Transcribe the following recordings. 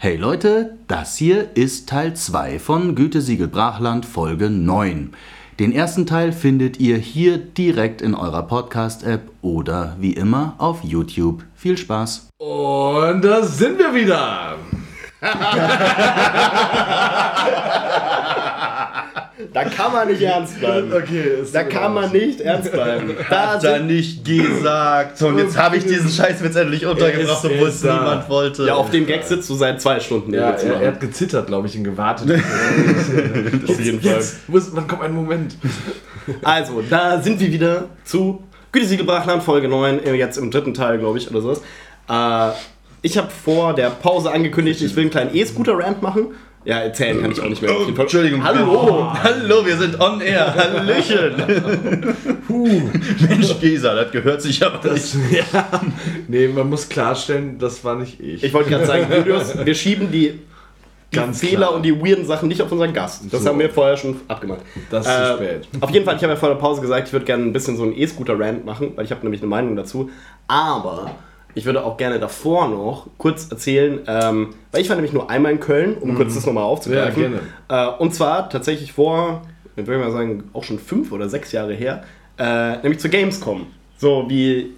Hey Leute, das hier ist Teil 2 von Gütesiegel Brachland Folge 9. Den ersten Teil findet ihr hier direkt in eurer Podcast-App oder wie immer auf YouTube. Viel Spaß! Und da sind wir wieder. Da kann man nicht ernst bleiben. Okay, ist Da kann man nicht ernst bleiben. Da Hat er nicht gesagt. Und jetzt habe ich diesen Scheißwitz endlich untergebracht, Er obwohl es niemand wollte. ja, auf dem Gag sitzt du seit zwei Stunden. den Ja, er, er hat gezittert, glaube ich, und gewartet. auf jeden Fall. Muss, wann kommt ein Moment? Also, da sind wir wieder zu Gütesiegel Brachland, Folge 9, äh, jetzt im dritten Teil, glaube ich, oder sowas. Äh, ich habe vor der Pause angekündigt, ich will einen kleinen E-Scooter-Rant machen. Ja, erzählen kann ich auch nicht mehr. Oh, Entschuldigung. Hallo! Hallo, wir sind on air. Hallöchen. Mensch, Gesa, das gehört sich aber nicht. Das, ja. Nee, man muss klarstellen, das war nicht ich. Ich wollte gerade sagen, Julius, wir schieben die, die Fehler klar. und die weirden Sachen nicht auf unseren Gast. Das So. haben wir vorher schon abgemacht. Das ist zu spät. Auf jeden Fall, ich habe ja vor der Pause gesagt, ich würde gerne ein bisschen so einen E-Scooter-Rant machen, weil ich habe nämlich eine Meinung dazu. Aber ich würde auch gerne davor noch kurz erzählen, ähm, weil ich war nämlich nur einmal in Köln, um kurz das nochmal aufzugreifen. Mhm. Ja, Äh, und zwar tatsächlich vor, ich würde mal sagen, auch schon fünf oder sechs Jahre her, äh, nämlich zur Gamescom. So wie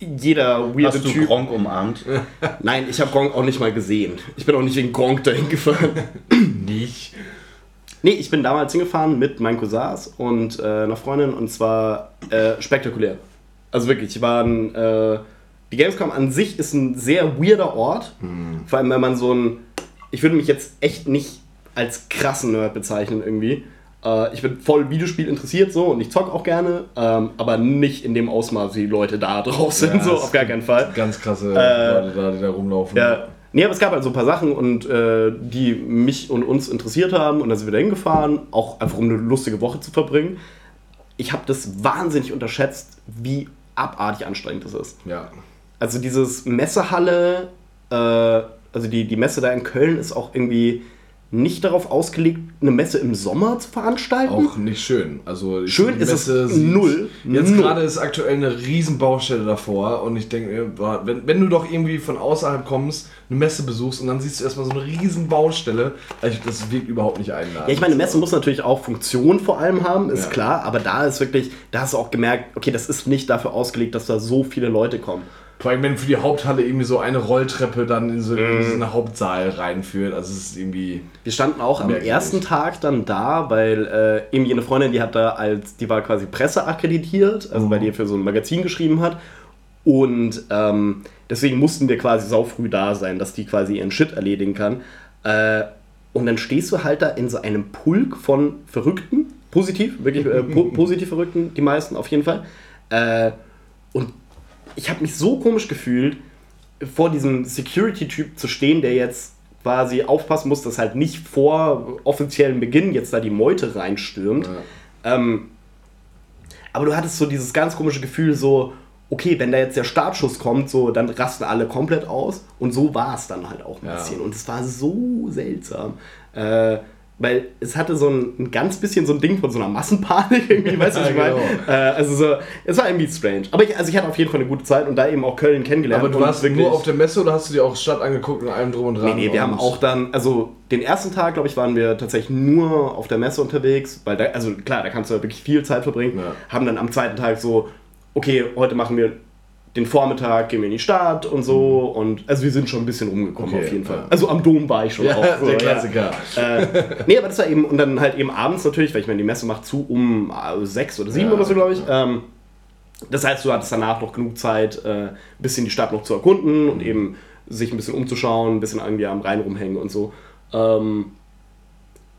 jeder weirde Hast du Typ. Gronk umarmt? Nein, ich habe Gronk auch nicht mal gesehen. Ich bin auch nicht wegen Gronk dahin gefahren. nicht. Nee, ich bin damals hingefahren mit meinen Cousins und äh, einer Freundin und zwar äh, spektakulär. Also wirklich, die waren. Äh, die Gamescom an sich ist ein sehr weirder Ort. Vor allem, wenn man so ein. Ich würde mich jetzt echt nicht als krassen Nerd bezeichnen irgendwie. Äh, ich bin voll Videospiel interessiert so und ich zock auch gerne, ähm, aber nicht in dem Ausmaß, wie die Leute da drauf sind, Ja, so auf gar keinen Fall. Ganz krasse Äh, Leute da, die da rumlaufen. Ja. Nee, aber es gab halt so ein paar Sachen und äh, die mich und uns interessiert haben und da sind wir da hingefahren, auch einfach um eine lustige Woche zu verbringen. Ich habe das wahnsinnig unterschätzt, wie abartig anstrengend das ist. ja. Also dieses Messehalle, äh, also die, die Messe da in Köln ist auch irgendwie nicht darauf ausgelegt, eine Messe im Sommer zu veranstalten. Auch nicht schön. Also Schön ist es Messe sieht- null. Jetzt gerade ist aktuell eine riesen Baustelle davor und ich denke wenn, wenn du doch irgendwie von außerhalb kommst, eine Messe besuchst und dann siehst du erstmal so eine riesen Baustelle, also das wirkt überhaupt nicht einladend. Ja, ich meine, eine Messe muss natürlich auch Funktion vor allem haben, ist Ja. klar, aber da ist wirklich, da hast du auch gemerkt, okay, das ist nicht dafür ausgelegt, dass da so viele Leute kommen. Vor allem, wenn für die Haupthalle irgendwie so eine Rolltreppe dann in so Mhm. diesen Hauptsaal reinführt, also es ist irgendwie... Wir standen auch am ersten Tag dann da, weil äh, eben jene Freundin, die hat da als, die war quasi Presse akkreditiert, also weil die für so ein Magazin geschrieben hat. Und ähm, deswegen mussten wir quasi saufrüh da sein, dass die quasi ihren Shit erledigen kann. Äh, und dann stehst du halt da in so einem Pulk von Verrückten, positiv, wirklich äh, po positiv Verrückten, die meisten auf jeden Fall. Äh, ich habe mich so komisch gefühlt, vor diesem Security-Typ zu stehen, der jetzt quasi aufpassen muss, dass halt nicht vor offiziellem Beginn jetzt da die Meute reinstürmt. Ähm, aber du hattest so dieses ganz komische Gefühl, so, okay, wenn da jetzt der Startschuss kommt, so, dann rasten alle komplett aus. Und so war es dann halt auch ein Ja. bisschen. Und es war so seltsam. Äh, weil es hatte so ein, ein ganz bisschen so ein Ding von so einer Massenpanik irgendwie, weißt du, was ich meine? Genau. Äh, also so, es war irgendwie strange. Aber ich, also ich hatte auf jeden Fall eine gute Zeit und da eben auch Köln kennengelernt. Aber du warst nur auf der Messe oder hast du dir auch Stadt angeguckt und allem drum und dran? Nee, nee, wir haben auch dann, also den ersten Tag, glaube ich, waren wir tatsächlich nur auf der Messe unterwegs, weil da, also klar, da kannst du wirklich viel Zeit verbringen. Ja. Haben dann am zweiten Tag so, okay, heute machen wir den Vormittag, gehen wir in die Stadt und so und also wir sind schon ein bisschen rumgekommen Okay, auf jeden Fall. ja. Also am Dom war ich schon Ja, auch. So, der Klassiker. Ja. Äh, nee, aber das war eben, und dann halt eben abends natürlich, weil ich meine, die Messe macht zu um äh, sechs oder sieben Ja, oder so, glaube ich. Ähm, das heißt, du hattest danach noch genug Zeit, äh, ein bisschen die Stadt noch zu erkunden und eben sich ein bisschen umzuschauen, ein bisschen irgendwie am Rhein rumhängen und so. Ähm,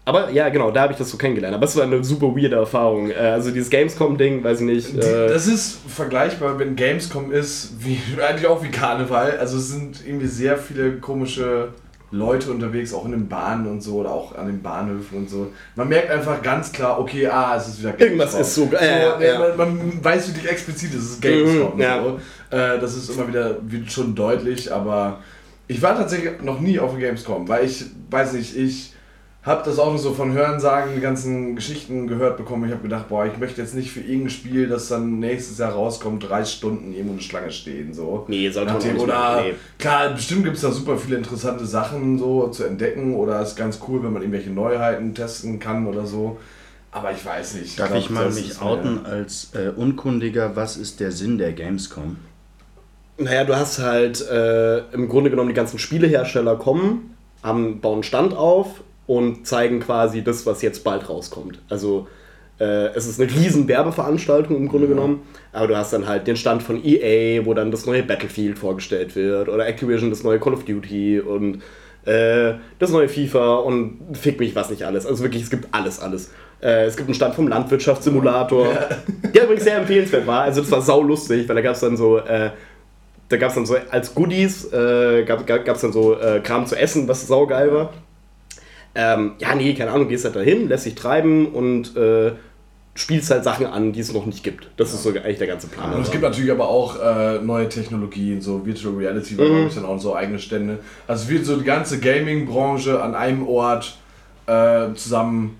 aber ja, genau, da habe ich das so kennengelernt. Aber es war eine super weirde Erfahrung. Äh, also dieses Gamescom-Ding, weiß ich nicht. Äh, Das ist vergleichbar, wenn Gamescom ist, wie eigentlich auch wie Karneval. Also es sind irgendwie sehr viele komische Leute unterwegs, auch in den Bahnen und so oder auch an den Bahnhöfen und so. Man merkt einfach ganz klar, okay, ah, es ist wieder Irgendwas ist so- äh, ja, ja. Man, man weiß wirklich explizit, es ist Gamescom. Mhm, ja. so. äh, das ist immer wieder schon deutlich, aber ich war tatsächlich noch nie auf der Gamescom, weil ich weiß nicht, ich hab das auch so von Hörensagen, die ganzen Geschichten gehört bekommen. Ich habe gedacht, boah, ich möchte jetzt nicht für irgendein Spiel, das dann nächstes Jahr rauskommt, drei Stunden irgendwo eine Schlange stehen. So. Nee, sollte man Nach dem- auch nicht Oder nee. klar, bestimmt gibt es da super viele interessante Sachen so zu entdecken. Oder ist ganz cool, wenn man irgendwelche Neuheiten testen kann oder so. Aber ich weiß nicht. Darf glaub, ich mal mich outen als äh, Unkundiger? Was ist der Sinn der Gamescom? Naja, du hast halt äh, im Grunde genommen die ganzen Spielehersteller kommen, haben, bauen Stand auf und zeigen quasi das, was jetzt bald rauskommt. Also äh, es ist eine riesen Werbeveranstaltung im Grunde genommen, aber du hast dann halt den Stand von EA, wo dann das neue Battlefield vorgestellt wird oder Activision das neue Call of Duty und äh, das neue FIFA und fick mich was nicht alles. Also wirklich, es gibt alles, alles. Äh, es gibt einen Stand vom Landwirtschaftssimulator, der übrigens sehr empfehlenswert war. Also das war sau lustig, weil da gab es dann so äh, da gab es dann so als Goodies, äh, gab es dann so äh, Kram zu essen, was saugeil war. Ähm, ja, nee, keine Ahnung, gehst halt dahin, lässt dich treiben und äh, spielst halt Sachen an, die es noch nicht gibt. Das ist so eigentlich der ganze Plan. Und es gibt natürlich aber auch äh, neue Technologien, so Virtual Reality, war glaube ich dann auch so eigene Stände. Also es wird so die ganze Gaming-Branche an einem Ort äh, zusammen,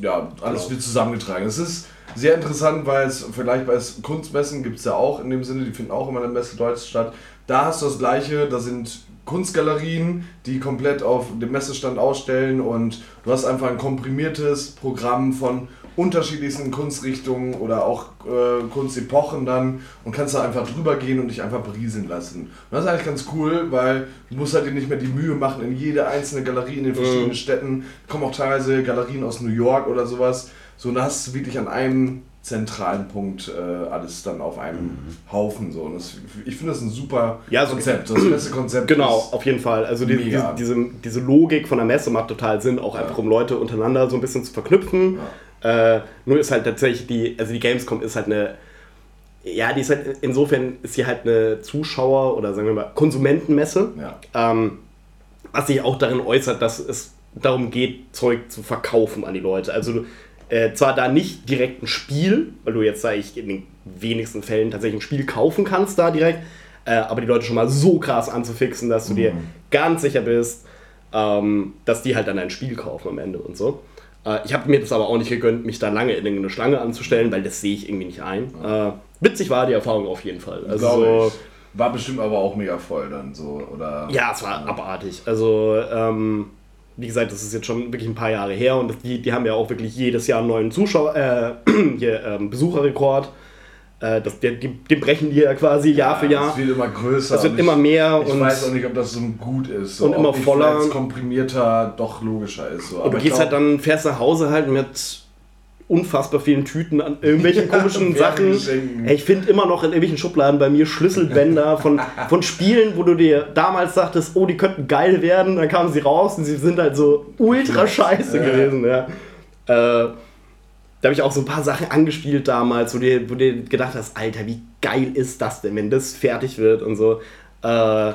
ja, alles Genau. wird zusammengetragen. Es ist sehr interessant, weil es vergleichbar ist, Kunstmessen gibt es ja auch in dem Sinne, die finden auch immer in der Messe Deutsch statt. Da hast du das gleiche, da sind Kunstgalerien, die komplett auf dem Messestand ausstellen und du hast einfach ein komprimiertes Programm von unterschiedlichsten Kunstrichtungen oder auch äh, Kunstepochen dann und kannst da einfach drüber gehen und dich einfach berieseln lassen. Und das ist eigentlich ganz cool, weil du musst halt dir nicht mehr die Mühe machen in jede einzelne Galerie in den verschiedenen Städten. Kommen auch teilweise Galerien aus New York oder sowas. So, und da hast du wirklich an einem zentralen Punkt äh, alles dann auf einem Haufen. So. Und das, ich finde das ein super Ja, so- Konzept. Das beste Konzept. Genau, auf jeden Fall. Also die, diese, Mega. diese, diese Logik von der Messe macht total Sinn, auch einfach um Leute untereinander so ein bisschen zu verknüpfen. Äh, nur ist halt tatsächlich die, also die Gamescom ist halt eine, ja, die ist halt, insofern ist sie halt eine Zuschauer- oder sagen wir mal Konsumentenmesse. Ja. Ähm, was sich auch darin äußert, dass es darum geht, Zeug zu verkaufen an die Leute. Also du, äh, zwar da nicht direkt ein Spiel, weil du jetzt, sag ich, in den wenigsten Fällen tatsächlich ein Spiel kaufen kannst da direkt, äh, aber die Leute schon mal so krass anzufixen, dass du dir ganz sicher bist, ähm, dass die halt dann ein Spiel kaufen am Ende und so. Äh, ich habe mir das aber auch nicht gegönnt, mich da lange in eine Schlange anzustellen, weil das sehe ich irgendwie nicht ein. Äh, witzig war die Erfahrung auf jeden Fall. Also. War bestimmt aber auch mega voll dann so, oder? ja, es war abartig. Also, ähm, wie gesagt, das ist jetzt schon wirklich ein paar Jahre her und die, die haben ja auch wirklich jedes Jahr einen neuen Zuschauer, äh, hier, ähm, Besucherrekord. Äh, das, den, den den brechen die ja quasi Jahr für Jahr. Es wird immer größer. Es wird und immer ich, mehr Ich und- weiß auch nicht, ob das so gut ist. So, Und immer voller. komprimierter doch logischer ist. So. Und Aber du ich gehst glaub, halt dann, fährst nach Hause halt mit unfassbar vielen Tüten an irgendwelchen komischen Sachen. Ey, Ich finde immer noch in irgendwelchen Schubladen bei mir Schlüsselbänder von, von Spielen, wo du dir damals dachtest, oh, die könnten geil werden, dann kamen sie raus und sie sind halt so ultra scheiße gewesen. Ja. Äh, da habe ich auch so ein paar Sachen angespielt damals, wo du, wo du dir gedacht hast, Alter, wie geil ist das denn, wenn das fertig wird und so. Äh,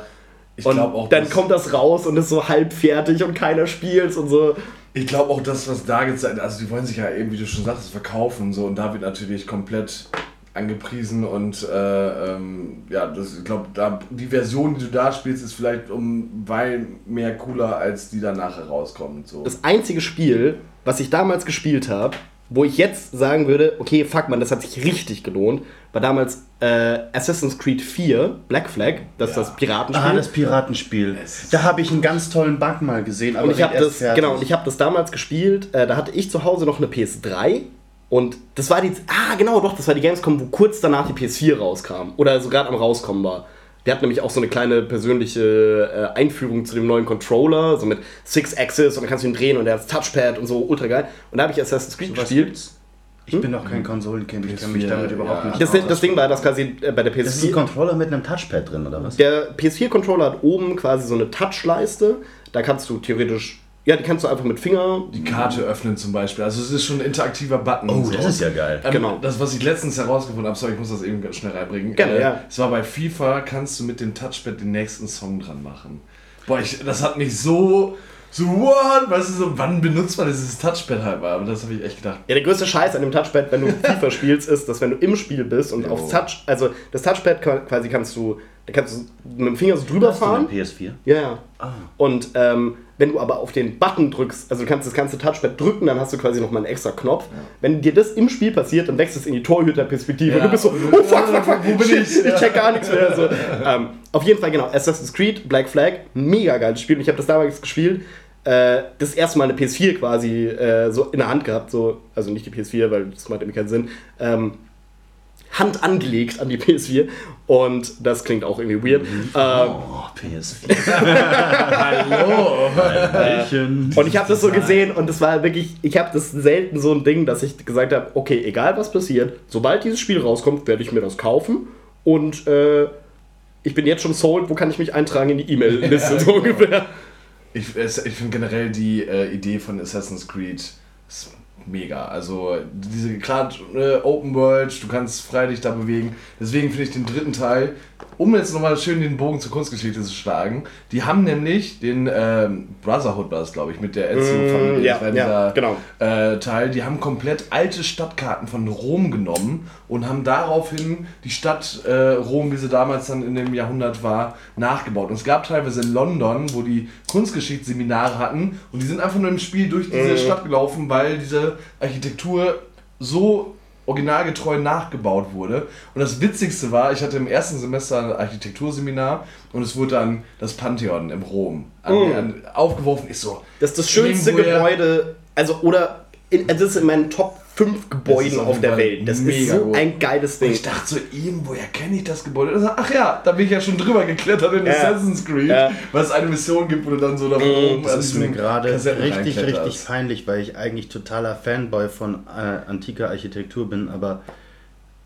Ich und auch, dann kommt das raus und ist so halb fertig und keiner spielt und so. Ich glaube auch das, was da gezeigt also die wollen sich ja eben, wie du schon sagst, verkaufen so und da wird natürlich komplett angepriesen und äh, ähm, ja, das, ich glaube, da, die Version, die du da spielst, ist vielleicht um weil mehr cooler, als die dann nachher rauskommt. So. das einzige Spiel, was ich damals gespielt habe, wo ich jetzt sagen würde, okay, fuck man, das hat sich richtig gelohnt, war damals äh, Assassin's Creed 4, Black Flag, das ist Ja. das Piratenspiel. Ah, das Piratenspiel. Da habe ich einen ganz tollen Bug mal gesehen, aber und ich habe das, fertig. genau, und ich habe das damals gespielt, äh, da hatte ich zu Hause noch eine PS3 und das war die, ah genau, doch, das war die Gamescom, wo kurz danach die PS4 rauskam oder so gerade am rauskommen war. Der hat nämlich auch so eine kleine persönliche äh, Einführung zu dem neuen Controller, so mit Six Axis und dann kannst du ihn drehen und der hat das Touchpad und so, ultra geil. Und da habe ich Assassin's Creed Was gespielt. gibt's? Ich bin doch kein Konsolenkind, ich kann mich PS4, damit überhaupt ja. nicht Das, das Ding war, dass quasi äh, bei der Das ist ein PS4. Controller mit einem Touchpad drin, oder was? Der PS4-Controller hat oben quasi so eine Touchleiste. Da kannst du theoretisch. Ja, die kannst du einfach mit Finger. die Karte öffnen zum Beispiel. Also es ist schon ein interaktiver Button. Oh, so. das ist ja geil. Ähm, Genau. Das, was ich letztens herausgefunden habe, sorry, ich muss das eben ganz schnell reinbringen. Gerne, äh, ja. Es war bei FIFA, kannst du mit dem Touchpad den nächsten Song dran machen. Boah, ich, das hat mich so, so, what? Weißt du, so, wann benutzt man dieses Touchpad halt mal? Aber das habe ich echt gedacht. Ja, der größte Scheiß an dem Touchpad, wenn du FIFA spielst, ist, dass wenn du im Spiel bist und Jo. aufs Touch, also das Touchpad quasi kannst du, da kannst du mit dem Finger so drüber Hast du fahren. eine PS4? Ja, ja. Ah. Und ähm, wenn du aber auf den Button drückst, also du kannst das ganze Touchpad drücken, dann hast du quasi nochmal einen extra Knopf. Wenn dir das im Spiel passiert, dann wechselst du in die Torhüterperspektive Ja. du bist so, oh fuck, fuck, fuck, Wo bin shit, ich? ich check gar nichts mehr. So. ähm, auf jeden Fall, genau, Assassin's Creed, Black Flag, mega geiles Spiel. Und ich habe das damals gespielt. Äh, das erste Mal eine PS4 quasi äh, so in der Hand gehabt, so, also nicht die PS4, weil das macht irgendwie keinen Sinn. Ähm, Hand angelegt an die PS4 und das klingt auch irgendwie weird. Ähm, Oh, PS4. Hallo! Und ich habe das so gesehen und es war wirklich, ich habe das selten so ein Ding, dass ich gesagt habe, okay, egal was passiert, sobald dieses Spiel rauskommt, werde ich mir das kaufen und äh, ich bin jetzt schon sold, wo kann ich mich eintragen in die E-Mail-Liste so ungefähr. Ich, ich finde generell die äh, Idee von Assassin's Creed mega. Also diese gerade äh, Open World, du kannst frei dich da bewegen. Deswegen finde ich den dritten Teil, um jetzt nochmal schön den Bogen zur Kunstgeschichte zu schlagen, die haben nämlich den ähm, Brotherhood war es, glaube ich, mit der Ezio-Familie. Mm, ja, ja, genau. äh, Teil, die haben komplett alte Stadtkarten von Rom genommen und haben daraufhin die Stadt äh, Rom, wie sie damals dann in dem Jahrhundert war, nachgebaut. Und es gab teilweise in London, wo die Kunstgeschichtsseminare hatten und die sind einfach nur im Spiel durch diese Stadt gelaufen, weil diese Architektur so originalgetreu nachgebaut wurde. Und das Witzigste war, ich hatte im ersten Semester ein Architekturseminar und es wurde dann das Pantheon im Rom an, Mm. an, aufgeworfen. Ich so, Das ist das schönste Gebäude, also oder in, also das ist in meinen Top 5 Gebäuden Das auf der Welt. Das ist mega so gut. ein geiles Und Ding. ich dachte so, irgendwoher kenne ich das Gebäude. Und so, Ach ja, da bin ich ja schon drüber geklettert in Ja. Assassin's Creed, Ja. weil es eine Mission gibt, wo du dann so da oben Das an ist mir gerade richtig, richtig peinlich, weil ich eigentlich totaler Fanboy von äh, antiker Architektur bin, aber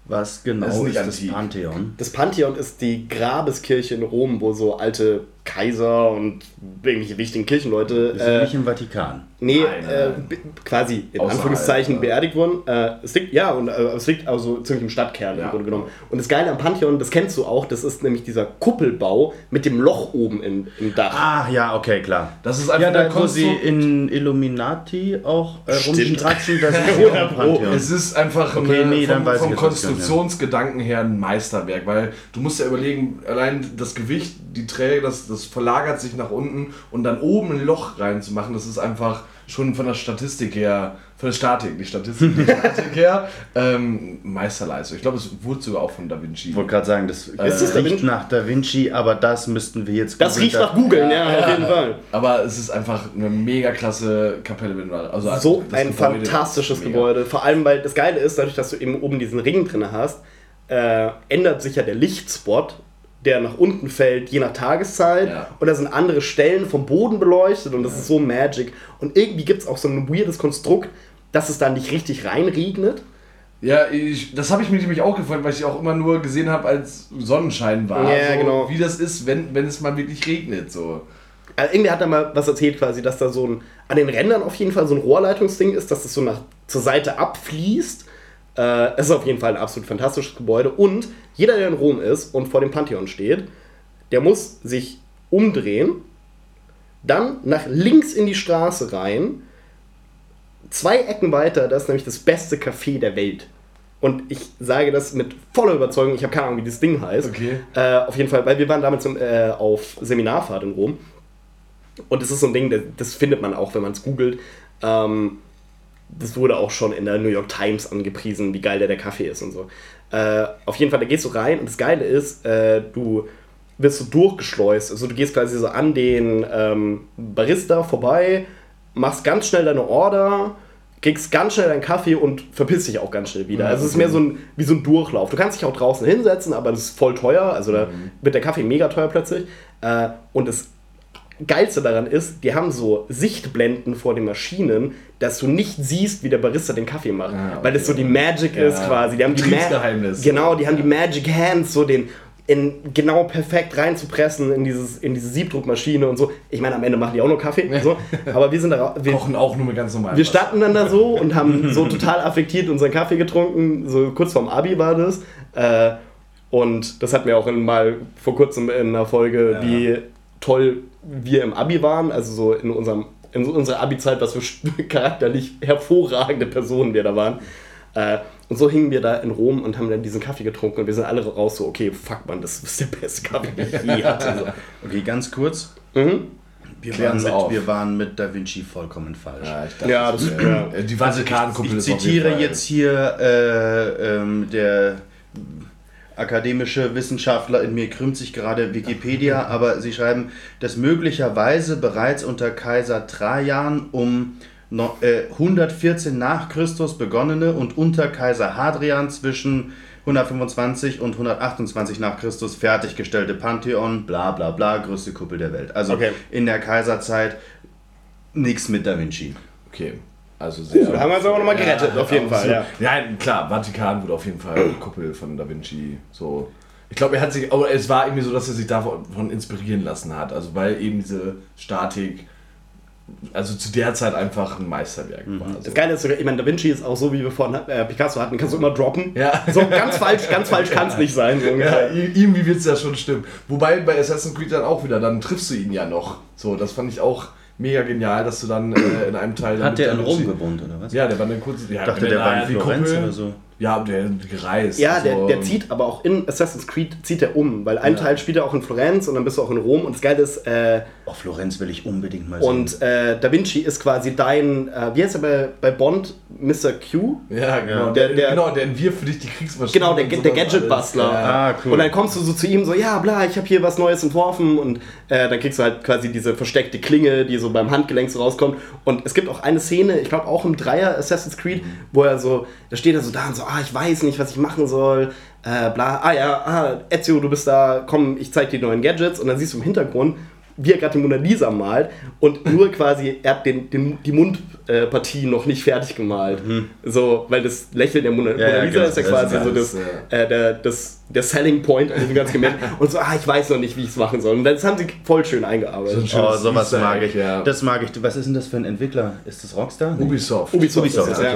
was genau Das ist ist, nicht das. Pantheon? Das Pantheon ist die Grabeskirche in Rom, wo so alte Kaiser und irgendwelche wichtigen Kirchenleute Wir sind äh, nicht im Vatikan. Nee, Nein, äh, quasi in Außerhalb, Anführungszeichen ja. beerdigt wurden. Äh, es liegt, ja, und äh, es liegt also ziemlich im Stadtkern Ja. im Grunde genommen. Und das Geile am Pantheon, das kennst du auch, das ist nämlich dieser Kuppelbau mit dem Loch oben im, im Dach. Ah, ja, okay, klar. Das ist einfach Ja, da wo sie in Illuminati auch äh, rumstratzen, das ist ja auch ein Pantheon. Es ist einfach Okay, eine, nee, vom, vom. Konstruktionsgedanken her ein Meisterwerk, weil du musst ja überlegen, allein das Gewicht, die Träger, das, das verlagert sich nach unten und dann oben ein Loch reinzumachen, das ist einfach schon von der Statistik her, von der Statik, die Statistik, die Statik her, ähm, Meisterleistung. Ich glaube, es wurde sogar auch von Da Vinci. Ich wollte gerade sagen, das das äh, Da riecht nach Da Vinci, aber das müssten wir jetzt das riecht nach Googeln, ja, auf jeden Fall. Aber es ist einfach eine mega klasse Kapelle. wenn du- Also So das ein Gebäude fantastisches. Gebäude. Vor allem, weil das Geile ist, dadurch, dass du eben oben diesen Ring drin hast, äh, ändert sich ja der Lichtspot, der nach unten fällt, je nach Tageszeit. Ja. Und da sind andere Stellen vom Boden beleuchtet und das ist so magic. Und irgendwie gibt es auch so ein weirdes Konstrukt, dass es da nicht richtig reinregnet. Ja, ich, das habe ich mir nämlich auch gefreut, weil ich auch immer nur gesehen habe, als Sonnenschein war. Ja, so, genau. Wie das ist, wenn, wenn es mal wirklich regnet. So. Also irgendwie hat er mal was erzählt quasi, dass da so ein, an den Rändern auf jeden Fall so ein Rohrleitungsding ist, dass es so nach, zur Seite abfließt. Äh, es ist auf jeden Fall ein absolut fantastisches Gebäude und jeder, der in Rom ist und vor dem Pantheon steht, der muss sich umdrehen, dann nach links in die Straße rein, zwei Ecken weiter, das ist nämlich das beste Café der Welt. Und ich sage das mit voller Überzeugung, ich habe keine Ahnung, wie das Ding heißt. Okay. Äh, auf jeden Fall, weil wir waren damals im, äh, auf Seminarfahrt in Rom. Und das ist so ein Ding, das, das findet man auch, wenn man es googelt. Ähm, das wurde auch schon in der New York Times angepriesen, wie geil der, der Kaffee ist und so. Äh, auf jeden Fall, da gehst du rein und das Geile ist, äh, du wirst so durchgeschleust. Also du gehst quasi so an den ähm, Barista vorbei, machst ganz schnell deine Order, kriegst ganz schnell deinen Kaffee und verpisst dich auch ganz schnell wieder. Ja, also es ist mehr so ein, wie so ein Durchlauf. Du kannst dich auch draußen hinsetzen, aber das ist voll teuer. Also da wird der Kaffee mega teuer plötzlich. Äh, und das Geilste daran ist, die haben so Sichtblenden vor den Maschinen, dass du nicht siehst, wie der Barista den Kaffee macht. Ah, okay. Weil das so die Magic Ja. ist quasi. Die haben die Betriebsgeheimnis. Genau, die haben die Magic Hands, so den in genau perfekt reinzupressen in, dieses, in diese Siebdruckmaschine und so. Ich meine, am Ende machen die auch nur Kaffee. So. Aber wir sind da, wir, Kochen auch nur mit ganz normal. wir standen dann da so und haben so total affektiert unseren Kaffee getrunken. So kurz vorm Abi war das. Äh, und das hatten wir auch mal vor kurzem in einer Folge, Ja. wie toll wir im Abi waren. Also so in, unserem, in unserer Abi-Zeit, was für charakterlich hervorragende Personen wir da waren. Äh, und so hingen wir da in Rom und haben dann diesen Kaffee getrunken und wir sind alle raus so, okay, fuck man, das ist der beste Kaffee, den ich je hatte. So. Okay, ganz kurz. Mhm. Wir waren, mit, auf. wir waren mit Da Vinci vollkommen falsch. Ja, ich dachte, Ja, das- äh, ja. äh, Die Ich, Vatikan-Kuppel ich jeden zitiere jetzt hier äh, ähm, der akademische Wissenschaftler in mir krümmt sich gerade Wikipedia, aber sie schreiben, dass möglicherweise bereits unter Kaiser Trajan um no, äh, 114 nach Christus begonnene und unter Kaiser Hadrian zwischen 125 und 128 nach Christus fertiggestellte Pantheon, bla bla bla, größte Kuppel der Welt. Also Okay. in der Kaiserzeit nichts mit Da Vinci. Okay. Also sehr. da haben wir uns aber noch mal gerettet, auf jeden Fall, Ja. klar, Vatikan wurde auf jeden Fall Kuppel von Da Vinci so. Ich glaube, er hat sich, aber es war irgendwie so, dass er sich davon inspirieren lassen hat. Also weil eben diese Statik, also zu der Zeit einfach ein Meisterwerk war. Das Geile ist sogar, ich meine, Da Vinci ist auch so, wie wir vorhin äh, Picasso hatten, kannst du immer droppen. Ja. So ganz falsch, ganz falsch kann es nicht sein. So Ja, irgendwie wird es ja schon stimmen. Wobei bei Assassin's Creed dann auch wieder, dann triffst du ihn ja noch. So, das fand ich auch mega genial, dass du dann äh, in einem Teil. Hat der in Rom gewohnt, oder was? Ja, der war dann kurz. Ja, Ich dachte, der er war in Florenz Kuppel- oder so. Ja, der gereist. Ja, der, so. der zieht aber auch in Assassin's Creed zieht er um, weil ein Ja. Teil spielt er auch in Florenz und dann bist du auch in Rom und das Geile ist, äh, Oh, Florenz will ich unbedingt mal sehen. und äh, Da Vinci ist quasi dein, äh, wie heißt er bei, bei Bond, Mr. Q? Ja, genau. Der- Der, genau, der entwirft für dich die Kriegsmaschine. Genau, der, der alles. Ja. Ah, cool. Und dann kommst du so zu ihm so, ja, bla, ich habe hier was Neues entworfen und äh, dann kriegst du halt quasi diese versteckte Klinge, die so beim Handgelenk so rauskommt. Und es gibt auch eine Szene, ich glaube auch im Dreier Assassin's Creed, wo er so, da steht er so da und so, ah, ich weiß nicht, was ich machen soll, äh, bla, ah ja, ah, Ezio, du bist da, komm, ich zeig dir die neuen Gadgets und dann siehst du im Hintergrund, wie er gerade die Mona Lisa malt und nur quasi, er hat den, den, die Mundpartie noch nicht fertig gemalt. So, weil das Lächeln der Mona, Mhm. Ja, Mona ja, Lisa genau, ist ja quasi so das, ja. äh, der, das, der Selling Point an diesem ganzen Gemälde. Und so, ah, ich weiß noch nicht, wie ich es machen soll. Und das haben sie voll schön eingearbeitet. So ein Oh, sowas Easter mag ich. ja. Das mag ich. Was ist denn das für ein Entwickler? Ist das Rockstar? Nee. Ubisoft. Ubisoft, Ubisoft, ist es, ja.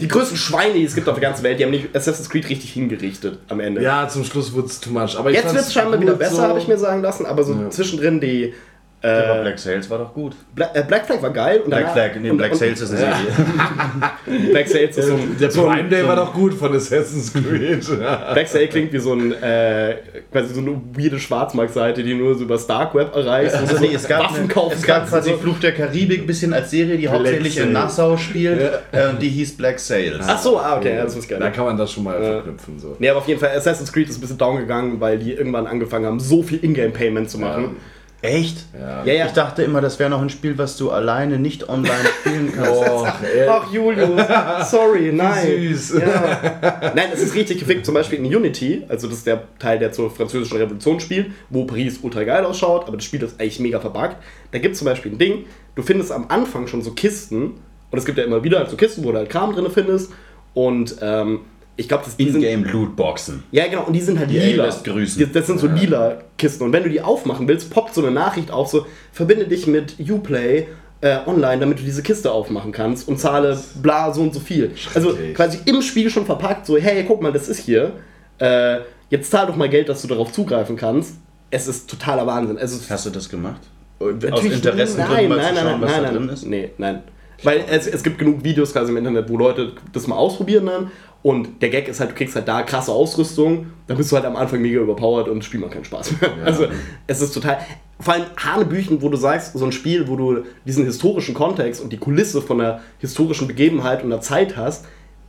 Die größten Schweine, die es gibt auf der ganzen Welt, die haben nicht Assassin's Creed richtig hingerichtet am Ende. Ja, zum Schluss wurde es too much. Aber ich Jetzt wird es scheinbar wieder besser, so. habe ich mir sagen lassen, aber so Ja. zwischendrin die. Aber Äh, Black Sails war doch gut. Black, äh, Black Flag war geil. Und Black Flag, nee, und, Black und, Sails ist eine Serie. Black Sails ist so ein. Der so ein- Prime Day so war ein- doch gut von Assassin's Creed. Ja. Black Sail klingt wie so ein, äh, quasi so eine weirde Schwarzmarktseite, die nur so über Dark Web erreicht. Also so nee, es gab, Waffen eine, kaufen es gab quasi so. Fluch der Karibik, bisschen als Serie, die hauptsächlich in Sails. Nassau spielt. Äh, und die hieß Black Sails. Ach so, ah, okay, ja, das ist geil. Da kann man das schon mal Ja. verknüpfen. So. Nee, aber auf jeden Fall, Assassin's Creed ist ein bisschen down gegangen, weil die irgendwann angefangen haben, so viel Ingame-Payment zu machen. Echt? Ja. Ja, ja. Ich dachte immer, das wäre noch ein Spiel, was du alleine nicht online spielen kannst. Oh, ey. Ach, Julius, sorry, nein. süß. Ja. Nein, es ist richtig gefickt. Zum Beispiel in Unity, also das ist der Teil, der zur französischen Revolution spielt, wo Paris ultra geil ausschaut, aber das Spiel ist eigentlich mega verbuggt. Da gibt es zum Beispiel ein Ding, du findest am Anfang schon so Kisten, und es gibt ja immer wieder halt so Kisten, wo du halt Kram drin findest, und ähm, ich glaube, das die sind- In-Game-Lootboxen. Ja, genau, und die sind halt Die lila. lässt grüßen. Die- Das sind so lila Kisten. Und wenn du die aufmachen willst, poppt so eine Nachricht auf, so, verbinde dich mit Uplay äh, online, damit du diese Kiste aufmachen kannst und zahle bla so und so viel. Also quasi im Spiel schon verpackt, so, hey, guck mal, das ist hier. Äh, jetzt zahl doch mal Geld, dass du darauf zugreifen kannst. Es ist totaler Wahnsinn. Also, Hast du das gemacht? Natürlich- Interessengründen nein, mal nein, zu nein, schauen, was nein, da nein, drin ist? Nee, nein. Weil es, es gibt genug Videos quasi im Internet, wo Leute das mal ausprobieren dann. Und der Gag ist halt, du kriegst halt da krasse Ausrüstung, dann bist du halt am Anfang mega überpowered und das Spiel macht keinen Spaß mehr. Also es ist total. Vor allem Hanebüchen, wo du sagst, so ein Spiel, wo du diesen historischen Kontext und die Kulisse von einer historischen Begebenheit und einer Zeit hast,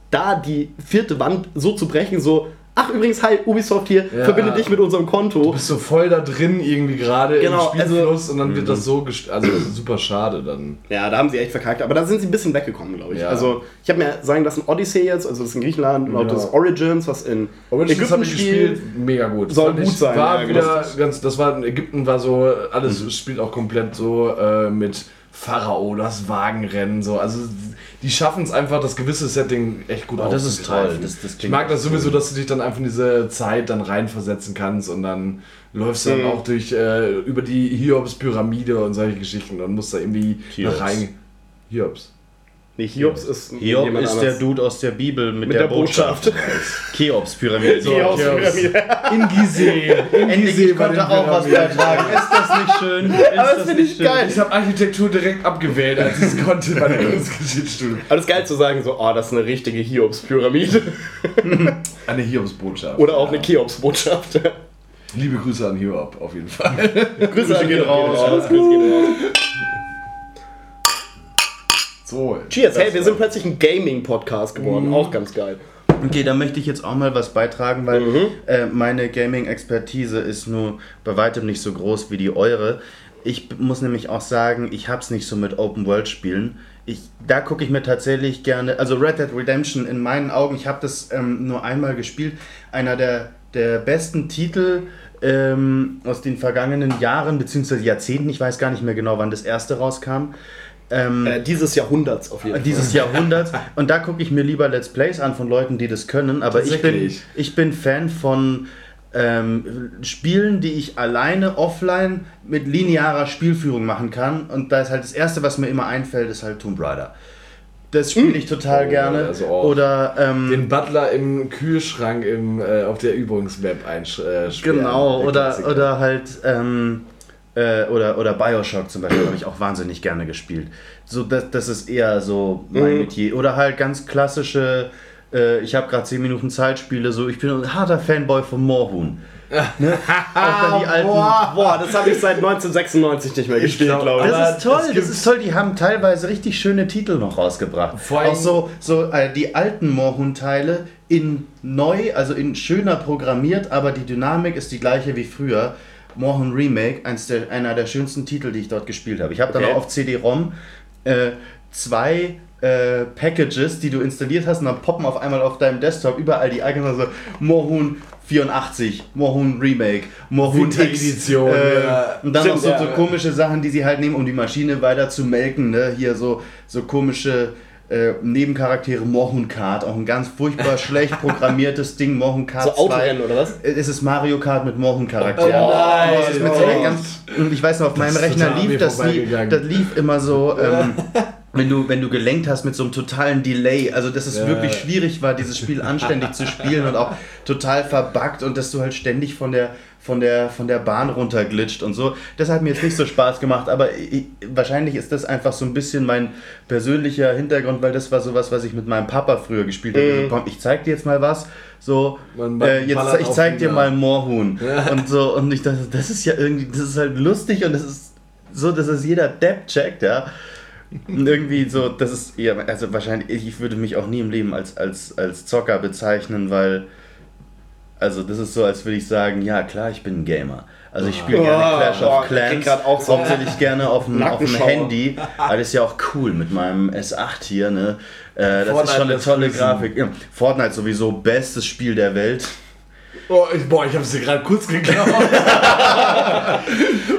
da die vierte Wand so zu brechen, so, ach übrigens, hi, Ubisoft hier, Ja. verbinde dich mit unserem Konto. Du bist so voll da drin irgendwie gerade Genau, im Spielfluss und dann wird das so gest also das ist super schade dann. Ja, da haben sie echt verkackt, aber da sind sie ein bisschen weggekommen, glaube ich. Ja. Also, ich habe mir sagen lassen, Odyssey jetzt, also das ist in Griechenland, Ja. das Origins, was in Origins Ägypten ich spielt. gespielt, mega gut. Soll gut sein, War ja, wieder genau. Mhm. ganz, das war in Ägypten war so alles spielt auch komplett so äh, mit Pharao, das Wagenrennen so. Also die schaffen es einfach, das gewisse Setting echt gut Oh, das ist aufzugreifen. toll. Das- das ich mag das sowieso, cool. dass du dich dann einfach in diese Zeit dann reinversetzen kannst und dann läufst du dann Mhm. auch durch äh, über die Hiobs Pyramide und solche Geschichten und musst da irgendwie Hiobs. rein. Hiobs. Nee, Hiobs ist Hiob jemand ist anders. der Dude aus der Bibel mit, mit der, Botschaft. Cheops-Pyramide. So, Hiobs Hiobs. Pyramide. In Gizeh. In Endlich, Gizeh ich konnte auch was beitragen. Ist das nicht schön? Ist Aber das finde nicht ich schön? geil. Ich habe Architektur direkt abgewählt, als ich es konnte bei der Kunstgeschichtsschule. Aber das ist geil zu sagen, so, oh, das ist eine richtige Hiobs-Pyramide. Eine Hiobsbotschaft. Oder auch eine Cheops-Botschaft. Liebe Grüße an Hip-Hop, auf jeden Fall. Grüße gehen gehen raus. Grüße gehen raus. So. Cheers, hey, wir sind plötzlich ein Gaming-Podcast geworden. Auch ganz geil. Okay, da möchte ich jetzt auch mal was beitragen, weil Mhm. äh, meine Gaming-Expertise ist nur bei weitem nicht so groß wie die eure. Ich muss nämlich auch sagen, ich hab's nicht so mit Open-World-Spielen. Ich, da gucke ich mir tatsächlich gerne, also Red Dead Redemption in meinen Augen, ich habe das ähm, nur einmal gespielt, einer der, der besten Titel ähm, aus den vergangenen Jahren bzw. Jahrzehnten, ich weiß gar nicht mehr genau, wann das erste rauskam. Ähm, Äh, dieses Jahrhunderts auf jeden Fall. dieses Jahrhunderts. Und da gucke ich mir lieber Let's Plays an von Leuten, die das können. Aber ich bin, ich bin Fan von ähm, Spielen, die ich alleine offline mit linearer Spielführung machen kann. Und da ist halt das Erste, was mir immer einfällt, ist halt Tomb Raider. Das spiele ich total Oh, gerne. also Oder ähm, Den Butler im Kühlschrank im, äh, auf der Übungsmap einsperren. Genau, Der oder, oder halt, ähm, äh, oder, oder Bioshock zum Beispiel habe ich auch wahnsinnig gerne gespielt. So, das, das ist eher so mein Mhm. Metier. Oder halt ganz klassische, äh, ich habe gerade 10 Minuten Zeit, Spiele, so, ich bin ein harter Fanboy von Moorhuhn. Ne? die alten. Boah, das habe ich seit 1996 nicht mehr gespielt, glaub- glaube ich. aber Das ist toll, das gibt- ist toll. Die haben teilweise richtig schöne Titel noch rausgebracht. Vor allem- auch so, so äh, die alten Moorhuhn-Teile in neu, also in schöner programmiert, aber die Dynamik ist die gleiche wie früher. Moorhuhn Remake, eins der, einer der schönsten Titel, die ich dort gespielt habe. Ich habe dann Okay. auch auf CD-ROM äh, zwei äh, Packages, die du installiert hast, und dann poppen auf einmal auf deinem Desktop überall die Icons, also Moorhuhn 84, Moorhuhn Remake, Moorhuhn X, Winter-Edition, äh, ja. und dann noch Stimmt, so, ja, so ja. komische Sachen, die sie halt nehmen, um die Maschine weiter zu melken. Ne? Hier so, so komische äh, Nebencharaktere, Mohun Kart, auch ein ganz furchtbar schlecht programmiertes Ding, Mohun Kart So 2. Autorennen oder was? Es ist Mario Kart mit Mohun Charakteren. Oh nein, das ist mit so einer oh. ganz, und ich weiß noch, auf meinem ist Rechner lief das, lief, das lief immer so, ähm, wenn du, wenn du gelenkt hast mit so einem totalen Delay. Also, dass es Ja. wirklich schwierig war, dieses Spiel anständig zu spielen und auch total verbuggt und dass du halt ständig von der, von der, von der Bahn runterglitscht und so. Das hat mir jetzt nicht so Spaß gemacht, aber ich, wahrscheinlich ist das einfach so ein bisschen mein persönlicher Hintergrund, weil das war sowas, was ich mit meinem Papa früher gespielt habe. So, komm, ich zeig dir jetzt mal was. So, Man äh, jetzt, ich zeig dir mal Moorhuhn. Ja. Und so, und ich dachte, das ist ja irgendwie, das ist halt lustig und das ist so, dass es jeder Depp checkt, ja. Und irgendwie so, das ist ja, also wahrscheinlich, ich würde mich auch nie im Leben als, als, als Zocker bezeichnen, weil, also das ist so, als würde ich sagen, ja klar, ich bin ein Gamer. Also ich spiele gerne Oh, Clash boah, of Clans, auch so hauptsächlich gerne auf dem, auf dem. Handy. Aber das ist ja auch cool mit meinem S8 hier, ne? Äh, das ist Fortnite schon eine tolle. Grafik. Ja, Fortnite sowieso bestes Spiel der Welt. Oh, ich, boah, ich hab's dir gerade kurz geklaut.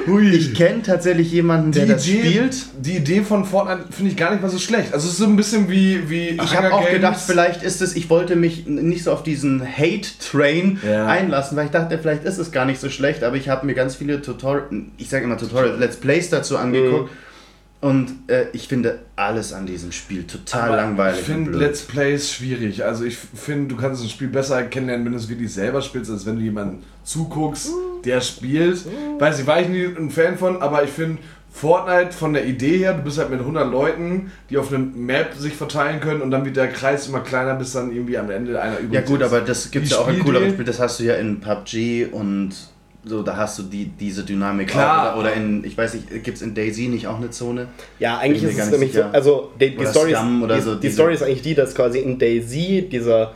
Hui. Ich kenne tatsächlich jemanden, der das spielt. die Idee von Fortnite finde ich gar nicht mal so schlecht. Also es ist so ein bisschen wie, wie Ich habe auch Games. gedacht, vielleicht ist es, ich wollte mich nicht so auf diesen Hate-Train Ja. einlassen, weil ich dachte, vielleicht ist es gar nicht so schlecht, aber ich habe mir ganz viele Tutorial, ich sage immer Tutorial, Let's Plays dazu angeguckt und äh, ich finde alles an diesem Spiel total Aber langweilig. Ich finde. Let's Plays schwierig. Also ich finde, du kannst ein Spiel besser kennenlernen, wenn du es wirklich selber spielst, als wenn du jemanden zuguckst, der spielt. Weiß ich, war ich nie ein Fan von, aber ich finde Fortnite von der Idee her, du bist halt mit 100 Leuten, die auf einer Map sich verteilen können und dann wird der Kreis immer kleiner, bis dann irgendwie am Ende einer übrig Ja gut, ist. aber das gibt es ja auch in Spielidee- cooleren Spielen, das hast du ja in PUBG und so, da hast du die, diese Dynamik Klar. auch. Oder, oder in, ich weiß nicht, gibt es in Daisy nicht auch eine Zone? Ja, eigentlich ist es nämlich so, also die, die, Oder Story, ist, oder die, so die diese- Story ist eigentlich die, dass quasi in Daisy dieser,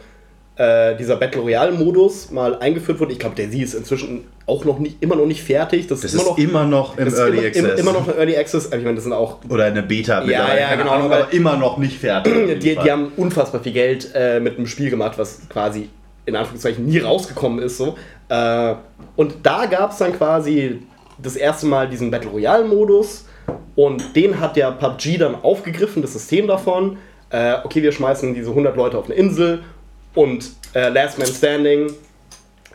äh, dieser Battle Royale Modus mal eingeführt wurde. Ich glaube, Daisy ist inzwischen auch noch nicht, immer noch nicht fertig. Das, Das ist immer noch, immer noch im Early immer, Access. immer, immer noch ein Early Access. Ich meine, das sind auch Oder eine Beta Ja, mittlerweile, ja, keine genau, Ahnung, aber- immer noch nicht fertig. die, die haben unfassbar viel Geld äh, mit einem Spiel gemacht, was quasi in Anführungszeichen nie rausgekommen ist. So. Äh, und da gab es dann quasi das erste Mal diesen Battle Royale-Modus und den hat ja PUBG dann aufgegriffen, das System davon. Äh, okay, wir schmeißen diese 100 Leute auf eine Insel und äh, Last Man Standing.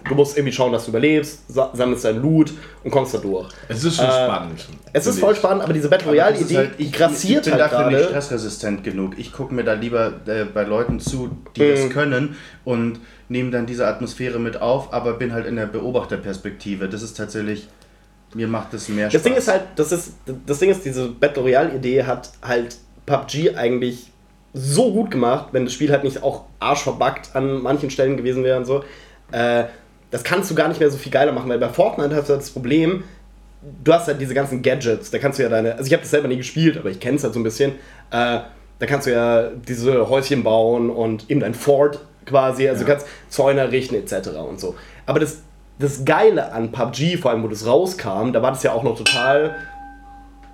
Du musst irgendwie schauen, dass du überlebst, sa sammelst dein Loot und kommst da durch. es ist schon äh, spannend. Es ist voll spannend, aber diese Battle Royale-Idee halt- ich, grassiert ich bin halt dafür nicht stressresistent genug. Ich gucke mir da lieber äh, bei Leuten zu, die Mhm. das können und nehme dann diese Atmosphäre mit auf, aber bin halt in der Beobachterperspektive. Das ist tatsächlich, mir macht das mehr Spaß. Das Ding ist halt, das ist, das Ding ist, diese Battle Royale-Idee hat halt PUBG eigentlich so gut gemacht, wenn das Spiel halt nicht auch arschverbuggt an manchen Stellen gewesen wäre und so. Äh, das kannst du gar nicht mehr so viel geiler machen, weil bei Fortnite hast du halt das Problem, du hast halt diese ganzen Gadgets, da kannst du ja deine, also ich habe das selber nie gespielt, aber ich kenne es halt so ein bisschen, äh, da kannst du ja diese Häuschen bauen und eben dein Fort quasi, also Ja. du kannst Zäune errichten etc. und so. Aber das, das Geile an PUBG, vor allem wo das rauskam, da war das ja auch noch total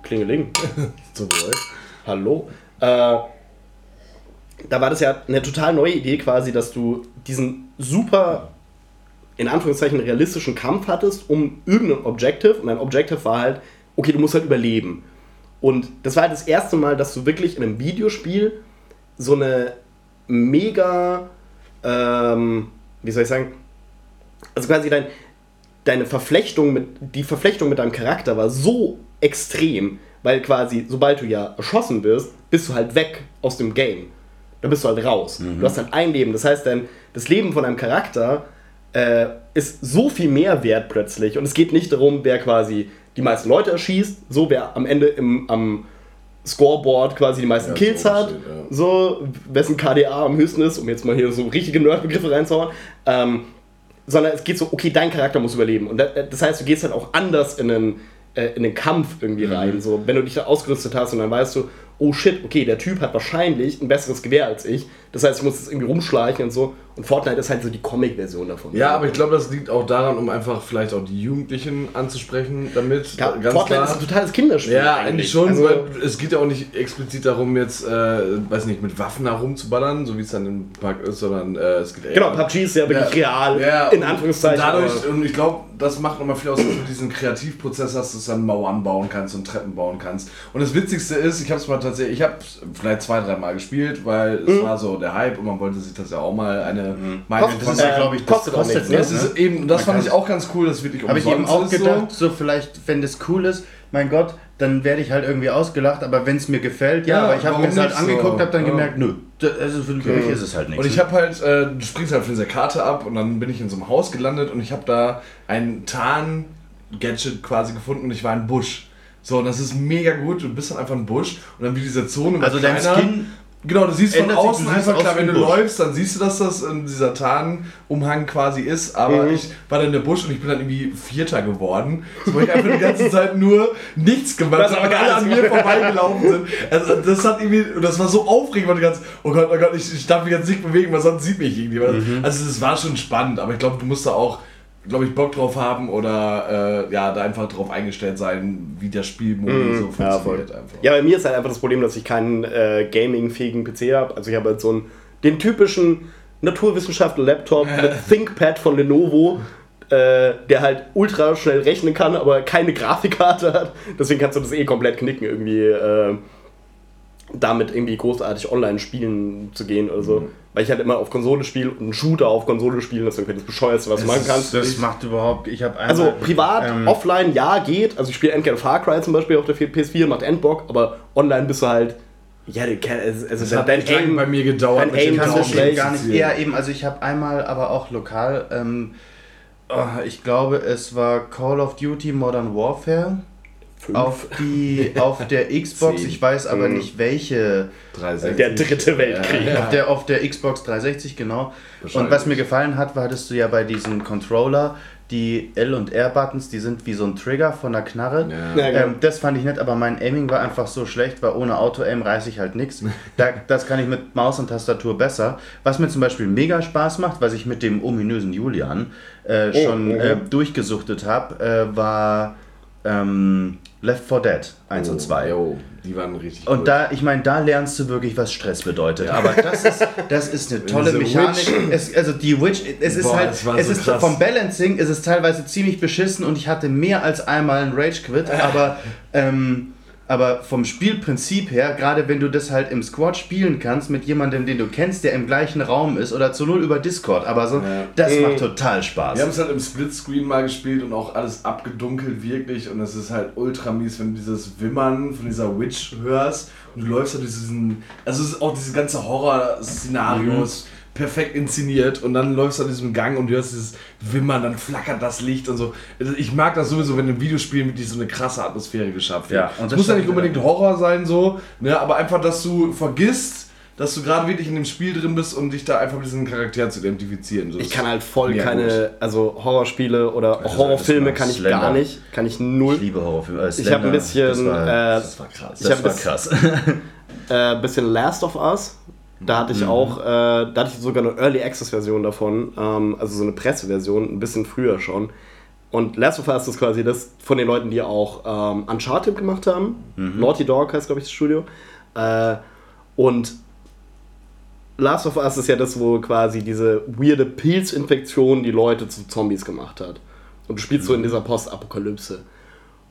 Klingeling. So wohl. Hallo. Äh, da war das ja eine total neue Idee quasi, dass du diesen super, in Anführungszeichen, realistischen Kampf hattest um irgendein Objective. Und dein Objective war halt, okay, du musst halt überleben. Und das war halt das erste Mal, dass du wirklich in einem Videospiel so eine mega, ähm, wie soll ich sagen, also quasi dein, deine Verflechtung mit, die Verflechtung mit deinem Charakter war so extrem, weil quasi, sobald du ja erschossen wirst, bist du halt weg aus dem Game. Da bist du halt raus. Du hast halt ein Leben. Das heißt, dein, das Leben von deinem Charakter äh, ist so viel mehr wert plötzlich. Und es geht nicht darum, wer quasi die meisten Leute erschießt, so wer am Ende im, am Scoreboard quasi die meisten Ja, Kills so hat, steht, ja. so wessen KDA am höchsten ist, um jetzt mal hier so richtige Nerdbegriffe reinzuhauen. Ähm, sondern es geht so, okay, dein Charakter muss überleben. Und da- das heißt, du gehst halt auch anders in einen, äh, in den Kampf irgendwie rein. So, wenn du dich da ausgerüstet hast und dann weißt du, oh shit, okay, der Typ hat wahrscheinlich ein besseres Gewehr als ich. Das heißt, ich muss jetzt irgendwie rumschleichen und so. Und Fortnite ist halt so die Comic-Version davon. Ja, aber ich glaube, das liegt auch daran, um einfach vielleicht auch die Jugendlichen anzusprechen damit. Ja, Fortnite ist ein totales Kinderspiel. Ja, eigentlich schon, Also, es geht ja auch nicht explizit darum, jetzt, äh, weiß nicht, mit Waffen herumzuballern, so wie es dann im Park ist, sondern äh, es geht eher. genau, PUBG ist ja wirklich real, Ja, in Anführungszeichen. Und dadurch, und ich glaube, das macht nochmal viel aus, dass du diesen Kreativprozess hast, dass du dann Mauern bauen kannst und Treppen bauen kannst. Und das Witzigste ist, ich habe es mal tatsächlich, ich habe vielleicht zwei, drei Mal gespielt, weil Mhm. es war so der Hype und man wollte sich das ja auch mal eine Meinung Kostet- von Das ist ja, Äh, glaube ich, das kostet auch nichts, ne? es ist eben, das Man fand ich auch ganz cool, dass es wirklich Habe ich eben umsonst auch ist, so. gedacht, so. vielleicht, wenn das cool ist, mein Gott, dann werde ich halt irgendwie ausgelacht, aber wenn es mir gefällt, ja, Ja, aber ich habe mir das halt angeguckt, so? habe dann Ja. gemerkt, nö, das, also für mich ist es halt nichts. Und ich habe halt, äh, du springst halt von dieser Karte ab und dann bin ich in so einem Haus gelandet und ich habe da ein Tarn-Gadget quasi gefunden und ich war ein Busch. So, und das ist mega gut, du bist dann einfach ein Busch und dann wie diese Zone Also dein kleiner. Skin Genau, du siehst von ändert sich, außen du siehst einfach klar, wenn du Busch. läufst, dann siehst du, dass das in dieser Tarnumhang quasi ist, aber Mhm. ich war dann in der Busch und ich bin dann irgendwie Vierter geworden. So, weil ich einfach die ganze Zeit nur nichts gemacht habe, aber alle an mir vorbeigelaufen sind. Also das hat irgendwie, das war so aufregend, weil du ganz, oh Gott, oh Gott, ich, ich darf mich jetzt nicht bewegen, weil sonst sieht mich irgendjemand. Mhm. Also es war schon spannend, aber ich glaube, du musst da auch, glaube ich, Bock drauf haben oder äh, ja, da einfach drauf eingestellt sein, wie der Spielmodus so Mhm. Ja, funktioniert einfach. Ja, bei mir ist halt einfach das Problem, dass ich keinen äh, gaming-fähigen PC habe. Also ich habe halt so einen, den typischen Naturwissenschaftler-Laptop mit ThinkPad von Lenovo, äh, der halt ultra schnell rechnen kann, aber keine Grafikkarte hat. Deswegen kannst du das eh komplett knicken, irgendwie äh, damit irgendwie großartig online spielen zu gehen oder so. Weil ich halt immer auf Konsole spiele und einen Shooter auf Konsole spiele, deswegen das bescheuerste, was du machen kannst. das macht überhaupt, ich habe Also privat, ähm, offline, ja, geht. Also ich spiele Endgame Far Cry zum Beispiel auf der PS4, macht Endbock, aber online bist du halt. Ja, also Das dein- hat dein Aim- bei mir gedauert. dein Aim Ich kann so das Daumen schlecht. gar nicht. Ja, eben, also ich habe einmal, aber auch lokal, ähm, oh, ich glaube, es war Call of Duty Modern Warfare Fünf. auf, die, auf der Xbox, Zehn. ich weiß aber nicht welche. 360. Der dritte Weltkrieg. Ja, Auf, der, auf der Xbox 360, genau. Und was mir gefallen hat, war, hattest du ja bei diesem Controller die L- und R-Buttons, die sind wie so ein Trigger von der Knarre. Ja. Ja, genau. Ähm, das fand ich nett, aber mein Aiming war einfach so schlecht, weil ohne Auto-Aim reiße ich halt nichts. Da, das kann ich mit Maus und Tastatur besser. Was mir zum Beispiel mega Spaß macht, was ich mit dem ominösen Julian äh, Oh, schon mhm. äh, durchgesuchtet habe, äh, war ähm, Left 4 Dead 1 und 2. Jo, die waren richtig Und cool. da, ich meine, da lernst du wirklich, was Stress bedeutet. Aber das ist, das ist eine tolle Mechanik. Es, also die Witch, es ist Boah, halt, das war es so ist krass. vom Balancing ist es teilweise ziemlich beschissen und ich hatte mehr als einmal einen Rage Quit, aber ähm, aber vom Spielprinzip her, gerade wenn du das halt im Squad spielen kannst mit jemandem, den du kennst, der im gleichen Raum ist oder zu null über Discord, aber so, Ja. das Mhm. macht total Spaß. Wir haben es halt im Splitscreen mal gespielt und auch alles abgedunkelt wirklich und es ist halt ultra mies, wenn du dieses Wimmern von dieser Witch hörst und du läufst halt diesen, also es ist auch diese ganze Horror-Szenario ist perfekt inszeniert und dann läufst du an diesem Gang und du hörst dieses Wimmern, dann flackert das Licht und so. Also ich mag das sowieso, wenn in Videospielen wirklich so eine krasse Atmosphäre geschafft wird. Ja, und es das muss ja nicht unbedingt. Horror sein so, ne, aber einfach, dass du vergisst, dass du gerade wirklich in dem Spiel drin bist und dich da einfach mit diesem Charakter zu identifizieren. So Ich kann halt voll keine, also Horrorspiele oder Also, Horrorfilme kann ich Slender. gar nicht. Kann ich null. Ich liebe Horrorfilme. Äh, Ich habe ein bisschen, Das war, äh, Das war krass. das war krass. äh, bisschen Last of Us. Da hatte ich Mhm. auch, äh, da hatte ich sogar eine Early Access Version davon, ähm, also so eine Presseversion, ein bisschen früher schon. Und Last of Us ist quasi das von den Leuten, die auch ähm, Uncharted gemacht haben. Mhm. Naughty Dog heißt, glaube ich, das Studio. Äh, und Last of Us ist ja das, wo quasi diese weirde Pilzinfektion die Leute zu Zombies gemacht hat. Und du spielst so in dieser Postapokalypse.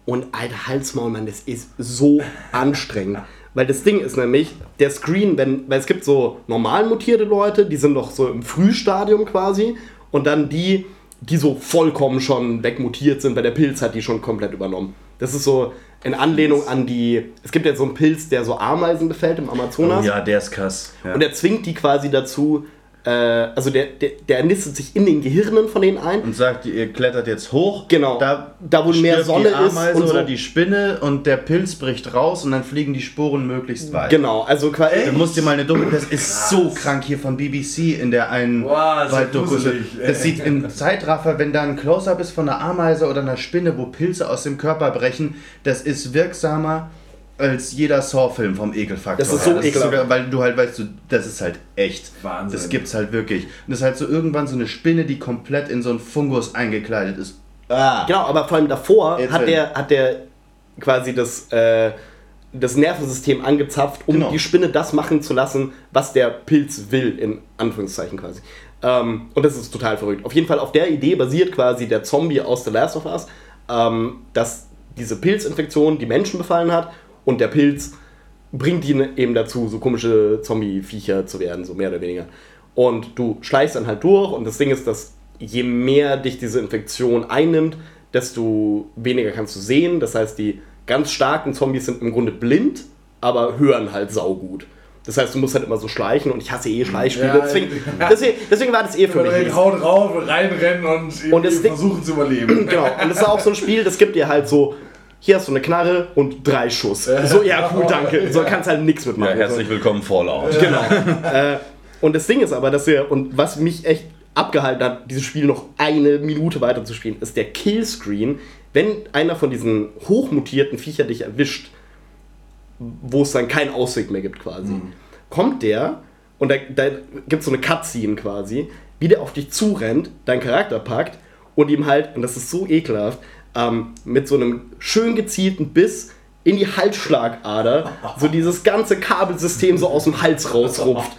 Und alter Halsmaul, Mann, das ist so anstrengend. Weil das Ding ist nämlich, der Screen, wenn, weil es gibt so normal mutierte Leute, die sind doch so im Frühstadium quasi. Und dann die, die so vollkommen schon wegmutiert sind, weil der Pilz hat die schon komplett übernommen. Das ist so in Anlehnung an die. Es gibt ja so einen Pilz, der so Ameisen befällt im Amazonas. Oh ja, der ist krass. Ja. Und der zwingt die quasi dazu, äh, also der, der, der nistet sich in den Gehirnen von denen ein. und sagt, ihr klettert jetzt hoch. Genau. Da, Da, wo mehr Sonne die Ameise ist und so. oder die Spinne und der Pilz bricht raus und dann fliegen die Sporen möglichst weit. Genau, also quasi. Du musst dir mal eine Doku, das ist so krank hier von BBC in der einen ja Walddoku. ey. Das sieht im Zeitraffer, wenn da ein Close-Up ist von einer Ameise oder einer Spinne, wo Pilze aus dem Körper brechen, das ist wirksamer als jeder Saw-Film vom Ekelfaktor. Das ist so her. ekelhaft. sogar, weil du halt weißt, du, das ist halt echt. Wahnsinn. Das gibt's halt wirklich. Und das ist halt so irgendwann so eine Spinne, die komplett in so einen Fungus eingekleidet ist. Ah. Genau, aber vor allem davor Jetzt hat der, hat der quasi das, äh, das Nervensystem angezapft, um Genau. die Spinne das machen zu lassen, was der Pilz will, in Anführungszeichen quasi. Ähm, und das ist total verrückt. Auf jeden Fall auf der Idee basiert quasi der Zombie aus The Last of Us, ähm, dass diese Pilzinfektion die Menschen befallen hat und der Pilz bringt ihn eben dazu, so komische Zombie-Viecher zu werden, so mehr oder weniger. Und du schleichst dann halt durch und das Ding ist, dass je mehr dich diese Infektion einnimmt, desto weniger kannst du sehen. Das heißt, die ganz starken Zombies sind im Grunde blind, aber hören halt saugut. Das heißt, du musst halt immer so schleichen und ich hasse eh Schleichspiele. Ja, deswegen, ja. deswegen, deswegen war das eh für mich haut rauf, reinrennen und, Und versuchen zu überleben. Genau, und das ist auch so ein Spiel, das gibt dir halt so, hier hast du eine Knarre und drei Schuss. So, ja, cool, danke. So kannst halt nichts mitmachen. so. willkommen, Fallout. Genau. äh, und das Ding ist aber, dass wir, und was mich echt abgehalten hat, dieses Spiel noch eine Minute weiter zu spielen, ist der Killscreen. Wenn einer von diesen hochmutierten Viecher dich erwischt, wo es dann keinen Ausweg mehr gibt quasi, kommt der und da, da gibt es so eine Cutscene quasi, wie der auf dich zurennt, deinen Charakter packt und ihm halt, und das ist so ekelhaft, ähm, mit so einem schön gezielten Biss in die Halsschlagader so dieses ganze Kabelsystem so aus dem Hals rausrupft.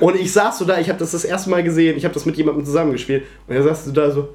Und ich saß so da, ich habe das das erste Mal gesehen, ich habe das mit jemandem zusammengespielt und er saß so da so,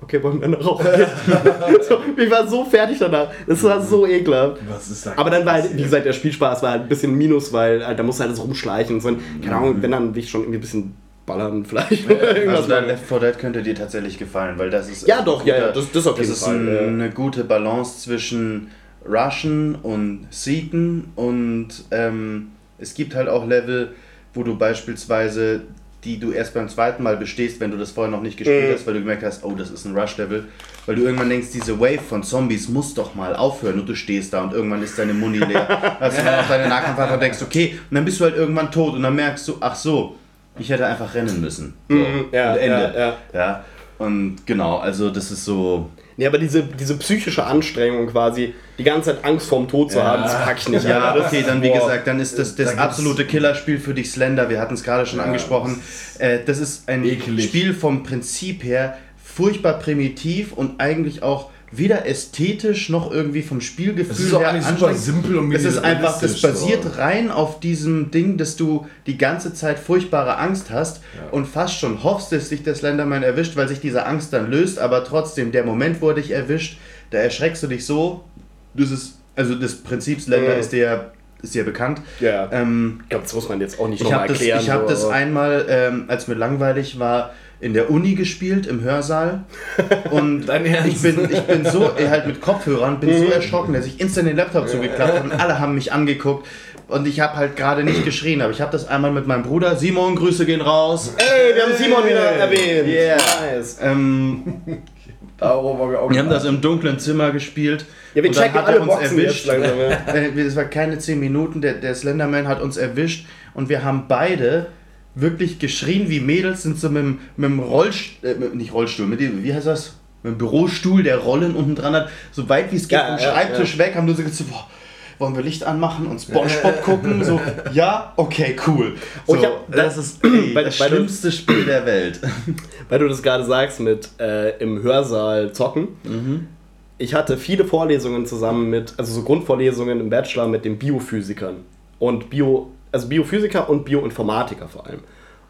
okay, wollen wir nach Hause gehen? so, ich war so fertig danach, das war so ekelhaft. Was ist da Aber dann war halt, wie gesagt, der Spielspaß war halt ein bisschen Minus, weil halt, da musst du halt so rumschleichen und so. Keine Ahnung, wenn dann dich schon irgendwie ein bisschen ballern vielleicht. Also. Left 4 Dead könnte dir tatsächlich gefallen, weil das ist Ja, ein doch, ja, ja, das- das auf jeden ist Fall, ein, ja. eine gute Balance zwischen Rushen und Seeken und ähm, es gibt halt auch Level, wo du beispielsweise die du erst beim zweiten Mal bestehst, wenn du das vorher noch nicht gespielt Mhm. hast, weil du gemerkt hast, oh, das ist ein Rush-Level, weil du irgendwann denkst, diese Wave von Zombies muss doch mal aufhören und du stehst da und irgendwann ist deine Muni leer. Hast du dann auf deine Nahkampfwaffe und denkst, okay, und dann bist du halt irgendwann tot und dann merkst du, ach so, ich hätte einfach rennen müssen. So, Mhm, ja, und Ende. ja, ja. Ja, und genau, also das ist so. Nee, aber diese, diese psychische Anstrengung quasi, die ganze Zeit Angst vorm Tod zu Ja. haben, das pack ich nicht. Ja. Das okay, dann wie boah. gesagt, dann ist das Da das gibt's- absolute Killerspiel für dich Slender. Wir hatten es gerade schon Ja. angesprochen. Äh, das ist ein Ekelig. Spiel vom Prinzip her furchtbar primitiv und eigentlich auch weder ästhetisch noch irgendwie vom Spielgefühl Es ist auch her super simpel und Es ist einfach, das basiert so. rein auf diesem Ding, dass du die ganze Zeit furchtbare Angst hast und fast schon hoffst, dass sich der Slenderman erwischt, weil sich diese Angst dann löst, aber trotzdem, der Moment, wo er dich erwischt, da erschreckst du dich so. Das ist, also das Prinzip Slender Mhm. ist dir ja ist dir bekannt. Ja. Ähm, Ich glaube, das muss man jetzt auch nicht ich nochmal habe das, erklären. ich hab so, das einmal, ähm, als mir langweilig war, in der Uni gespielt, im Hörsaal. Und ich bin, ich bin so, halt mit Kopfhörern, bin so erschrocken, dass ich instant den Laptop zugeklappt habe und alle haben mich angeguckt. Und ich habe halt gerade nicht geschrien, aber ich habe das einmal mit meinem Bruder. Simon, Grüße gehen raus. Ey, wir haben Simon wieder erwähnt. Yeah. Nice. Ähm, wir haben das im dunklen Zimmer gespielt. Ja, wir und checken hat er alle uns Boxen erwischt. jetzt langsam, ja. Äh, Es war keine 10 Minuten, der, der Slenderman hat uns erwischt und wir haben beide wirklich geschrien wie Mädels, sind so mit, dem- mit dem Rollstuhl, äh, nicht Rollstuhl, mit dem, wie heißt das? Mit dem Bürostuhl, der Rollen unten dran hat, so weit wie es geht Ja, vom ja, Schreibtisch weg, haben nur so gesagt, boah, wollen wir Licht anmachen und Spongebob gucken? So, ja, okay, cool. So, hab- das ist ey, weil- das weil du- schlimmste Spiel der Welt. Weil du das gerade sagst mit äh, im Hörsaal zocken. Ich hatte viele Vorlesungen zusammen mit, also so Grundvorlesungen im Bachelor mit den Biophysikern. Und Bio, also Biophysiker und Bioinformatiker vor allem.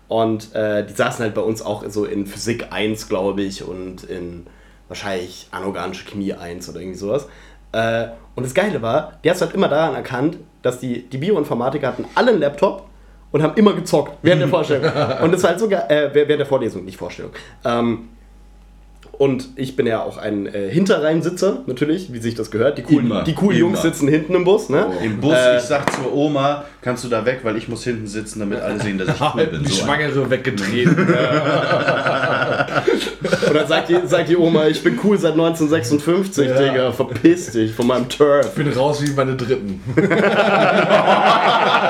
Und äh, die saßen halt bei uns auch so in Physik 1, glaube ich, und in wahrscheinlich anorganische Chemie 1 oder irgendwie sowas. Äh, und das Geile war, der hast halt immer daran erkannt, dass die, die Bioinformatiker hatten alle einen Laptop und haben immer gezockt während der Vorstellung. Und das war halt sogar, äh, während der Vorlesung, nicht Vorstellung. Ähm, und ich bin ja auch ein äh, Hinterreinsitzer, natürlich, wie sich das gehört. Die coolen, Immer, die coolen. Jungs sitzen hinten im Bus, ne? Im Bus, Äh, ich sag zur Oma, kannst du da weg, weil ich muss hinten sitzen, damit alle sehen, dass ich cool bin. die So ein- Schwangere weggetreten. Und dann sagt die, sagt die Oma, ich bin cool seit 1956, Ja. Digga, verpiss dich von meinem Turf. Ich bin raus wie meine Dritten.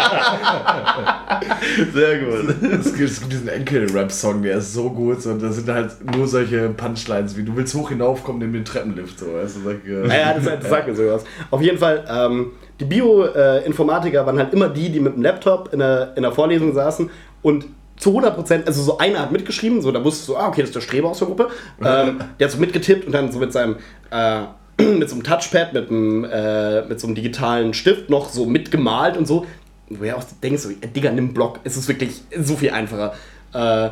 Sehr gut. Es gibt, es gibt diesen Enkel-Rap-Song, der ist so gut. Und da sind halt nur solche Punchlines wie: Du willst hoch hinaufkommen, nimm den Treppenlift. So, weißt du, sag, äh, Naja, das, das sagt sowas. Auf jeden Fall, ähm, die Bio-Informatiker waren halt immer die, die mit dem Laptop in der, in der Vorlesung saßen und zu 100%, also so einer hat mitgeschrieben, so da wusstest du, ah, okay, das ist der Streber aus der Gruppe. Ähm, der hat so mitgetippt und dann so mit seinem, äh, mit so einem Touchpad, mit, einem, äh, mit so einem digitalen Stift noch so mitgemalt und so. Wo du ja auch denkst, so, Digga, nimm einen Block, es ist wirklich so viel einfacher. Äh,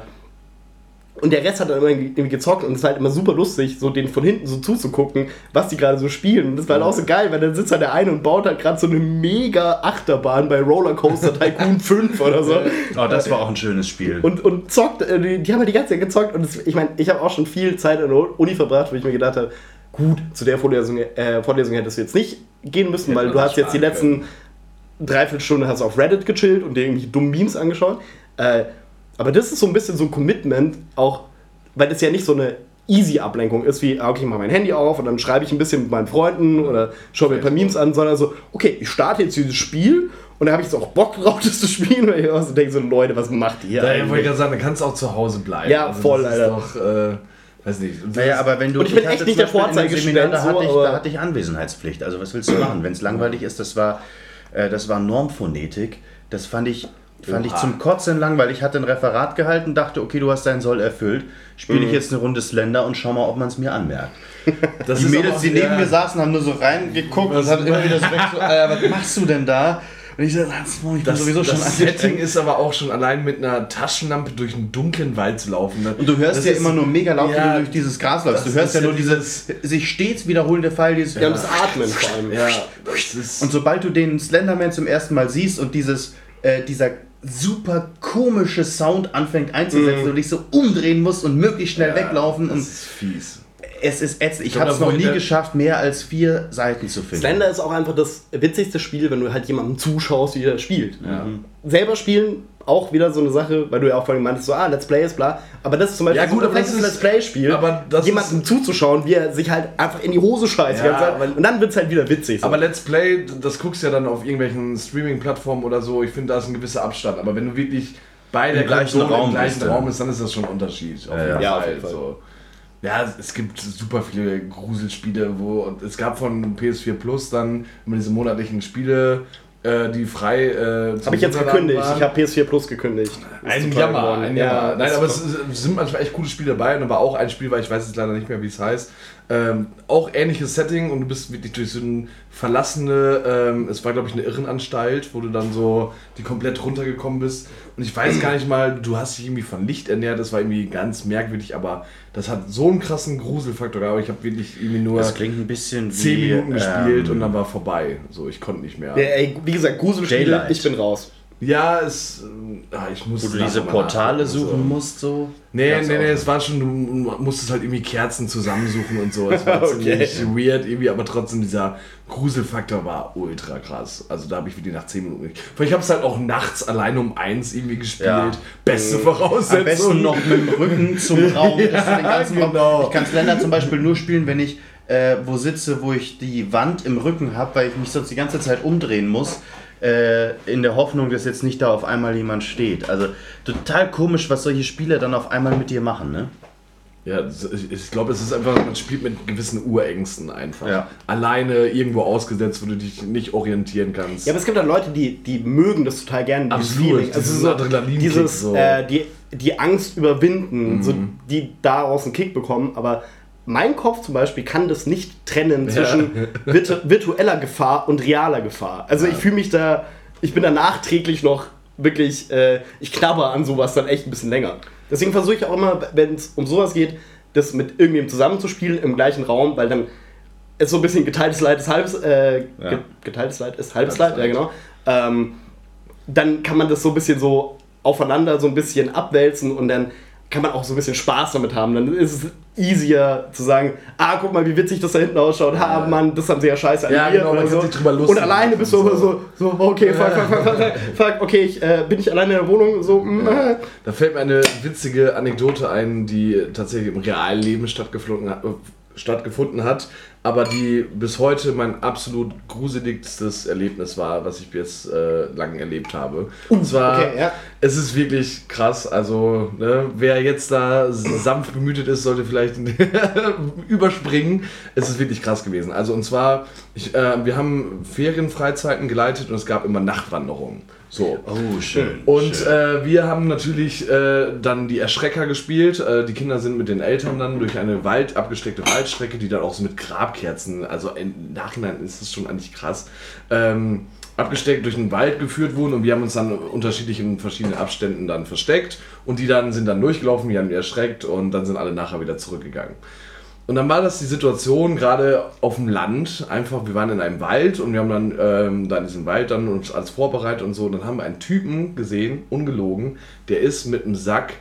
und der Rest hat dann immer irgendwie gezockt und es war halt immer super lustig, so den von hinten so zuzugucken, was die gerade so spielen. Und das war halt auch so geil, weil dann sitzt halt der eine und baut halt gerade so eine mega Achterbahn bei Rollercoaster Tycoon 5 oder so. Oh, das war auch ein schönes Spiel. Und, und zockt, äh, die, die haben halt die ganze Zeit gezockt. Und das, ich meine, ich habe auch schon viel Zeit in der Uni verbracht, wo ich mir gedacht habe, gut, zu der Vorlesung, äh, Vorlesung hättest du jetzt nicht gehen müssen, weil du hast jetzt die letzten dreiviertel Stunde hast du auf Reddit gechillt und dir irgendwie dumme Memes angeschaut. Äh, aber das ist so ein bisschen so ein Commitment, auch weil das ja nicht so eine easy Ablenkung ist, wie, ah, okay, ich mache mein Handy auf und dann schreibe ich ein bisschen mit meinen Freunden oder schaue mir ein paar Memes an, sondern so, okay, ich starte jetzt dieses Spiel und da habe ich jetzt auch Bock drauf, das zu spielen, weil ich auch so denke, so Leute, was macht ihr? Da wollte ich gerade sagen, dann kannst du auch zu Hause bleiben. Ja, voll, das Alter. Ist doch, äh, weiß nicht. Naja, aber wenn du. Und ich bin hatte echt nicht der da, so, hatte ich, da hatte ich Anwesenheitspflicht. Also, was willst du machen? Wenn es langweilig ist, das war, äh, das war Normphonetik. Das fand ich, fand ich zum Kotzen langweilig. Ich hatte ein Referat gehalten, dachte, okay, du hast deinen Soll erfüllt. Spiele ich jetzt eine Runde Slender und schau mal, ob man es mir anmerkt. das Die Mädels, die neben mir saßen, haben nur so reingeguckt Was- und haben immer wieder so weg, so, äh, was machst du denn da? Und ich so, ich bin Das, sowieso schon das Setting ist aber auch schon allein mit einer Taschenlampe durch einen dunklen Wald zu laufen. ne? Und du hörst Das ja ist- immer nur mega laut, Ja, wenn du durch dieses Gras läufst. Du hörst ja ja nur dieses sich stets wiederholende Pfeil, dieses Ja, und das Atmen vor allem. Ja. Und sobald du den Slenderman zum ersten Mal siehst und dieses, äh, dieser super komische Sound anfängt einzusetzen Mhm. und dich so umdrehen musst und möglichst schnell Ja, weglaufen Das und ist fies. Es ist ätzend. Ich habe es noch nie geschafft, mehr als vier Seiten zu finden. Slender ist auch einfach das witzigste Spiel, wenn du halt jemandem zuschaust, wie er spielt. Ja. Selber spielen auch wieder so eine Sache, weil du ja auch vorhin meintest, so, ah, Let's Play ist bla. Aber das ist zum Beispiel Ja, gut, so ein perfektes ist- Let's Play-Spiel, jemandem zuzuschauen, wie er sich halt einfach in die Hose scheißt. Ja, aber- und dann wird es halt wieder witzig. So. Aber Let's Play, das guckst du ja dann auf irgendwelchen Streaming-Plattformen oder so. Ich finde, da ist ein gewisser Abstand. Aber wenn du wirklich bei der gleichen Konsole Raum im gleichen. Raum bist, dann ist das schon ein Unterschied. Auf Ja, jeden ja, Fall. auf jeden Fall. So. Ja, es gibt super viele Gruselspiele, wo es gab von PS4 Plus dann immer diese monatlichen Spiele, äh, die frei. Äh, habe ich jetzt gekündigt. waren. Ich habe PS4 Plus gekündigt. Ist Ein Jammer, geworden. ein Ja, Jammer. Nein, das aber es, es sind manchmal echt coole Spiele dabei und aber auch ein Spiel, weil ich weiß jetzt leider nicht mehr, wie es heißt. Ähm, auch ähnliches Setting und du bist wirklich durch so eine verlassene, ähm, es war glaube ich eine Irrenanstalt, wo du dann so die komplett runtergekommen bist. Und ich weiß gar nicht mal, du hast dich irgendwie von Licht ernährt, das war irgendwie ganz merkwürdig, aber das hat so einen krassen Gruselfaktor gehabt. Aber ich habe wirklich irgendwie nur Das klingt ein bisschen wie. 10 Minuten gespielt ähm, und dann war vorbei. So, ich konnte nicht mehr. Ja, ey, wie gesagt, Gruselspiele, Daylight. ich bin raus. Ja, es. äh, ah, ich muss Wo du diese Portale nachgucken, so. suchen musst, so. Nee, Gab's nee, nee, es war schon, du musstest halt irgendwie Kerzen zusammensuchen und so. Es war Okay. ziemlich weird irgendwie, aber trotzdem dieser Gruselfaktor war ultra krass. Also da habe ich wirklich nach 10 Minuten nicht. Ich habe es halt auch nachts alleine um eins irgendwie gespielt. Ja. Beste Am Voraussetzung. besten noch mit dem Rücken zum Raum. Raum- genau. Ich kann Slender zum Beispiel nur spielen, wenn ich äh, wo sitze, wo ich die Wand im Rücken habe, weil ich mich sonst die ganze Zeit umdrehen muss. Äh, in der Hoffnung, dass jetzt nicht da auf einmal jemand steht. Also total komisch, was solche Spiele dann auf einmal mit dir machen, ne? Ja, das- ich, glaube, es ist einfach, man spielt mit gewissen Urängsten einfach. Ja. Alleine irgendwo ausgesetzt, wo du dich nicht orientieren kannst. Ja, aber es gibt dann Leute, die, die mögen das total gerne, dieses Absolut, Feeling. Also diesen so, Adrenalinkick dieses, so. Mhm. äh, die, die Angst überwinden, so, die daraus einen Kick bekommen, aber mein Kopf zum Beispiel kann das nicht trennen zwischen virtu virtueller Gefahr und realer Gefahr. Also ich fühle mich da, ich bin da nachträglich noch wirklich, äh, ich knabber an sowas dann echt ein bisschen länger. Deswegen versuche ich auch immer, wenn es um sowas geht, das mit irgendjemandem zusammenzuspielen im gleichen Raum, weil dann ist so ein bisschen geteiltes Leid ist halbes, äh, Ja. ge- geteiltes Leid ist halbes Halbes Leid, ja genau. Ähm, dann kann man das so ein bisschen so aufeinander so ein bisschen abwälzen und dann kann man auch so ein bisschen Spaß damit haben. Dann ist es easier zu sagen, ah, guck mal, wie witzig das da hinten ausschaut. Ha, Mann, das haben sie ja scheiße Ja, animiert genau, man oder so. sich drüber lustig Und alleine bist du so. so, so, okay, fuck, fuck, fuck, fuck, fuck, okay, ich, äh, bin ich alleine in der Wohnung, so, mm, äh. Da fällt mir eine witzige Anekdote ein, die tatsächlich im realen Leben stattgefunden hat, stattgefunden hat aber die bis heute mein absolut gruseligstes Erlebnis war, was ich bis äh, lang erlebt habe. Und zwar, okay, ja. es ist wirklich krass. Also, ne, wer jetzt da sanft bemüht ist, sollte vielleicht überspringen. Es ist wirklich krass gewesen. Also, und zwar, ich, äh, wir haben Ferienfreizeiten geleitet und es gab immer Nachtwanderungen. So. Oh, schön. Und schön. äh, wir haben natürlich äh, dann die Erschrecker gespielt. Äh, die Kinder sind mit den Eltern dann durch eine Wald, abgesteckte Waldstrecke, die dann auch so mit Grabkerzen, also im Nachhinein ist es schon eigentlich krass, ähm, abgesteckt durch den Wald geführt wurden und wir haben uns dann unterschiedlich in verschiedenen Abständen dann versteckt und die dann sind dann durchgelaufen, die haben die erschreckt und dann sind alle nachher wieder zurückgegangen. Und dann war das die Situation gerade auf dem Land, einfach, wir waren in einem Wald und wir haben dann ähm, da in diesem Wald dann uns alles vorbereitet und so. Und dann haben wir einen Typen gesehen, ungelogen, der ist mit einem Sack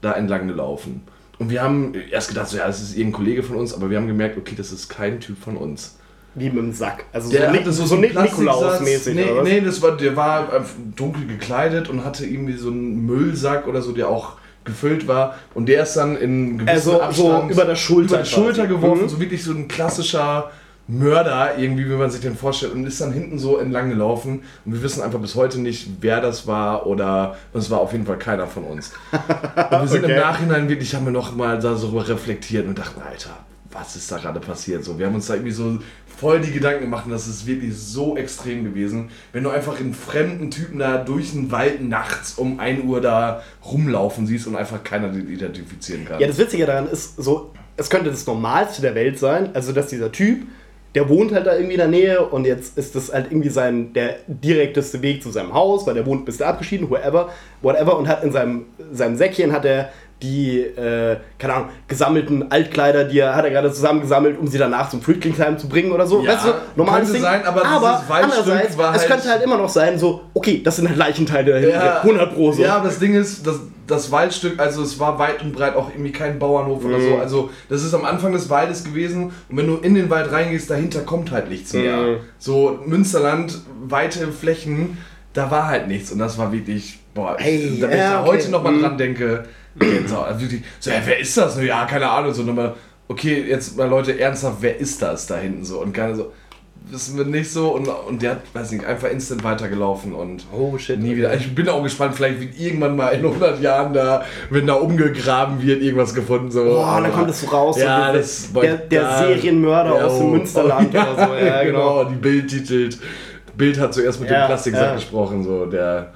da entlang gelaufen. Und wir haben erst gedacht, so, ja, das ist irgendein Kollege von uns, aber wir haben gemerkt, okay, das ist kein Typ von uns. Wie mit dem Sack. Also Der so, hatte so, so, so einen. Nikolaus-mäßig. Nee, oder was? nee das war, der war äh, dunkel gekleidet und hatte irgendwie so einen Müllsack oder so, der auch gefüllt war. Und der ist dann in gewissem Also, so Abstand über der Schulter über die Schulter geworfen, Mhm. so wirklich so ein klassischer Mörder, irgendwie, wie man sich den vorstellt, und ist dann hinten so entlang gelaufen. Und wir wissen einfach bis heute nicht, wer das war oder es war auf jeden Fall keiner von uns. Und wir sind Okay. im Nachhinein wirklich, haben wir noch mal da so reflektiert und dachten, Alter, was ist da gerade passiert? So, wir haben uns da irgendwie so voll die Gedanken gemacht und das ist wirklich so extrem gewesen. Wenn du einfach einen fremden Typen da durch den Wald nachts um 1 Uhr da rumlaufen siehst und einfach keiner den identifizieren kann. Ja, das Witzige daran ist so, es könnte das Normalste der Welt sein, also dass dieser Typ, der wohnt halt da irgendwie in der Nähe und jetzt ist das halt irgendwie sein, der direkteste Weg zu seinem Haus, weil der wohnt ein bisschen abgeschieden, whoever, whatever, und hat in seinem, seinem Säckchen hat er die, äh, keine Ahnung, gesammelten Altkleider, die er, hat er gerade zusammengesammelt, um sie danach zum Flüchtlingsheim zu bringen oder so. Ja, weißt du, normales könnte Ding. sein, aber Waldstück andererseits, war es halt- könnte halt immer noch sein, so, okay, das sind halt Leichenteile dahinter, Ja, 100 Pro so. Ja, aber das Ding ist, das, das Waldstück, also es war weit und breit auch irgendwie kein Bauernhof oder Mhm. so. Also das ist am Anfang des Waldes gewesen und wenn du in den Wald reingehst, dahinter kommt halt nichts mehr. Mhm. So Münsterland, weite Flächen, da war halt nichts und das war wirklich, boah, Hey, wenn ich ja, da okay. heute nochmal Mhm. dran denke. Also wirklich, so, ja, wer ist das? Ja, keine Ahnung. So nochmal, okay, jetzt mal Leute, ernsthaft, wer ist das da hinten so? Und keine so, wissen wir nicht so und, und der hat, weiß nicht, einfach instant weitergelaufen und Oh shit. Nie wieder. Ich bin auch gespannt, vielleicht wird irgendwann mal in 100 Jahren da, wenn da umgegraben wird, irgendwas gefunden. So. Boah, dann kommt es so raus. Ja, so das der, der da- Serienmörder Ja, aus dem oh, Münsterland oh, oder so. Ja, genau. die Bild titelt. Bild hat zuerst mit Ja, dem Plastiksack ja. gesprochen. So. Der,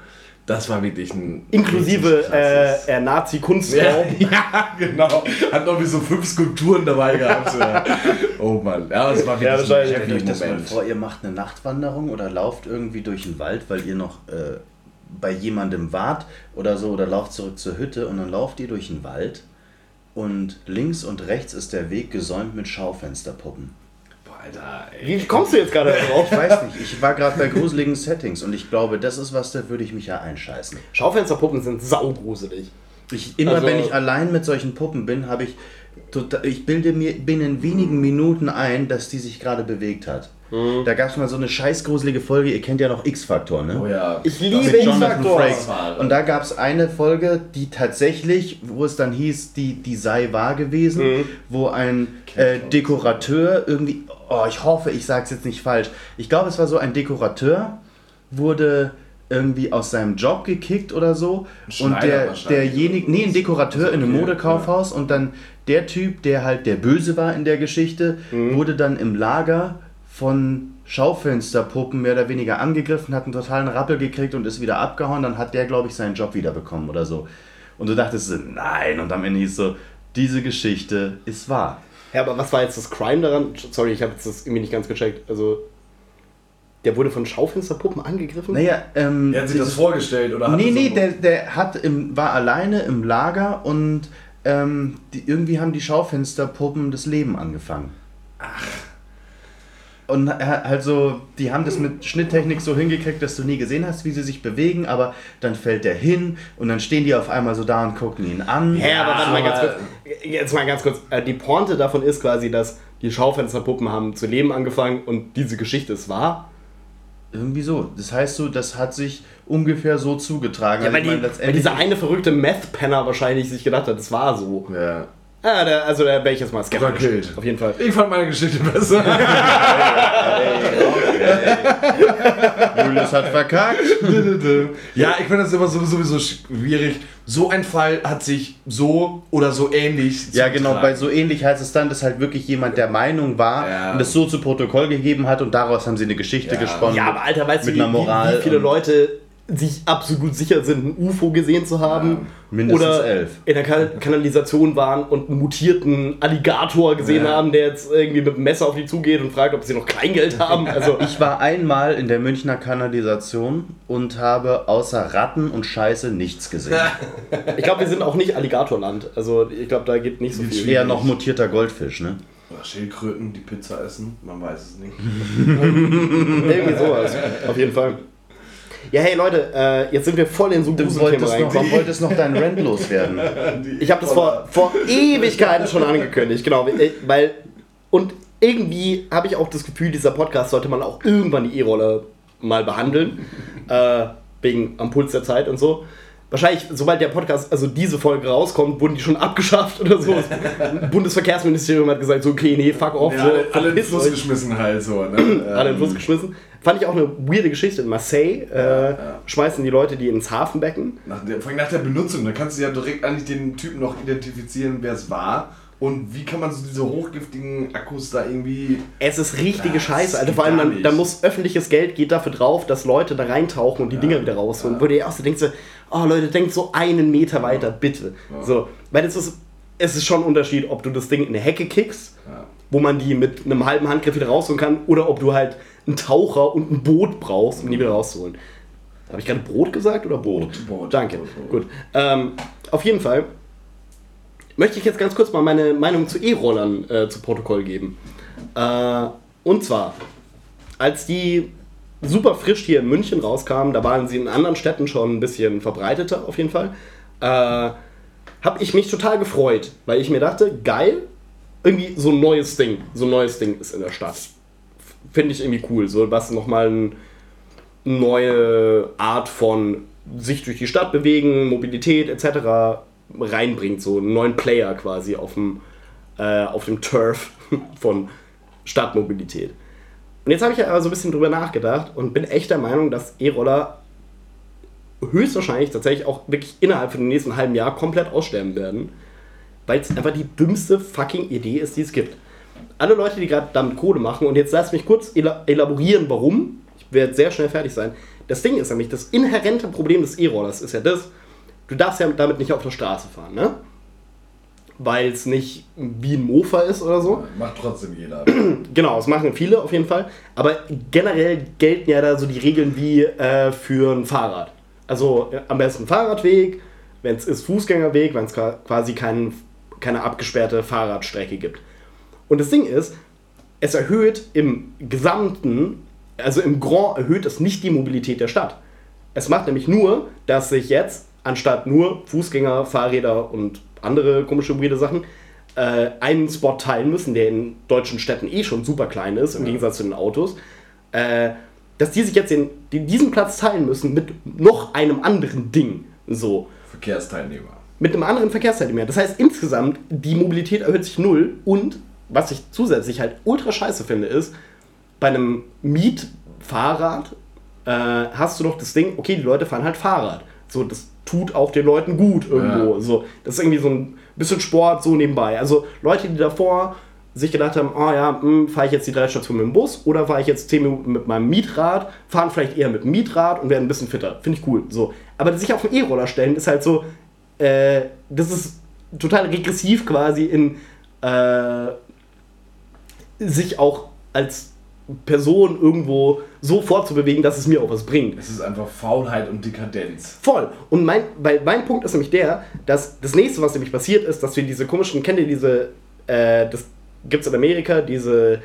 das war wirklich ein. Inklusive äh, Nazi-Kunstraum. ja, ja, genau. Hat noch wie so fünf Skulpturen dabei gehabt. Oh Mann. Ja, das war wirklich Ja, ein. Stellt euch das mal vor, ihr macht eine Nachtwanderung oder lauft irgendwie durch den Wald, weil ihr noch äh, bei jemandem wart oder so oder lauft zurück zur Hütte und dann lauft ihr durch den Wald und links und rechts ist der Weg gesäumt mit Schaufensterpuppen. Alter, ey. Wie kommst du jetzt gerade drauf? Ich weiß nicht, ich war gerade bei gruseligen Settings und ich glaube, das ist was, da würde ich mich ja einscheißen. Schaufensterpuppen sind saugruselig. Ich, immer Also- wenn ich allein mit solchen Puppen bin, habe ich total, ich bilde mir binnen wenigen Minuten ein, dass die sich gerade bewegt hat. Mhm. Da gab es mal so eine scheißgruselige Folge, ihr kennt ja noch X-Faktor, ne? Oh ja. Ich liebe. Wahre. Und da gab es eine Folge, die tatsächlich, wo es dann hieß, die, die sei wahr gewesen, Mhm. wo ein äh, Dekorateur irgendwie, oh, ich hoffe, ich sage es jetzt nicht falsch, ich glaube, es war so, ein Dekorateur wurde irgendwie aus seinem Job gekickt oder so und der, derjenige, nee, ein Dekorateur in einem Okay, Modekaufhaus und dann der Typ, der halt der Böse war in der Geschichte, Mhm. wurde dann im Lager von Schaufensterpuppen mehr oder weniger angegriffen, hat einen totalen Rappel gekriegt und ist wieder abgehauen. Dann hat der, glaube ich, seinen Job wiederbekommen oder so. Und du dachtest, so, nein. Und am Ende hieß so, diese Geschichte ist wahr. Ja, aber was war jetzt das Crime daran? Sorry, ich habe jetzt das irgendwie nicht ganz gecheckt. Also, der wurde von Schaufensterpuppen angegriffen? Naja, ähm. Er hat sich das vorgestellt oder hat Nee, das nee, der, der hat im, war alleine im Lager und ähm, die, irgendwie haben die Schaufensterpuppen das Leben angefangen. Und also, die haben das mit Schnitttechnik so hingekriegt, dass du nie gesehen hast, wie sie sich bewegen, aber dann fällt der hin und dann stehen die auf einmal so da und gucken ihn an. Hä, aber warte mal ganz kurz. Jetzt mal ganz kurz. Äh, Die Pointe davon ist quasi, dass die Schaufensterpuppen haben zu leben angefangen und diese Geschichte ist wahr. Irgendwie so. Das heißt so, das hat sich ungefähr so zugetragen. Ja, Also weil, meine, die, weil letztendlich- dieser eine verrückte Meth-Penner wahrscheinlich sich gedacht hat, das war so. Ja. Ah, da, also da wäre ich jetzt mal skeptisch. Verkillt. Auf jeden Fall. Ich fand meine Geschichte besser. Julius hat verkackt. ja, ich finde das immer so- sowieso schwierig. So ein Fall hat sich so oder so ähnlich. Ja, genau, bei so ähnlich heißt es dann, dass halt wirklich jemand der Meinung war Ja. und das so zu Protokoll gegeben hat und daraus haben sie eine Geschichte Ja. gesponnen. Ja, aber Alter, weißt mit du, einer wie, Moral wie, viele Leute sich absolut sicher sind, ein UFO gesehen zu haben? Ja, mindestens oder elf. in der Kan Kanalisation waren und einen mutierten Alligator gesehen Ja. haben, der jetzt irgendwie mit dem Messer auf die zugeht und fragt, ob sie noch Kleingeld haben. Also, Ich war einmal in der Münchner Kanalisation und habe außer Ratten und Scheiße nichts gesehen. ich glaube, wir sind auch nicht Alligatorland. Also, ich glaube, da geht nicht so viel. Eher noch mutierter Goldfisch, ne? Oder Schildkröten, die Pizza essen. Man weiß es nicht. Irgendwie sowas. Auf jeden Fall. Ja, hey Leute, äh, jetzt sind wir voll in so Du wolltest noch, reingekommen. warum wolltest noch deinen Rent loswerden? Ich habe das vor, vor Ewigkeiten schon angekündigt, genau. äh, Weil, und irgendwie habe ich auch das Gefühl, dieser Podcast sollte man auch irgendwann die E-Rolle mal behandeln. äh, wegen am Puls der Zeit und so. Wahrscheinlich, sobald der Podcast, also diese Folge rauskommt, wurden die schon abgeschafft oder so. Das Bundesverkehrsministerium hat gesagt, so, okay, nee, fuck off. Ja, so, alle, alle in den Fluss euch. geschmissen halt so. Ne? alle in den Fluss geschmissen. Fand ich auch eine weirde Geschichte. In Marseille äh, ja. schmeißen die Leute die ins Hafenbecken. Nach der, vor allem nach der Benutzung, da kannst du ja direkt eigentlich den Typen noch identifizieren, wer es war. Und wie kann man so diese hochgiftigen Akkus da irgendwie. Es ist richtige Das Scheiße, Alter. Vor allem, nicht. dann muss öffentliches Geld geht dafür drauf, dass Leute da reintauchen und die Dinger wieder rausholen. Wo du dir auch so denkst, oh Leute, denkt so einen Meter weiter, bitte. So, weil es ist, es ist schon ein Unterschied, ob du das Ding in eine Hecke kickst, Ja. wo man die mit einem halben Handgriff wieder rausholen kann, oder ob du halt einen Taucher und ein Boot brauchst, um die wieder rauszuholen. Habe ich gerade Brot gesagt oder Boot? Boot. Danke. Boot, Boot. Gut. Ähm, auf jeden Fall möchte ich jetzt ganz kurz mal meine Meinung zu E-Rollern äh, zu Protokoll geben. Äh, und zwar, als die super frisch hier in München rauskamen, da waren sie in anderen Städten schon ein bisschen verbreiteter auf jeden Fall, äh, habe ich mich total gefreut, weil ich mir dachte, geil, irgendwie so ein neues Ding, so ein neues Ding ist in der Stadt. Finde ich irgendwie cool, so was nochmal ein neue Art von sich durch die Stadt bewegen, Mobilität etc. reinbringt, so einen neuen Player quasi auf dem, äh, auf dem Turf von Stadtmobilität. Und jetzt habe ich aber so ein bisschen drüber nachgedacht und bin echt der Meinung, dass E-Roller höchstwahrscheinlich tatsächlich auch wirklich innerhalb von dem nächsten halben Jahr komplett aussterben werden, weil es einfach die dümmste fucking Idee ist, die es gibt. Alle Leute, die gerade damit Kohle machen, und jetzt lass mich kurz ela- elaborieren, warum. Ich werde sehr schnell fertig sein. Das Ding ist nämlich, das inhärente Problem des E-Rollers ist ja das, du darfst ja damit nicht auf der Straße fahren, ne? Weil es nicht wie ein Mofa ist oder so. Macht trotzdem jeder. Genau, das machen viele auf jeden Fall. Aber generell gelten ja da so die Regeln wie äh, für ein Fahrrad. Also äh, am besten Fahrradweg, wenn es ist Fußgängerweg, wenn es quasi kein, keine abgesperrte Fahrradstrecke gibt. Und das Ding ist, es erhöht im Gesamten, also im Grand erhöht es nicht die Mobilität der Stadt. Es macht nämlich nur, dass sich jetzt anstatt nur Fußgänger, Fahrräder und andere komische, weirde Sachen äh, einen Spot teilen müssen, der in deutschen Städten eh schon super klein ist, im Gegensatz zu den Autos, äh, dass die sich jetzt den, die, diesen Platz teilen müssen mit noch einem anderen Ding. So. Verkehrsteilnehmer. Mit einem anderen Verkehrsteilnehmer. Das heißt, insgesamt, die Mobilität erhöht sich null und was ich zusätzlich halt ultra scheiße finde, ist, bei einem Mietfahrrad äh, hast du doch das Ding, okay, die Leute fahren halt Fahrrad. So, das tut auch den Leuten gut irgendwo. Ja. So, das ist irgendwie so ein bisschen Sport so nebenbei. Also Leute, die davor sich gedacht haben, oh ja, fahre ich jetzt die drei Stationen mit dem Bus oder fahre ich jetzt 10 Minuten mit meinem Mietrad, fahren vielleicht eher mit dem Mietrad und werden ein bisschen fitter. Finde ich cool. So. Aber sich auf den E-Roller stellen ist halt so, äh, das ist total regressiv quasi in äh, sich auch als Person irgendwo so fortzubewegen, dass es mir auch was bringt. Es ist einfach Faulheit und Dekadenz. Voll. Und mein, weil mein Punkt ist nämlich der, dass das nächste, was nämlich passiert ist, dass wir diese komischen, kennt ihr diese, äh, das gibt's in Amerika, diese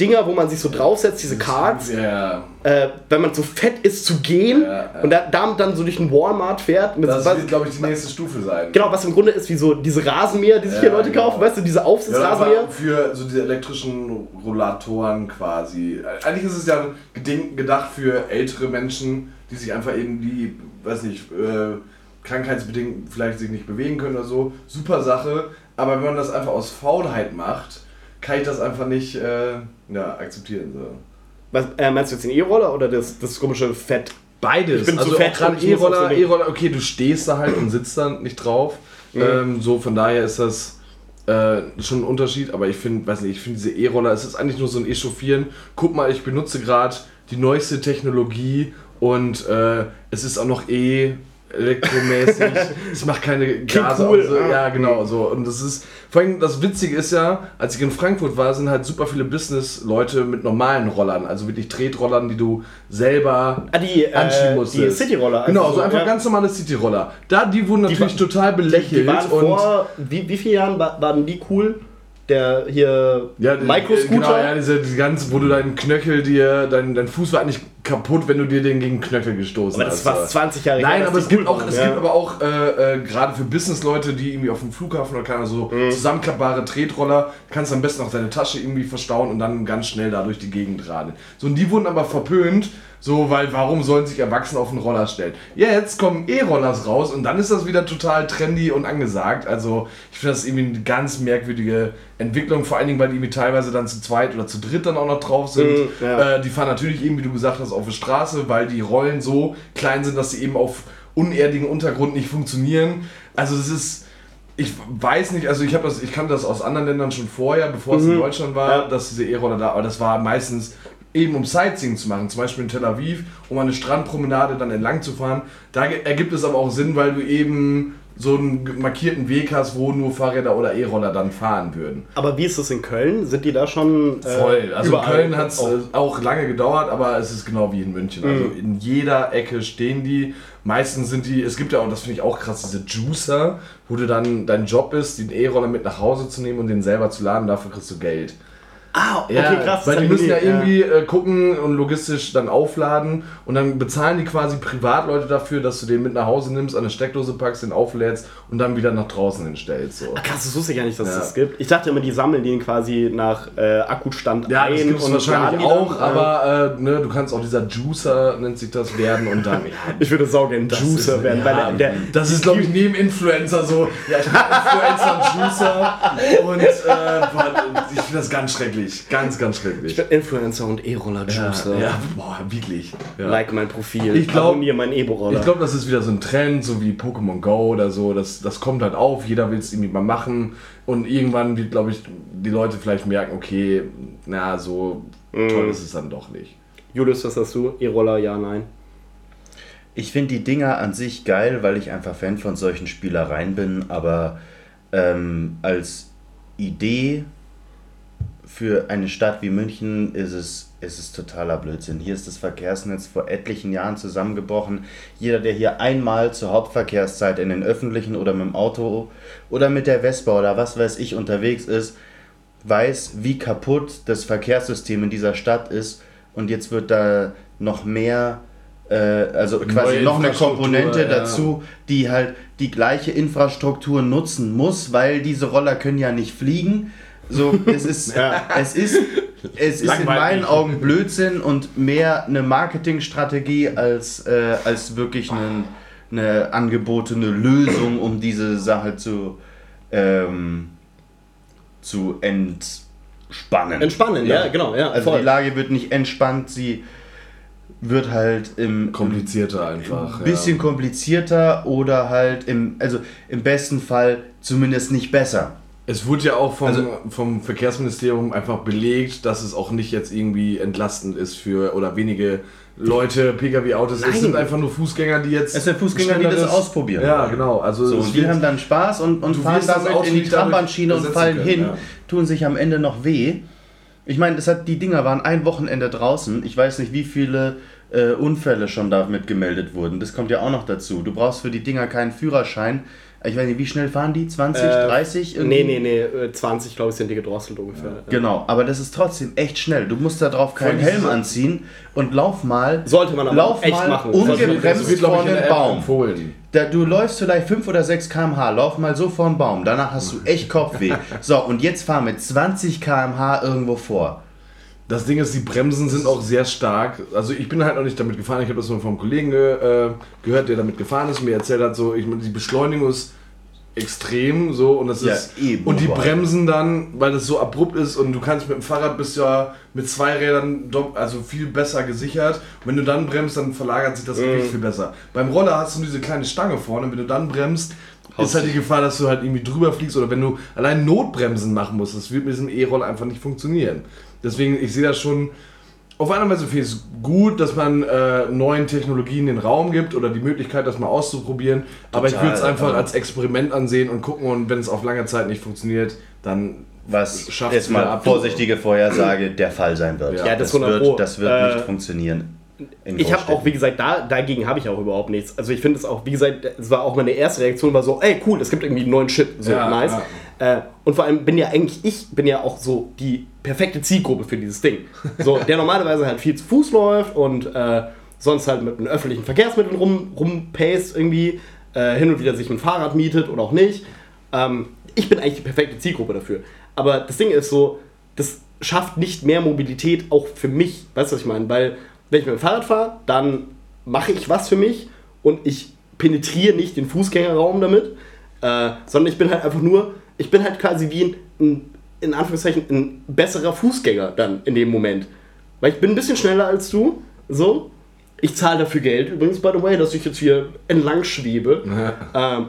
Dinger, wo man sich so draufsetzt, diese Cards, Ja, äh, wenn man so fett ist zu gehen Ja, ja. und da, damit dann so durch den Walmart fährt. Mit das was, wird, glaube ich, die nächste Stufe sein. genau, was im Grunde ist wie so diese Rasenmäher, die sich Ja, hier Leute genau. kaufen, weißt du, diese Ja, Aufsitzrasenmäher. aber für so diese elektrischen Rollatoren quasi. Eigentlich ist es ja gedacht für ältere Menschen, die sich einfach eben die, weiß nicht, äh, krankheitsbedingt vielleicht sich nicht bewegen können oder so. Super Sache. Aber wenn man das einfach aus Faulheit macht, kann ich das einfach nicht äh, ja, akzeptieren. So. Was, äh, meinst du jetzt den E-Roller oder das, das komische Fett? Beides. Ich bin also zu fett so E-Roller, E-Roller, okay, du stehst da halt und sitzt da nicht drauf. Mhm. Ähm, so, von daher ist das äh, schon ein Unterschied, aber ich finde, weiß nicht, ich finde diese E-Roller, es ist eigentlich nur so ein Echauffieren. Guck mal, ich benutze gerade die neueste Technologie und äh, es ist auch noch E elektromäßig. es macht keine Gase. cool. so. Ah. Ja, genau so. Und das ist, vor allem das Witzige ist ja, als ich in Frankfurt war, sind halt super viele Business-Leute mit normalen Rollern, also wirklich Tretrollern, die du selber Ah, die, anschieben äh, musstest. die City-Roller. Genau, also so einfach ja. ganz normale City-Roller. Da, die wurden natürlich wa- total belächelt Die waren und vor, wie, wie vielen Jahren wa- waren die cool? Der hier ja, Microscooter? Genau, ja, diese, die ganze, wo du deinen Knöchel dir, dein, dein Fuß war eigentlich kaputt, wenn du dir den gegen Knöchel gestoßen aber das hast. war 20 Jahre Nein, her, aber dass es gibt, auch, waren, es ja. gibt aber auch äh, äh, gerade für Businessleute, die irgendwie auf dem Flughafen oder keine so Mhm. zusammenklappbare Tretroller, kannst du am besten auch deine Tasche irgendwie verstauen und dann ganz schnell da durch die Gegend radeln. So, und die wurden aber verpönt, so, weil warum sollen sich Erwachsene auf den Roller stellen? Jetzt kommen E-Rollers raus und dann ist das wieder total trendy und angesagt. Also, ich finde das irgendwie eine ganz merkwürdige Entwicklung, vor allen Dingen, weil die irgendwie teilweise dann zu zweit oder zu dritt dann auch noch drauf sind. Mhm, ja. äh, die fahren natürlich eben, wie du gesagt hast, auf der Straße, weil die Rollen so klein sind, dass sie eben auf unerdigem Untergrund nicht funktionieren. Also, das ist. Ich weiß nicht, also ich habe das, ich kannte das aus anderen Ländern schon vorher, bevor es in Deutschland war, Mhm. Ja. dass diese E-Roller da, aber das war meistens eben um Sightseeing zu machen, zum Beispiel in Tel Aviv, um eine Strandpromenade dann entlang zu fahren. Da ergibt es aber auch Sinn, weil du eben so einen markierten Weg hast, wo nur Fahrräder oder E-Roller dann fahren würden. Aber wie ist das in Köln? Sind die da schon äh, Voll. Also überall? Köln hat es Oh. auch lange gedauert, aber es ist genau wie in München. Also Mhm. in jeder Ecke stehen die. Meistens sind die, es gibt ja auch, das finde ich auch krass, diese Juicer, wo du dann, dein Job ist, den E-Roller mit nach Hause zu nehmen und den selber zu laden, dafür kriegst du Geld. Ah, okay, Ja, krass. Weil das die müssen ja irgendwie äh, gucken und logistisch dann aufladen und dann bezahlen die quasi Privatleute dafür, dass du den mit nach Hause nimmst, an eine Steckdose packst, den auflädst und dann wieder nach draußen hinstellst. So. Ah, Krass, das wusste ich gar nicht, dass es Ja. das gibt. Ich dachte immer, die sammeln den quasi nach äh, Akkustand Ja, das ein gibt es und wahrscheinlich auch, aber äh, ne, du kannst auch dieser Juicer, nennt sich das, werden und dann. Ja, Ich würde saugen Juicer werden, ja, weil der, der, das ist, glaube ich, neben Influencer so. Ja, ich bin Influencer und Juicer und äh, ich finde das ganz schrecklich. Ganz, ganz schrecklich. ich bin Influencer und E-Roller-Juicer. ja, ja, boah, wirklich. Ja. Like mein Profil. Ich glaub- Abonniere mein E-Roller. Ich glaube, das ist wieder so ein Trend, so wie Pokémon Go oder so. Das, das kommt halt auf, jeder will es irgendwie mal machen. Und irgendwann wird, glaube ich, die Leute vielleicht merken, okay, na, so toll ist es dann doch nicht. Julius, was hast du? E-Roller, ja, nein. Ich finde die Dinger an sich geil, weil ich einfach Fan von solchen Spielereien bin, aber ähm, als Idee für eine Stadt wie München ist es, ist es totaler Blödsinn. Hier ist das Verkehrsnetz vor etlichen Jahren zusammengebrochen. Jeder, der hier einmal zur Hauptverkehrszeit in den öffentlichen oder mit dem Auto oder mit der Vespa oder was weiß ich unterwegs ist, weiß, wie kaputt das Verkehrssystem in dieser Stadt ist und jetzt wird da noch mehr, äh, also quasi noch eine Komponente ja. dazu, die halt die gleiche Infrastruktur nutzen muss, weil diese Roller können ja nicht fliegen. So, es ist, es ist, es ist in meinen Augen Blödsinn und mehr eine Marketingstrategie als, äh, als wirklich eine, eine angebotene Lösung, um diese Sache zu, ähm, zu entspannen. Entspannen, ja, genau, ja, Also voll. die Lage wird nicht entspannt, sie wird halt im Komplizierter einfach. ein bisschen komplizierter oder halt im, also im besten Fall zumindest nicht besser. Es wurde ja auch vom, Also- vom Verkehrsministerium einfach belegt, dass es auch nicht jetzt irgendwie entlastend ist für oder wenige Leute, Pkw-Autos. Es sind einfach nur Fußgänger, die jetzt. Es sind Fußgänger, die das ausprobieren. Ja, genau. Also So, die haben dann Spaß und, und fahren damit Auto in die Trambahnschiene und fallen können, hin, ja. tun sich am Ende noch weh. Ich meine, das hat, die Dinger waren ein Wochenende draußen. Ich weiß nicht, wie viele äh, Unfälle schon damit gemeldet wurden. Das kommt ja auch noch dazu. Du brauchst für die Dinger keinen Führerschein. Ich weiß nicht, wie schnell fahren die? 20, Äh, 30? irgendwie? Nee, nee, nee, äh, 20, glaube ich, sind die gedrosselt ungefähr. Genau, aber das ist trotzdem echt schnell. Du musst da drauf keinen Helm anziehen und lauf mal. Sollte man aber lauf echt mal machen. Ungebremst wird, vor App Baum. empfohlen. Da, du läufst vielleicht 5 oder 6 km/h, lauf mal so vor einen Baum, danach hast du echt Kopfweh. So, und jetzt fahr mit 20 km/h irgendwo vor. Das Ding ist, die Bremsen sind auch sehr stark. Also ich bin halt noch nicht damit gefahren. Ich habe das nur vom Kollegen äh, gehört, der damit gefahren ist und mir erzählt hat, so ich meine, die Beschleunigung ist extrem so und das Ja, ist eben, und die Bremsen dann, weil das so abrupt ist und du kannst mit dem Fahrrad bist ja mit zwei Rädern also viel besser gesichert. Und wenn du dann bremst, dann verlagert sich das Mhm. Gewicht viel besser. Beim Roller hast du diese kleine Stange vorne, und wenn du dann bremst, ist halt die Gefahr, dass du halt irgendwie drüber fliegst oder wenn du allein Notbremsen machen musst. Das wird mit diesem E-Roller einfach nicht funktionieren. Deswegen, ich sehe das schon. Auf einer Weise finde ich es gut, dass man äh, neuen Technologien den Raum gibt oder die Möglichkeit, das mal auszuprobieren. aber ich Total, würde es einfach aber- als Experiment ansehen und gucken und wenn es auf lange Zeit nicht funktioniert, dann Was Schafft's jetzt mal ab. vorsichtige Vorhersage der Fall sein wird. Ja, das das 100 Pro. wird, das wird Äh, nicht funktionieren. Ich habe auch, wie gesagt, da, dagegen habe ich auch überhaupt nichts. Also ich finde es auch, wie gesagt, es war auch meine erste Reaktion, war so, ey cool, es gibt irgendwie einen neuen Shit, so Ja, nice. Äh, und vor allem bin ja eigentlich, ich bin ja auch so die perfekte Zielgruppe für dieses Ding. So, der normalerweise halt viel zu Fuß läuft und äh, sonst halt mit den öffentlichen Verkehrsmitteln rum, rumpaced irgendwie, äh, hin und wieder sich ein Fahrrad mietet oder auch nicht. Ähm, ich bin eigentlich die perfekte Zielgruppe dafür. Aber das Ding ist so, das schafft nicht mehr Mobilität auch für mich. Weißt du, was ich meine? Weil, wenn ich mit dem Fahrrad fahre, dann mache ich was für mich und ich penetriere nicht den Fußgängerraum damit, äh, sondern ich bin halt einfach nur, ich bin halt quasi wie ein, ein, in Anführungszeichen, ein besserer Fußgänger dann in dem Moment. Weil ich bin ein bisschen schneller als du, so. Ich zahle dafür Geld, übrigens, by the way, dass ich jetzt hier entlang schwebe. Ähm,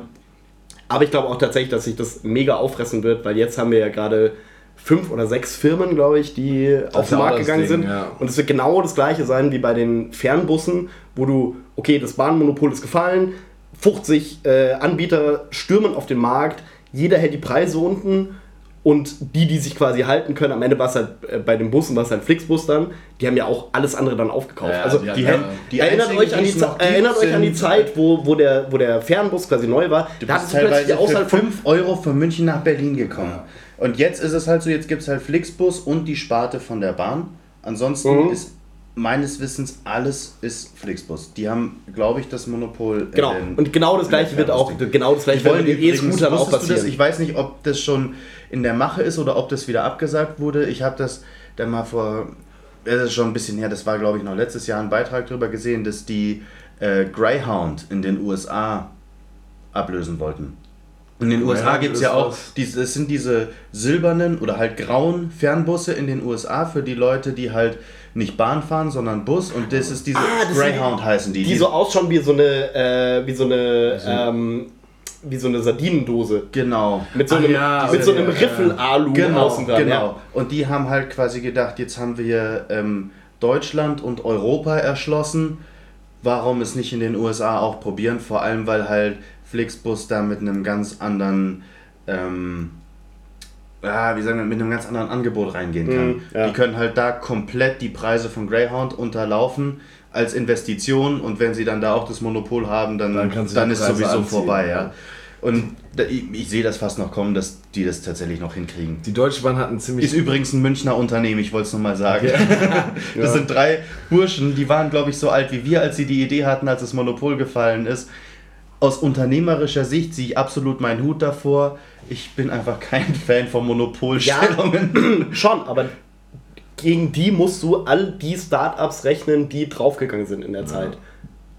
aber ich glaube auch tatsächlich, dass sich das mega auffressen wird, weil jetzt haben wir ja gerade fünf oder sechs Firmen, glaube ich, die auf ist den ja Markt das gegangen Ding, sind. ja. Und es wird genau das gleiche sein wie bei den Fernbussen, wo du, okay, das Bahnmonopol ist gefallen, 50 äh, Anbieter stürmen auf den Markt, jeder hält die Preise unten und die, die sich quasi halten können, am Ende war es halt äh, bei den Bussen, war es halt Flixbus dann, die haben ja auch alles andere dann aufgekauft. Ja, also die die, Die, Ja. die erinnert, euch an die die, erinnert euch an die Zeit, wo, wo, der, wo der Fernbus quasi neu war. Du da bist hattest du plötzlich die teilweise für Auswahl von 5 Euro von München nach Berlin gekommen. Und jetzt ist es halt so, jetzt gibt es halt Flixbus und die Sparte von der Bahn. Ansonsten Mhm. ist meines Wissens alles ist Flixbus. Die haben, glaube ich, das Monopol. Genau. den- Und genau das gleiche wird auch, genau das gleiche wird wollen mit den E-Scootern auch passieren. Ich weiß nicht, ob das schon in der Mache ist oder ob das wieder abgesagt wurde. Ich habe das dann mal vor, das ist schon ein bisschen her, das war glaube ich noch letztes Jahr ein Beitrag darüber gesehen, dass die äh, Greyhound in den USA ablösen wollten. In den USA Greyhound gibt es ja auch, diese, es sind diese silbernen oder halt grauen Fernbusse in den USA für die Leute, die halt nicht Bahn fahren, sondern Bus und das ist diese Ah, das sind Greyhound heißen die. die so ausschauen wie so eine, äh, wie so eine, ähm, wie so eine Sardinendose. genau. Mit so Ah, einem, ja, mit so ja, einem ja. Riffel-Alu Genau, außen dran. genau. Ja. Und die haben halt quasi gedacht, jetzt haben wir ähm, Deutschland und Europa erschlossen. Warum es nicht in den USA auch probieren? Vor allem, weil halt Flixbus da mit einem ganz anderen, ähm, ja, wie sagen wir, mit einem ganz anderen Angebot reingehen kann. Mhm, ja. Die können halt da komplett die Preise von Greyhound unterlaufen als Investition und wenn sie dann da auch das Monopol haben, dann, Dann dann, ist Preise sowieso anziehen, vorbei, ja. ja. Und ich, ich sehe das fast noch kommen, dass die das tatsächlich noch hinkriegen. Die Deutsche Bahn hat einen ziemlich. Ist übrigens ein Münchner Unternehmen, ich wollte es nochmal sagen. Das sind drei Burschen, die waren, glaube ich, so alt wie wir, als sie die Idee hatten, als das Monopol gefallen ist. Aus unternehmerischer Sicht ziehe ich absolut meinen Hut davor. Ich bin einfach kein Fan von Monopolstellungen. Schon, aber gegen die musst du all die Startups rechnen, die draufgegangen sind in der Zeit.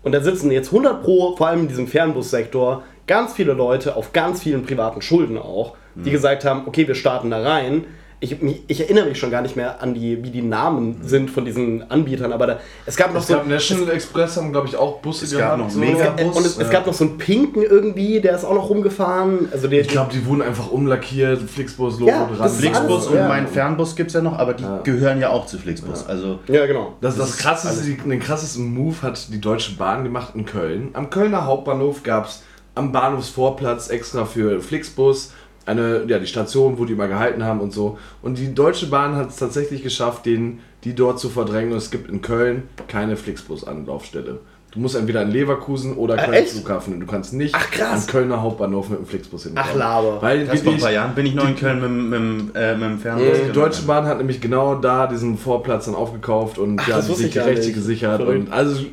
Und da sitzen jetzt 100 Pro, vor allem in diesem Fernbussektor, ganz viele Leute auf ganz vielen privaten Schulden auch, die gesagt haben, okay, wir starten da rein. Ich, ich erinnere mich schon gar nicht mehr an die, wie die Namen sind von diesen Anbietern, aber da, es gab noch Es so gab National Express, haben glaube ich auch Busse Es gab gehabt. noch so. Mega- äh, und es, es gab noch so einen Pinken irgendwie, der ist auch noch rumgefahren. Also der, Ich glaube, die wurden einfach umlackiert, Flixbus-Logo Ja, dran. Flixbus alles, und ja. mein Fernbus gibt es ja noch, aber die Ja. gehören ja auch zu Flixbus. Also ja, genau. Das, das, Das krasseste, die, den krassesten Move hat die Deutsche Bahn gemacht in Köln. Am Kölner Hauptbahnhof gab es am Bahnhofsvorplatz extra für Flixbus eine, ja, die Station, wo die immer gehalten haben und so. Und die Deutsche Bahn hat es tatsächlich geschafft, den, die dort zu verdrängen. Und es gibt in Köln keine Flixbus-Anlaufstelle. Du musst entweder in Leverkusen oder Köln echt? Flughafen. Du kannst nicht Ach, krass. am Kölner Hauptbahnhof mit dem Flixbus hinkommen. Ach, Laber. Weil das vor ein paar Jahren bin ich noch in Köln mit, dem- mit, äh, mit dem Fernbus. die gelandet. Deutsche Bahn hat nämlich genau da diesen Vorplatz dann aufgekauft und Ach, ja, sich ich die Rechte gesichert. Verrückt. Und also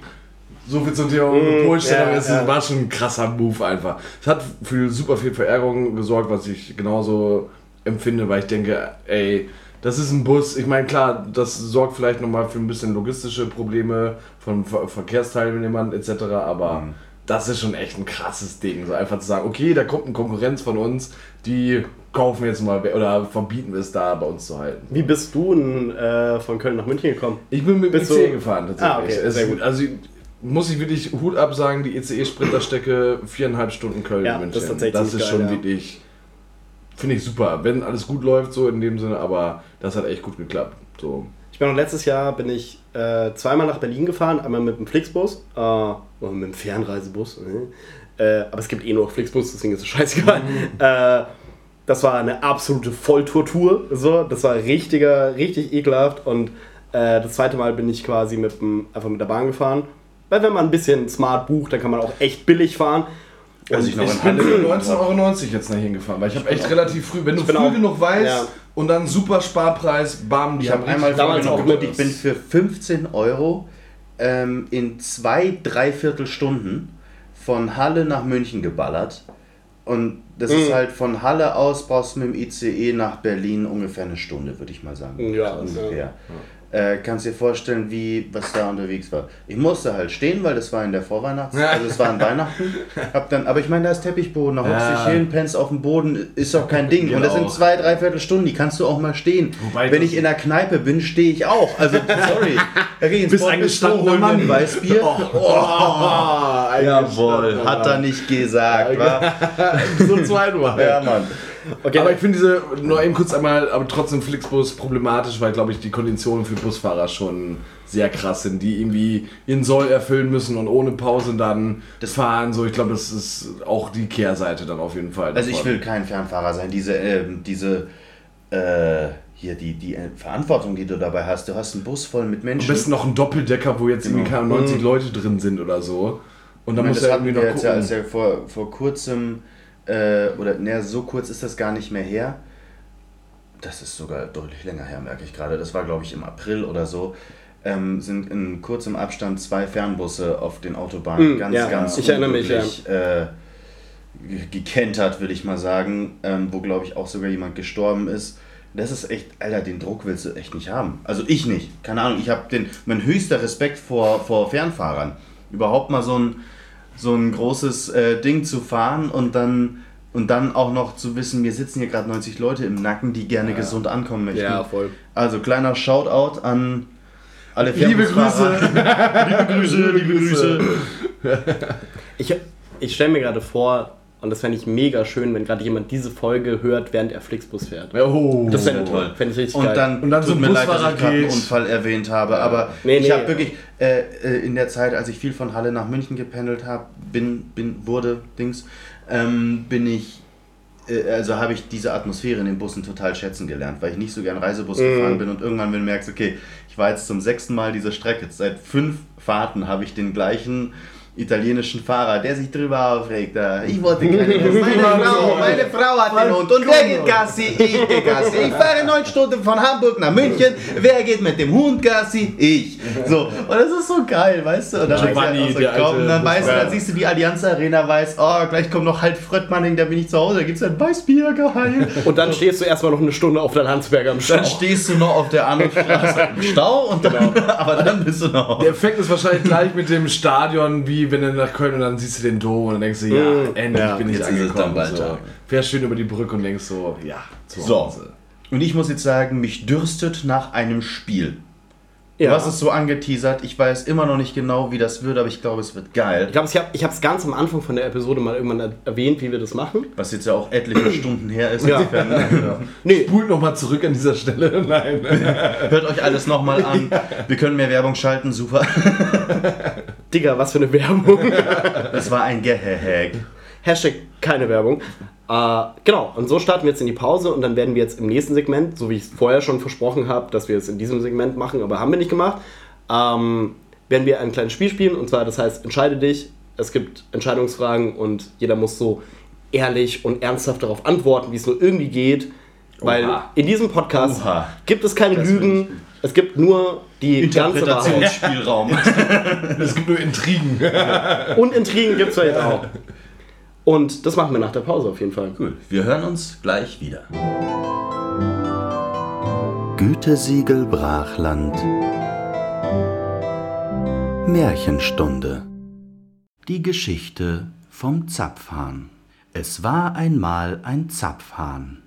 so viel zum Thema Monopolstellung. ja, es ja. war schon ein krasser Move einfach. Es hat für super viel Verärgerung gesorgt, was ich genauso empfinde, weil ich denke, ey, das ist ein Bus. Ich meine, klar, das sorgt vielleicht nochmal für ein bisschen logistische Probleme von Ver Verkehrsteilnehmern etc., aber Mhm. das ist schon echt ein krasses Ding. So einfach zu sagen, okay, da kommt eine Konkurrenz von uns, die kaufen wir jetzt mal oder verbieten wir es da bei uns zu halten. Wie bist du denn, äh, von Köln nach München gekommen? Ich bin mit dem gefahren tatsächlich. Ah, okay, sehr gut. Also muss ich wirklich Hut absagen, die ECE-Sprinterstrecke viereinhalb Stunden Köln Ja, München. das ist tatsächlich das ist schon ja. wirklich, finde ich super. Wenn alles gut läuft, so in dem Sinne, aber das hat echt gut geklappt. So. Ich bin noch letztes Jahr bin ich äh, zweimal nach Berlin gefahren, einmal mit dem Flixbus, äh, oder mit dem Fernreisebus. Äh, aber es gibt eh nur Flixbus, deswegen ist es scheißegal. Äh, das war eine absolute Volltour-Tour. So, das war richtiger, richtig ekelhaft. Und äh, das zweite Mal bin ich quasi mit dem, einfach mit der Bahn gefahren. Weil wenn man ein bisschen smart bucht, dann kann man auch echt billig fahren. Als ich Ich in bin für gewohnt habe. 19,90 Euro jetzt nach hingefahren, weil ich habe echt relativ früh, wenn du früh auch- genug weißt ja. und dann super Sparpreis, bam, die Ich habe einmal damals auch mit- ich bin für 15 Euro ähm, in zwei, dreiviertel Stunden von Halle nach München geballert. Und das ist Mhm. halt von Halle aus, brauchst du mit dem ICE nach Berlin ungefähr eine Stunde, würde ich mal sagen. Ja, ungefähr. Äh, kannst dir vorstellen, wie was da unterwegs war. Ich musste halt stehen, weil das war in der Vorweihnachts-, also es war an Weihnachten. Hab dann, aber ich meine, da ist Teppichboden, da hockst Ja. dich hin, pennst auf dem Boden, ist doch kein Ding. Wir Und das sind auch. zwei, dreiviertel Stunden, die kannst du auch mal stehen. Wobei Wenn ich in der Kneipe bin, stehe ich auch. Also, sorry. Da geh ich ins Bist Bord, ein bist du, gestandener hol mir ein. Weißbier. Ah, Jawohl, hat er nicht gesagt, wa? so zweimal. Ja, Mann. Okay, Aber ich finde diese, nur eben kurz einmal, aber trotzdem Flixbus problematisch, weil, glaube ich, die Konditionen für Busfahrer schon sehr krass sind, die irgendwie ihren Soll erfüllen müssen und ohne Pause dann fahren. So, ich glaube, das ist auch die Kehrseite dann auf jeden Fall. Also ich davon. will kein Fernfahrer sein. Diese, ähm, diese, äh, hier, die, die äh, Verantwortung, die du dabei hast. Du hast einen Bus voll mit Menschen. besten noch ein Doppeldecker, wo jetzt irgendwie Genau. keine 90 Leute drin sind oder so. Und dann Ich meine, muss das er irgendwie wir noch jetzt ja, gucken. als ja vor, vor kurzem, äh, oder ne, so kurz ist das gar nicht mehr her. Das ist sogar deutlich länger her, merke ich gerade. Das war, glaube ich, im April oder so. Ähm, sind in kurzem Abstand zwei Fernbusse auf den Autobahnen Mm, ganz, ja, ganz ich erinnere mich, unglücklich, äh, ge- gekentert, will ich mal sagen, ähm, wo, glaube ich, auch sogar jemand gestorben ist. Das ist echt, Alter, den Druck willst du echt nicht haben. Also ich nicht. Keine Ahnung, ich habe den, mein höchster Respekt vor, vor Fernfahrern. Überhaupt mal so ein, so ein großes äh, Ding zu fahren und dann, und dann auch noch zu wissen, mir sitzen hier gerade 90 Leute im Nacken, die gerne gesund ankommen möchten. ja, voll. Also kleiner Shoutout an alle Liebe. Grüße! liebe Grüße, liebe Grüße. Ich, ich stelle mir gerade vor, und das fände ich mega schön, wenn gerade jemand diese Folge hört, während er Flixbus fährt. Oh, Das fände toll. fänd ich richtig Und geil. dann, Und dann tut so ein mir leid, dass ich gerade einen. Unfall erwähnt habe, aber Nee, ich nee. habe wirklich äh, äh, in der Zeit, als ich viel von Halle nach München gependelt habe, bin, bin, wurde, Dings, ähm, bin ich, äh, also habe ich diese Atmosphäre in den Bussen total schätzen gelernt, weil ich nicht so gern Reisebus Mhm. gefahren bin und irgendwann, wenn du merkst, okay, ich war jetzt zum sechsten Mal diese Strecke, seit fünf Fahrten habe ich den gleichen italienischen Fahrer, der sich drüber aufregt. äh, Ich wollte keine Hund. Meine Frau, meine Frau hat den Hund. Und wer geht Gassi? Ich gehe Gassi. Ich fahre neun Stunden von Hamburg nach München. Wer geht mit dem Hund Gassi? Ich. So. Und das ist so geil, weißt du? Und dann, Giovanni, der komm, alte und dann, weißt du, dann siehst du die Allianz Arena, weißt, oh, gleich kommt noch halt Fröttmanning, da bin ich zu Hause, da gibt es ein Weißbier, geil. Und dann stehst du erstmal noch eine Stunde auf der Landsberger am Stau. Dann stehst du noch auf der anderen Straße im Stau und dann, aber dann bist du noch. Der Effekt ist wahrscheinlich gleich mit dem Stadion, wie wenn du nach Köln und dann siehst du den Dom und dann denkst du, ja, Mm, endlich ja, bin ich ist angekommen. bald so. Fährst schön über die Brücke und denkst so, ja, zu So. Hause. Und ich muss jetzt sagen, mich dürstet nach einem Spiel. Du Ja. hast es so angeteasert, ich weiß immer noch nicht genau, wie das wird, aber ich glaube, es wird geil. Ich glaube, ich habe ich es ganz am Anfang von der Episode mal irgendwann er- erwähnt, wie wir das machen. Was jetzt ja auch etliche Stunden her ist. Ja. Insofern, Nee, Spult nochmal zurück an dieser Stelle. Nein. Hört euch alles nochmal an. Wir können mehr Werbung schalten, super. Digga, was für eine Werbung. Das war ein Gehag. Hashtag keine Werbung. Äh, genau, und so starten wir jetzt in die Pause und dann werden wir jetzt im nächsten Segment, so wie ich es vorher schon versprochen habe, dass wir es in diesem Segment machen, aber haben wir nicht gemacht, ähm, werden wir ein kleines Spiel spielen und zwar, das heißt, entscheide dich. Es gibt Entscheidungsfragen und jeder muss so ehrlich und ernsthaft darauf antworten, wie es nur irgendwie geht. Weil Oha. in diesem Podcast Oha. gibt es keine Lügen, es gibt nur die. Interpretationsspielraum. Es gibt nur Intrigen. Und Intrigen gibt es vielleicht auch. Und das machen wir nach der Pause auf jeden Fall. Cool, wir hören uns gleich wieder. Gütesiegel Brachland Märchenstunde Die Geschichte vom Zapfhahn Es war einmal ein Zapfhahn.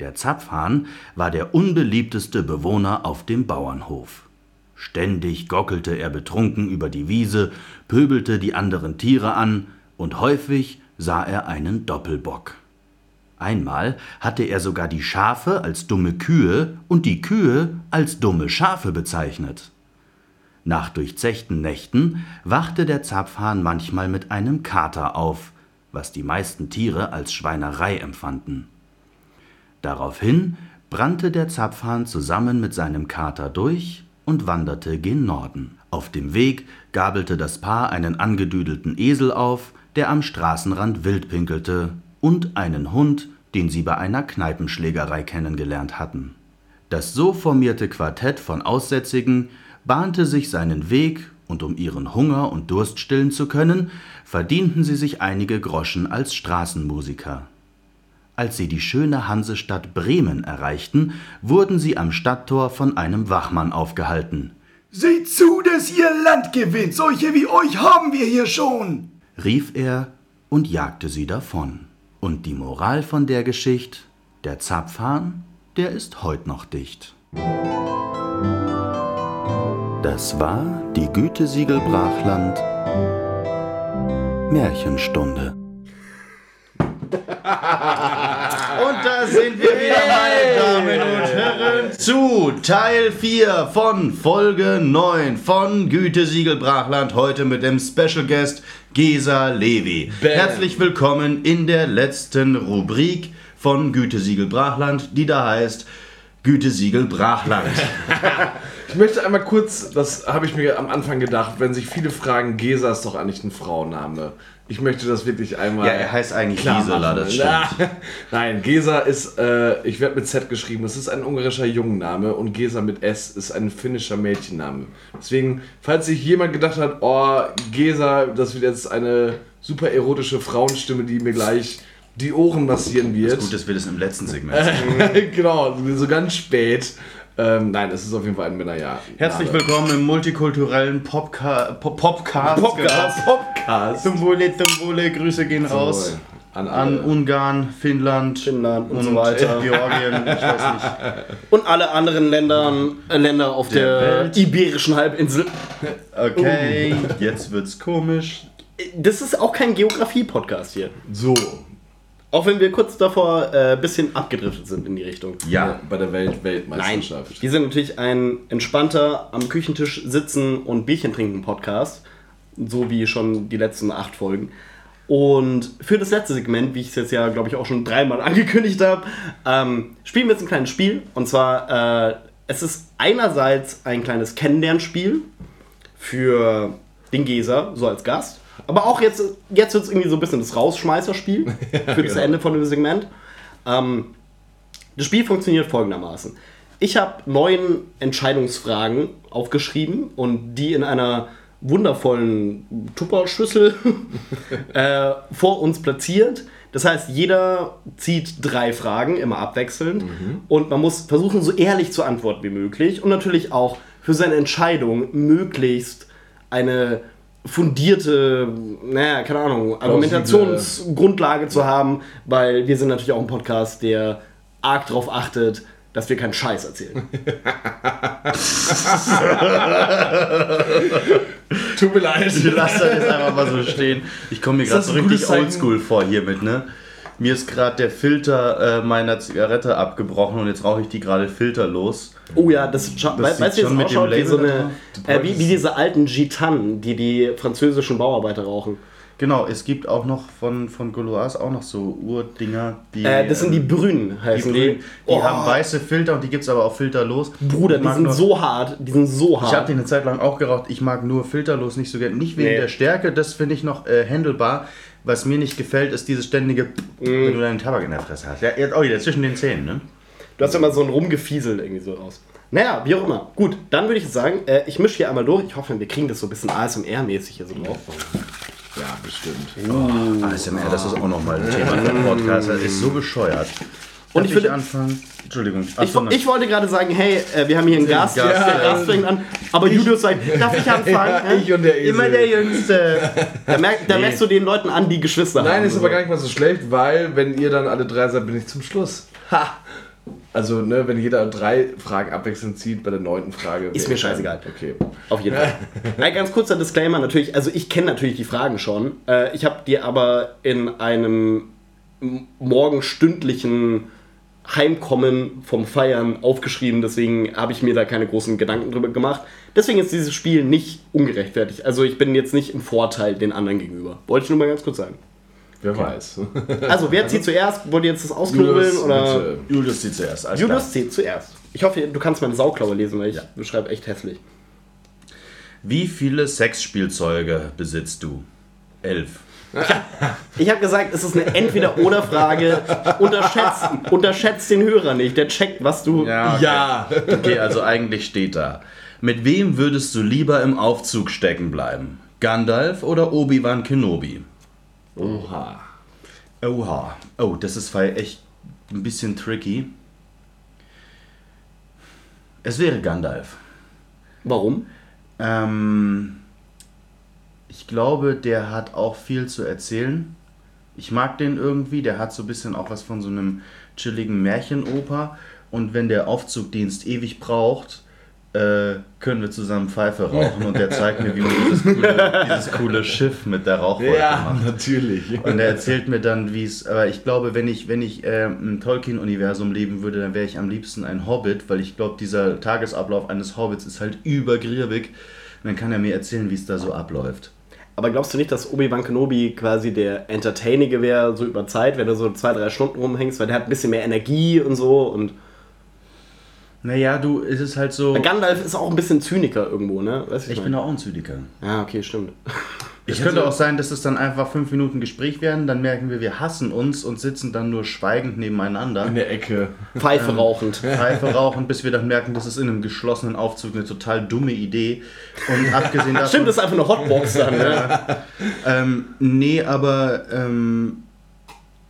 Der Zapfhahn war der unbeliebteste Bewohner auf dem Bauernhof. Ständig gockelte er betrunken über die Wiese, pöbelte die anderen Tiere an und häufig sah er einen Doppelbock. Einmal hatte er sogar die Schafe als dumme Kühe und die Kühe als dumme Schafe bezeichnet. Nach durchzechten Nächten wachte der Zapfhahn manchmal mit einem Kater auf, was die meisten Tiere als Schweinerei empfanden. Daraufhin brannte der Zapfhahn zusammen mit seinem Kater durch und wanderte gen Norden. Auf dem Weg gabelte das Paar einen angedüdelten Esel auf, der am Straßenrand wild pinkelte, und einen Hund, den sie bei einer Kneipenschlägerei kennengelernt hatten. Das so formierte Quartett von Aussätzigen bahnte sich seinen Weg, und um ihren Hunger und Durst stillen zu können, verdienten sie sich einige Groschen als Straßenmusiker. Als sie die schöne Hansestadt Bremen erreichten, wurden sie am Stadttor von einem Wachmann aufgehalten. Seht zu, dass ihr Land gewinnt. Solche wie euch haben wir hier schon. Rief er und jagte sie davon. Und die Moral von der Geschichte, der Zapfhahn, der ist heut noch dicht. Das war die Gütesiegel Brachland Märchenstunde. Da sind wir wieder, meine Damen und Herren, zu Teil 4 von Folge 9 von Gütesiegel Brachland. Heute mit dem Special Guest Gesa Levi. Bam. Herzlich willkommen in der letzten Rubrik von Gütesiegel Brachland, die da heißt Gütesiegel Brachland. Ich möchte einmal kurz, das habe ich mir am Anfang gedacht, wenn sich viele fragen, Gesa ist doch eigentlich ein Frauenname. Ich möchte das wirklich einmal. Ja, er heißt eigentlich Gisela, das stimmt. Nein, Gesa ist, äh, ich werde mit Z geschrieben, es ist ein ungarischer Jungenname und Gesa mit S ist ein finnischer Mädchenname. Deswegen, falls sich jemand gedacht hat, oh, Gesa, das wird jetzt eine super erotische Frauenstimme, die mir gleich die Ohren massieren wird. Gut, dass wir das im letzten Segment genau, so ganz spät. Ähm, nein, es ist auf jeden Fall ein Männerjahr. Herzlich willkommen im multikulturellen Popca Pop Popcast. Podcast. Podcast. Zum Wohle, zum Wohle, Grüße gehen raus. An, An. Ungarn, Finnland, Finnland und so weiter. Georgien, ich weiß nicht. Und alle anderen Ländern, äh, Länder auf Der der, Welt. iberischen Halbinsel. Okay, jetzt wird's komisch. Das ist auch kein Geografie-Podcast hier. So. Auch wenn wir kurz davor ein äh, bisschen abgedriftet sind in die Richtung. Ja, Bei der Welt Nein, Weltmeisterschaft. wir sind natürlich ein entspannter, am Küchentisch sitzen und Bierchen trinken Podcast. So wie schon die letzten acht Folgen. Und für das letzte Segment, wie ich es jetzt ja, glaube ich, auch schon dreimal angekündigt habe, ähm, spielen wir jetzt ein kleines Spiel. Und zwar, äh, es ist einerseits ein kleines Kennenlernspiel für den Geser, so als Gast. Aber auch jetzt, jetzt wird es irgendwie so ein bisschen das Rausschmeißerspiel für das Ende von dem Segment. Ähm, das Spiel funktioniert folgendermaßen. Ich habe neun Entscheidungsfragen aufgeschrieben und die in einer wundervollen Tupperschüssel äh, vor uns platziert. Das heißt, jeder zieht drei Fragen, immer abwechselnd. Und man muss versuchen, so ehrlich zu antworten wie möglich. Und natürlich auch für seine Entscheidung möglichst eine fundierte, naja, keine Ahnung, Argumentationsgrundlage zu haben, weil wir sind natürlich auch ein Podcast, der arg darauf achtet, dass wir keinen Scheiß erzählen. Tut mir leid. Ich lasse das jetzt einfach mal so stehen. Ich komme mir gerade so richtig oldschool vor hiermit, ne? Mir ist gerade der Filter äh, meiner Zigarette abgebrochen und jetzt rauche ich die gerade filterlos. Oh ja, das, Das we- weißt du, wie mit dem? Wie, so eine, äh, wie, wie diese alten Gitanen, die die französischen Bauarbeiter rauchen. Genau, es gibt auch noch von, von Gauloise auch noch so Urdinger, die. Äh, das sind die ähm, Brünen, die, heißen die. Brünen. die Oh, haben weiße Filter und die gibt es aber auch filterlos. Bruder, die sind nur- so hart. Die sind so Ich habe hart. den eine Zeit lang auch geraucht. Ich mag nur filterlos nicht so gerne. Nicht wegen Nee. der Stärke, das finde ich noch äh, handelbar. Was mir nicht gefällt, ist dieses ständige, Mm. wenn du deinen Tabak in der Fresse hast. Ja, jetzt auch wieder zwischen den Zähnen, ne? Du hast ja mal so ein Rumgefiesel irgendwie so raus. Naja, wie auch immer. Gut, dann würde ich jetzt sagen, äh, ich mische hier einmal durch. Ich hoffe, wir kriegen das so ein bisschen ASMR-mäßig hier so drauf. Ja, bestimmt. ASMR, das ist auch nochmal ein Thema für Podcast. Das ist so bescheuert. Und Darf ich finde- anfangen. Entschuldigung. Ach Ich, so, ich wollte gerade sagen, hey, äh, wir haben hier einen Gast, Gast, der ja. Gast fängt an, aber Julius sagt, darf ich anfangen? Hä? Ich und der. Immer der Jüngste. Da, merk, da merkst du den Leuten an, die Geschwister haben. Nein, ist aber gar nicht mal so schlecht, weil wenn ihr dann alle drei seid, bin ich zum Schluss. Ha! Also, ne, wenn jeder drei Fragen abwechselnd zieht, bei der neunten Frage. Ist mir ich scheißegal. Okay. Auf jeden Fall. Ein ganz kurzer Disclaimer natürlich. Also ich kenne natürlich die Fragen schon. Äh, ich habe die aber in einem morgenstündlichen Heimkommen vom Feiern aufgeschrieben. Deswegen habe ich mir da keine großen Gedanken drüber gemacht. Deswegen ist dieses Spiel nicht ungerechtfertigt. Also ich bin jetzt nicht im Vorteil den anderen gegenüber. Wollte ich nur mal ganz kurz sagen. Wer weiß. Also wer zieht zuerst? Wollt ihr jetzt das ausknobeln? Julius, oder? bitte. Julius zieht zuerst. Alles Julius klar. zieht zuerst. Ich hoffe, du kannst meine Sauklaue lesen, weil ich beschreibe echt hässlich. Wie viele Sexspielzeuge besitzt du? Elf. Ich habe gesagt, es ist eine Entweder-Oder-Frage. Unterschätzt, unterschätzt den Hörer nicht. Der checkt, was du. Ja. Ja! Okay, also eigentlich steht da. Mit wem würdest du lieber im Aufzug stecken bleiben? Gandalf oder Obi-Wan Kenobi? Oha. Oha. Oh, das ist echt ein bisschen tricky. Es wäre Gandalf. Warum? Ähm, ich glaube, der hat auch viel zu erzählen. Ich mag den irgendwie. Der hat so ein bisschen auch was von so einem chilligen Märchenoper. Und wenn der Aufzugdienst ewig braucht, äh, können wir zusammen Pfeife rauchen. Und der zeigt mir, wie man dieses coole, dieses coole Schiff mit der Rauchwolke Ja, macht. natürlich. Und er erzählt mir dann, wie es. Aber ich glaube, wenn ich, wenn ich äh, im Tolkien-Universum leben würde, dann wäre ich am liebsten ein Hobbit, weil ich glaube, dieser Tagesablauf eines Hobbits ist halt übergriebig. Und dann kann er mir erzählen, wie es da so abläuft. Aber glaubst du nicht, dass Obi-Wan Kenobi quasi der Entertainige wäre, so über Zeit, wenn du so zwei, drei Stunden rumhängst, weil der hat ein bisschen mehr Energie und so und. Naja, du, es ist halt so. Gandalf ist auch ein bisschen Zyniker irgendwo, ne? Weißt du, Ich bin auch ein Zyniker. Ja, okay, stimmt. Es könnte auch sein, dass es dann einfach fünf Minuten Gespräch werden, dann merken wir, wir hassen uns und sitzen dann nur schweigend nebeneinander. In der Ecke. Pfeife rauchend. Pfeife rauchen, bis wir dann merken, das ist in einem geschlossenen Aufzug eine total dumme Idee. Und abgesehen davon. Stimmt, das ist einfach eine Hotbox dann, ne? Ähm, nee, aber ähm,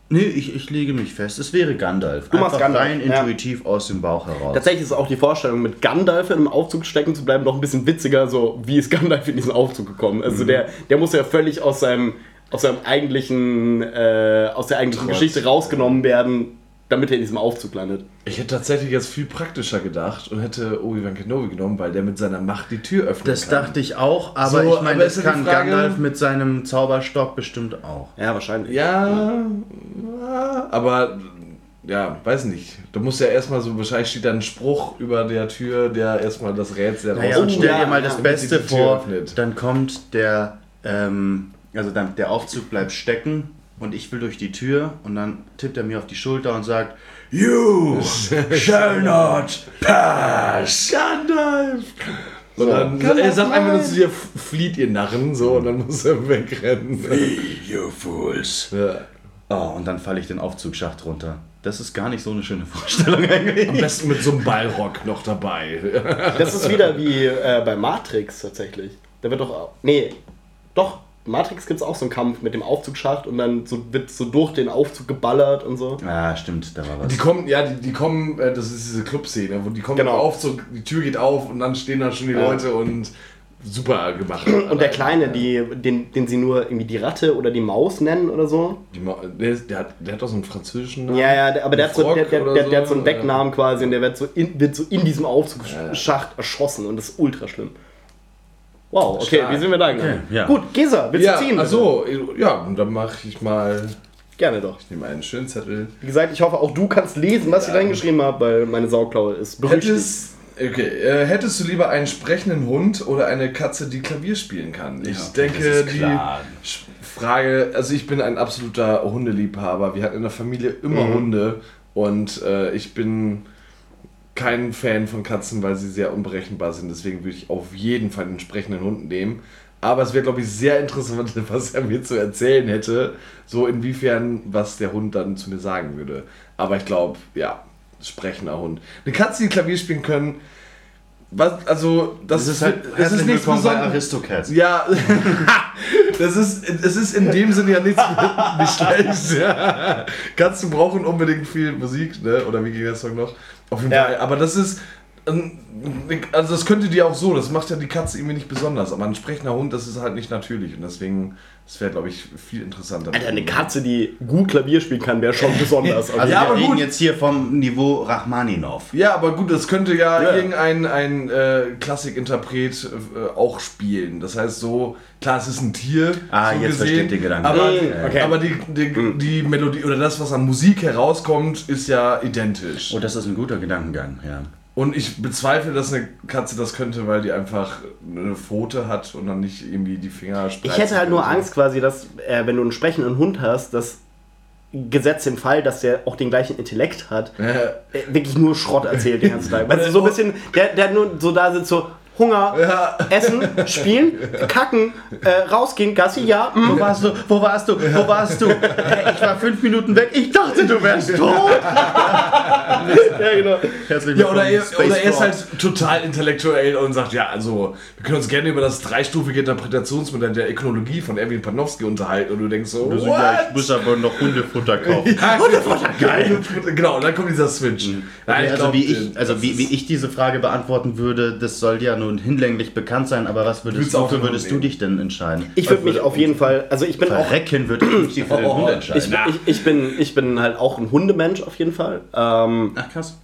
nee, ich, ich lege mich fest. Es wäre Gandalf. Du machst Einfach Gandalf, rein ja. intuitiv aus dem Bauch heraus. Tatsächlich ist auch die Vorstellung, mit Gandalf in einem Aufzug stecken zu bleiben, noch ein bisschen witziger, so wie ist Gandalf in diesen Aufzug gekommen. Also Mhm. der, der muss ja völlig aus seinem, aus seinem eigentlichen, äh, aus der eigentlichen Trotz. Geschichte rausgenommen werden, damit er in diesem Aufzug landet. Ich hätte tatsächlich jetzt viel praktischer gedacht und hätte Obi-Wan Kenobi genommen, weil der mit seiner Macht die Tür öffnet. das dachte ich auch, aber So, ich meine, das ja kann Frage- Gandalf mit seinem Zauberstock bestimmt auch. Ja, wahrscheinlich. Ja, ja, aber ja, weiß nicht. Da muss ja erstmal so, wahrscheinlich steht da ein Spruch über der Tür, der erstmal das Rätsel Naja, und raus- stell ja, dir mal ja, das damit Beste vor, öffnet. dann kommt der, ähm, also dann, der Aufzug bleibt stecken und ich will durch die Tür und dann tippt er mir auf die Schulter und sagt, You shall not pass. Gandalf! Und dann, er sagt einfach nur zu dir, flieht ihr Narren, so, und dann muss er wegrennen. You fools. Ja. Oh, und dann falle ich den Aufzugsschacht runter. Das ist gar nicht so eine schöne Vorstellung eigentlich. Am besten mit so einem Ballrock noch dabei. Das ist wieder wie äh, bei Matrix tatsächlich. Da wird doch. Nee, doch. Matrix gibt es auch so einen Kampf mit dem Aufzugsschacht und dann so, wird so durch den Aufzug geballert und so. Ah, stimmt, da war was. Die kommen, ja, die, die kommen, äh, das ist diese Clubszene, wo die kommen Genau. auf, so, die Tür geht auf und dann stehen da schon die Ja. Leute und super gemacht. Und der Kleine, die, den, den sie nur irgendwie die Ratte oder die Maus nennen oder so. Die, Ma- der, ist- der, hat, der hat doch so einen französischen Namen. Ja, ja, der- aber der hat, so, der, der, der, der hat so einen Decknamen quasi und der wird so in, wird so in diesem Aufzugsschacht erschossen und das ist ultra schlimm. Wow, okay, Stark. wie sind wir da gegangen? Okay, ja. Gut, Gesa, willst Ja, du ziehen? achso, ja, und dann mache ich mal, Gerne doch. ich nehme einen schönen Zettel. Wie gesagt, ich hoffe, auch du kannst lesen, was ich Ja. reingeschrieben habe, weil meine Sauklaue ist berüchtigt. Hättest, okay, äh, hättest du lieber einen sprechenden Hund oder eine Katze, die Klavier spielen kann? Ich Ja, denke, die Frage, also ich bin ein absoluter Hundeliebhaber. Wir hatten in der Familie immer Mhm. Hunde und äh, ich bin kein Fan von Katzen, weil sie sehr unberechenbar sind. Deswegen würde ich auf jeden Fall einen sprechenden Hund nehmen. Aber es wäre, glaube ich, sehr interessant, was er mir zu erzählen hätte. So inwiefern, was der Hund dann zu mir sagen würde. Aber ich glaube, ja, sprechender Hund. Eine Katze, die Klavier spielen können, was, also, das, Das ist halt es ist nichts Besonderes. Aristocats. Ja, das ist, es ist in dem Sinne ja nichts nicht schlecht. Ja. Katzen brauchen unbedingt viel Musik, ne? Oder wie ging der Song noch? Auf jeden Ja. Fall. Aber das ist. ähm, Also das könnte die auch so, das macht ja die Katze irgendwie nicht besonders. Aber ein sprechender Hund, das ist halt nicht natürlich. Und deswegen, das wäre, glaube ich, viel interessanter. Alter, eine Katze, die gut Klavier spielen kann, wäre schon besonders. Also Ja, wir aber reden gut. jetzt hier vom Niveau Rachmaninov. Ja, aber gut, das könnte ja, Ja. irgendein ein, äh, Klassikinterpret äh, auch spielen. Das heißt so, klar, es ist ein Tier. Ah, so jetzt verstehe ich den Gedanken. Aber, Mm, okay. aber die, die, die Melodie oder das, was an Musik herauskommt, ist ja identisch. Oh, das ist ein guter Gedankengang, ja. Und ich bezweifle, dass eine Katze das könnte, weil die einfach eine Pfote hat und dann nicht irgendwie die Finger. Ich hätte halt nur so. Angst quasi, dass, äh, wenn du einen sprechenden Hund hast, dass gesetzt im Fall, dass der auch den gleichen Intellekt hat, Ja. äh, wirklich nur Schrott erzählt den ganzen Tag. Weißt du, so ein bisschen, der, der nur so da sitzt, so Hunger, Ja. Essen, Spielen, Kacken, äh, rausgehen, Gassi, ja, mm. Wo warst du? Wo warst du? Wo warst du? Ich war fünf Minuten weg. Ich dachte, du wärst tot. ja, genau. Herzlich Ja, oder er, oder er ist halt total intellektuell und sagt, ja, also, wir können uns gerne über das dreistufige Interpretationsmodell der Ökonologie von Erwin Panofsky unterhalten und du denkst so, Also, what? ja, ich muss aber noch Hundefutter kaufen. Ja, Hundefutter, geil! Genau, und dann kommt dieser Switch. Nein, ich also, glaub, wie ich, äh, also das wie, wie ich diese Frage beantworten würde, das soll ja nun hinlänglich bekannt sein, aber was würdest du, auch für den würdest du dich denn entscheiden? Ich würde mich auf jeden Fall, also ich bin auch Verrecken würde ich mich für den Oh, Hund Ich, entscheiden. ich, ich, bin, ich bin halt auch ein Hundemensch auf jeden Fall. Ähm, Ach krass.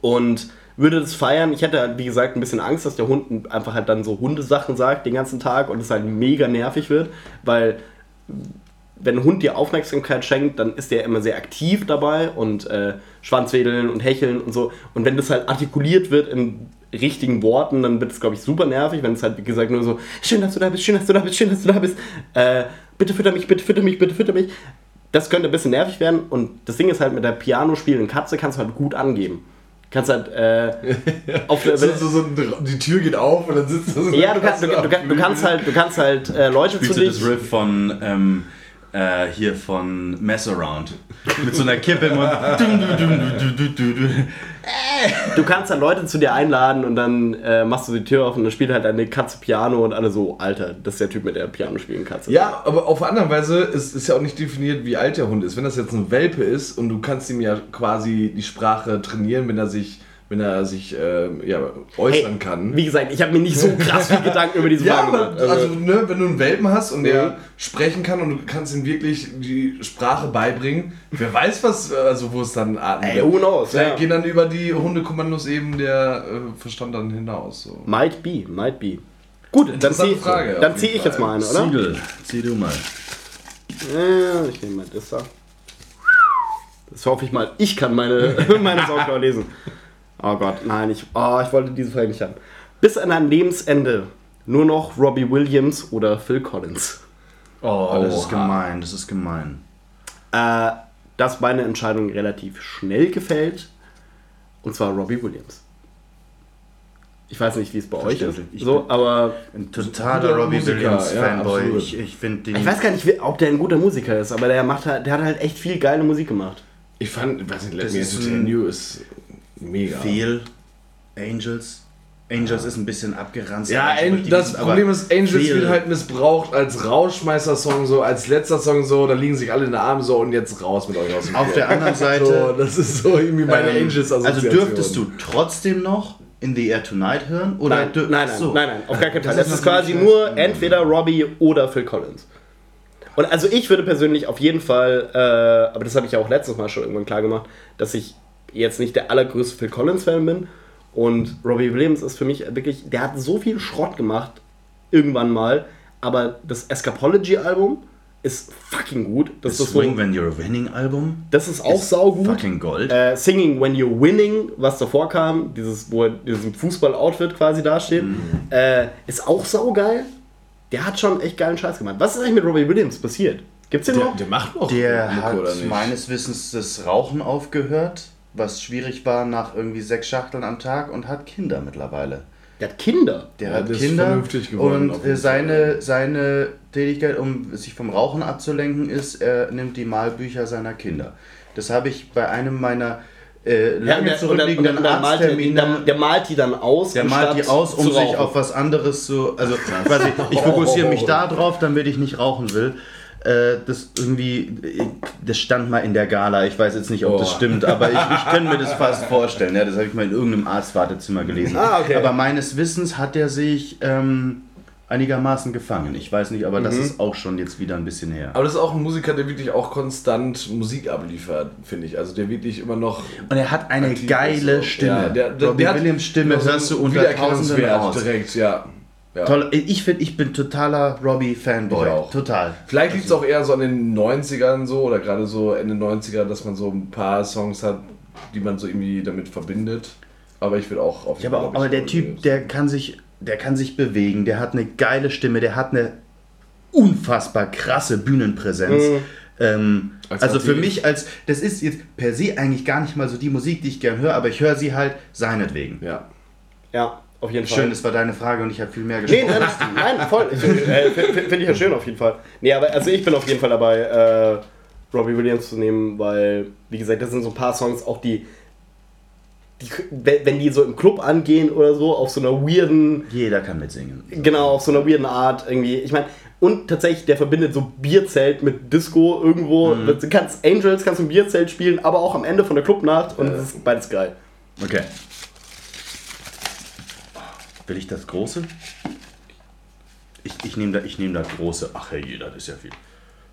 und würde das feiern. Ich hätte halt, wie gesagt, ein bisschen Angst, dass der Hund einfach halt dann so Hundesachen sagt den ganzen Tag und es halt mega nervig wird, weil wenn ein Hund dir Aufmerksamkeit schenkt, dann ist der immer sehr aktiv dabei und äh, Schwanzwedeln und Hecheln und so. Und wenn das halt artikuliert wird in richtigen Worten, dann wird es, glaube ich, super nervig, wenn es halt, wie gesagt, nur so, schön, dass du da bist, schön, dass du da bist, schön, dass du da bist, äh, bitte fütter mich, bitte fütter mich, bitte fütter mich. Das könnte ein bisschen nervig werden und das Ding ist halt, mit der Piano spielenden Katze kannst du halt gut angeben. Kannst halt, äh, auf der, so, so, so, die Tür geht auf und dann sitzt da so ja, du, kannst, du, du, du kannst halt, du kannst halt äh, Leute Spielst zu du dich. das Riff von ähm, äh, hier von Mess Around mit so einer Kippe im Mund. Du kannst halt Leute zu dir einladen und dann äh, machst du die Tür auf und dann spielt halt eine Katze Piano und alle so, Alter, das ist der Typ mit der Piano spielen Katze. Ja, aber auf der anderen Weise ist, ist ja auch nicht definiert, wie alt der Hund ist. Wenn das jetzt ein Welpe ist und du kannst ihm ja quasi die Sprache trainieren, wenn er sich, wenn er sich ähm, ja, äußern Hey, kann. Wie gesagt, ich habe mir nicht so krass viel Gedanken über diese Ja, Frage aber gemacht. also, ne, wenn du einen Welpen hast und der Mhm. sprechen kann und du kannst ihm wirklich die Sprache beibringen, wer weiß was, äh, also wo es dann Arten Ey, who knows, Vielleicht ja. gehen dann über die Hundekommandos eben der äh, Verstand dann hinaus. So. Might be, might be. Gut, dann ziehe Frage, dann auf zieh ich jetzt mal eine, oder? Siegel, zieh du mal. Ja, ich nehme mal das da. Das hoffe ich mal. Ich kann meine, meine Sauklaue lesen. Oh Gott, nein, ich, oh, ich wollte diese Frage nicht haben. Bis an ein Lebensende nur noch Robbie Williams oder Phil Collins. Oh, das ist Oha. gemein, das ist gemein. Äh, dass meine Entscheidung relativ schnell gefällt. Und zwar Robbie Williams. Ich weiß nicht, wie es bei euch ist. Ich So, bin- aber Ein totaler Robbie Musiker, Williams ja, Fanboy. absolut. ich ich finde den. ich weiß gar nicht, ob der ein guter Musiker ist, aber der macht halt, der hat halt echt viel geile Musik gemacht. Ich fand, weiß nicht, Let Das Me ist Entertain You ist mega. viel. Angels. Angels ist ein bisschen abgeranzt. Ja, das Problem ist, Angels wird halt missbraucht als Rausschmeißer-Song, so als letzter Song so, da liegen sich alle in den Armen so und jetzt raus mit euch aus dem Auf der anderen Seite. So, das ist so irgendwie meine ähm, angels also dürftest du trotzdem noch In the Air Tonight hören? Oder Nein, nein, nein, so. nein, nein, auf gar keinen Fall. Das Das ist quasi nur entweder Robbie oder Phil Collins. Und also ich würde persönlich auf jeden Fall, äh, aber das habe ich ja auch letztes Mal schon irgendwann klar gemacht, dass ich jetzt nicht der allergrößte Phil Collins-Fan bin. Und Robbie Williams ist für mich wirklich, der hat so viel Schrott gemacht, irgendwann mal, aber das Escapology-Album ist fucking gut. Das, Das ist so, Swing When You're Winning Album. das ist auch saugut. Fucking Gold. Äh, Singing When You're Winning, was davor kam, dieses, wo er in diesem Fußball-Outfit quasi dasteht, Mhm. äh, ist auch saugeil. Der hat schon echt geilen Scheiß gemacht. Was ist eigentlich mit Robbie Williams passiert? Gibt's den Der, noch? der macht noch Der Mucke, hat oder nicht? meines Wissens das Rauchen aufgehört, was schwierig war nach irgendwie sechs Schachteln am Tag und hat Kinder mittlerweile. Der hat Kinder. Der Ja, hat Kinder vernünftig geworden, und äh, seine, seine Tätigkeit, um sich vom Rauchen abzulenken, ist, er nimmt die Malbücher seiner Kinder. Das habe ich bei einem meiner äh, lange der, und zurückliegenden er Arzttermine der, der malt die dann aus. Der malt die aus, um sich auf was anderes zu. Also quasi, ich fokussiere mich da drauf, damit ich nicht rauchen will. Äh, das irgendwie, das stand mal in der Gala. Ich weiß jetzt nicht, ob das Oh. stimmt, aber ich, ich kann mir das fast vorstellen. Ja, das habe ich mal in irgendeinem Arztwartezimmer gelesen. Ah, okay. Aber meines Wissens hat er sich ähm, einigermaßen gefangen. Ich weiß nicht, aber das Mhm. ist auch schon jetzt wieder ein bisschen her. Aber das ist auch ein Musiker, der wirklich auch konstant Musik abliefert, finde ich. Also der wirklich immer noch. Und er hat eine geile. Stimme. Ja, der, der, Robbie Williams Stimme hörst du unter Tausenden aus. direkt, ja. Ja. Toll, ich finde, ich bin totaler Robbie-Fanboy. Ich auch. Total. Vielleicht liegt es auch eher so an den 90ern so oder gerade so Ende 90er, dass man so ein paar Songs hat, die man so irgendwie damit verbindet. Aber ich will auch auf Ja, aber, glaub ich, aber der Typ, der kann sich, der kann sich bewegen, der hat eine geile Stimme, der hat eine unfassbar krasse Bühnenpräsenz. Ähm, Als also für mich als, das ist jetzt per se eigentlich gar nicht mal so die Musik, die ich gern höre, aber ich höre sie halt seinetwegen. Ja. Ja, auf jeden Fall. Schön, das war deine Frage und ich habe viel mehr Nee, gesprochen. nein, nein, voll. Ich find- äh, Finde find ich ja schön auf jeden Fall. Nee, aber also ich bin auf jeden Fall dabei, äh, Robbie Williams zu nehmen, weil, wie gesagt, das sind so ein paar Songs, auch die, die, wenn die so im Club angehen oder so, auf so einer weirden, Jeder kann mitsingen. genau, auf so einer weirden Art irgendwie. Ich meine, und tatsächlich, der verbindet so Bierzelt mit Disco irgendwo. Mhm. Du kannst Angels, kannst du im Bierzelt spielen, aber auch am Ende von der Clubnacht und das ist beides geil. Okay. Will ich das große? Ich, ich nehme da, ich nehm das große. Ach hey, das ist ja viel.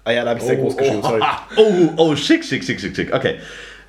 Ah ja, da habe ich sehr groß geschrieben, sorry. Oh, oh, schick, schick, schick, schick, schick. Okay.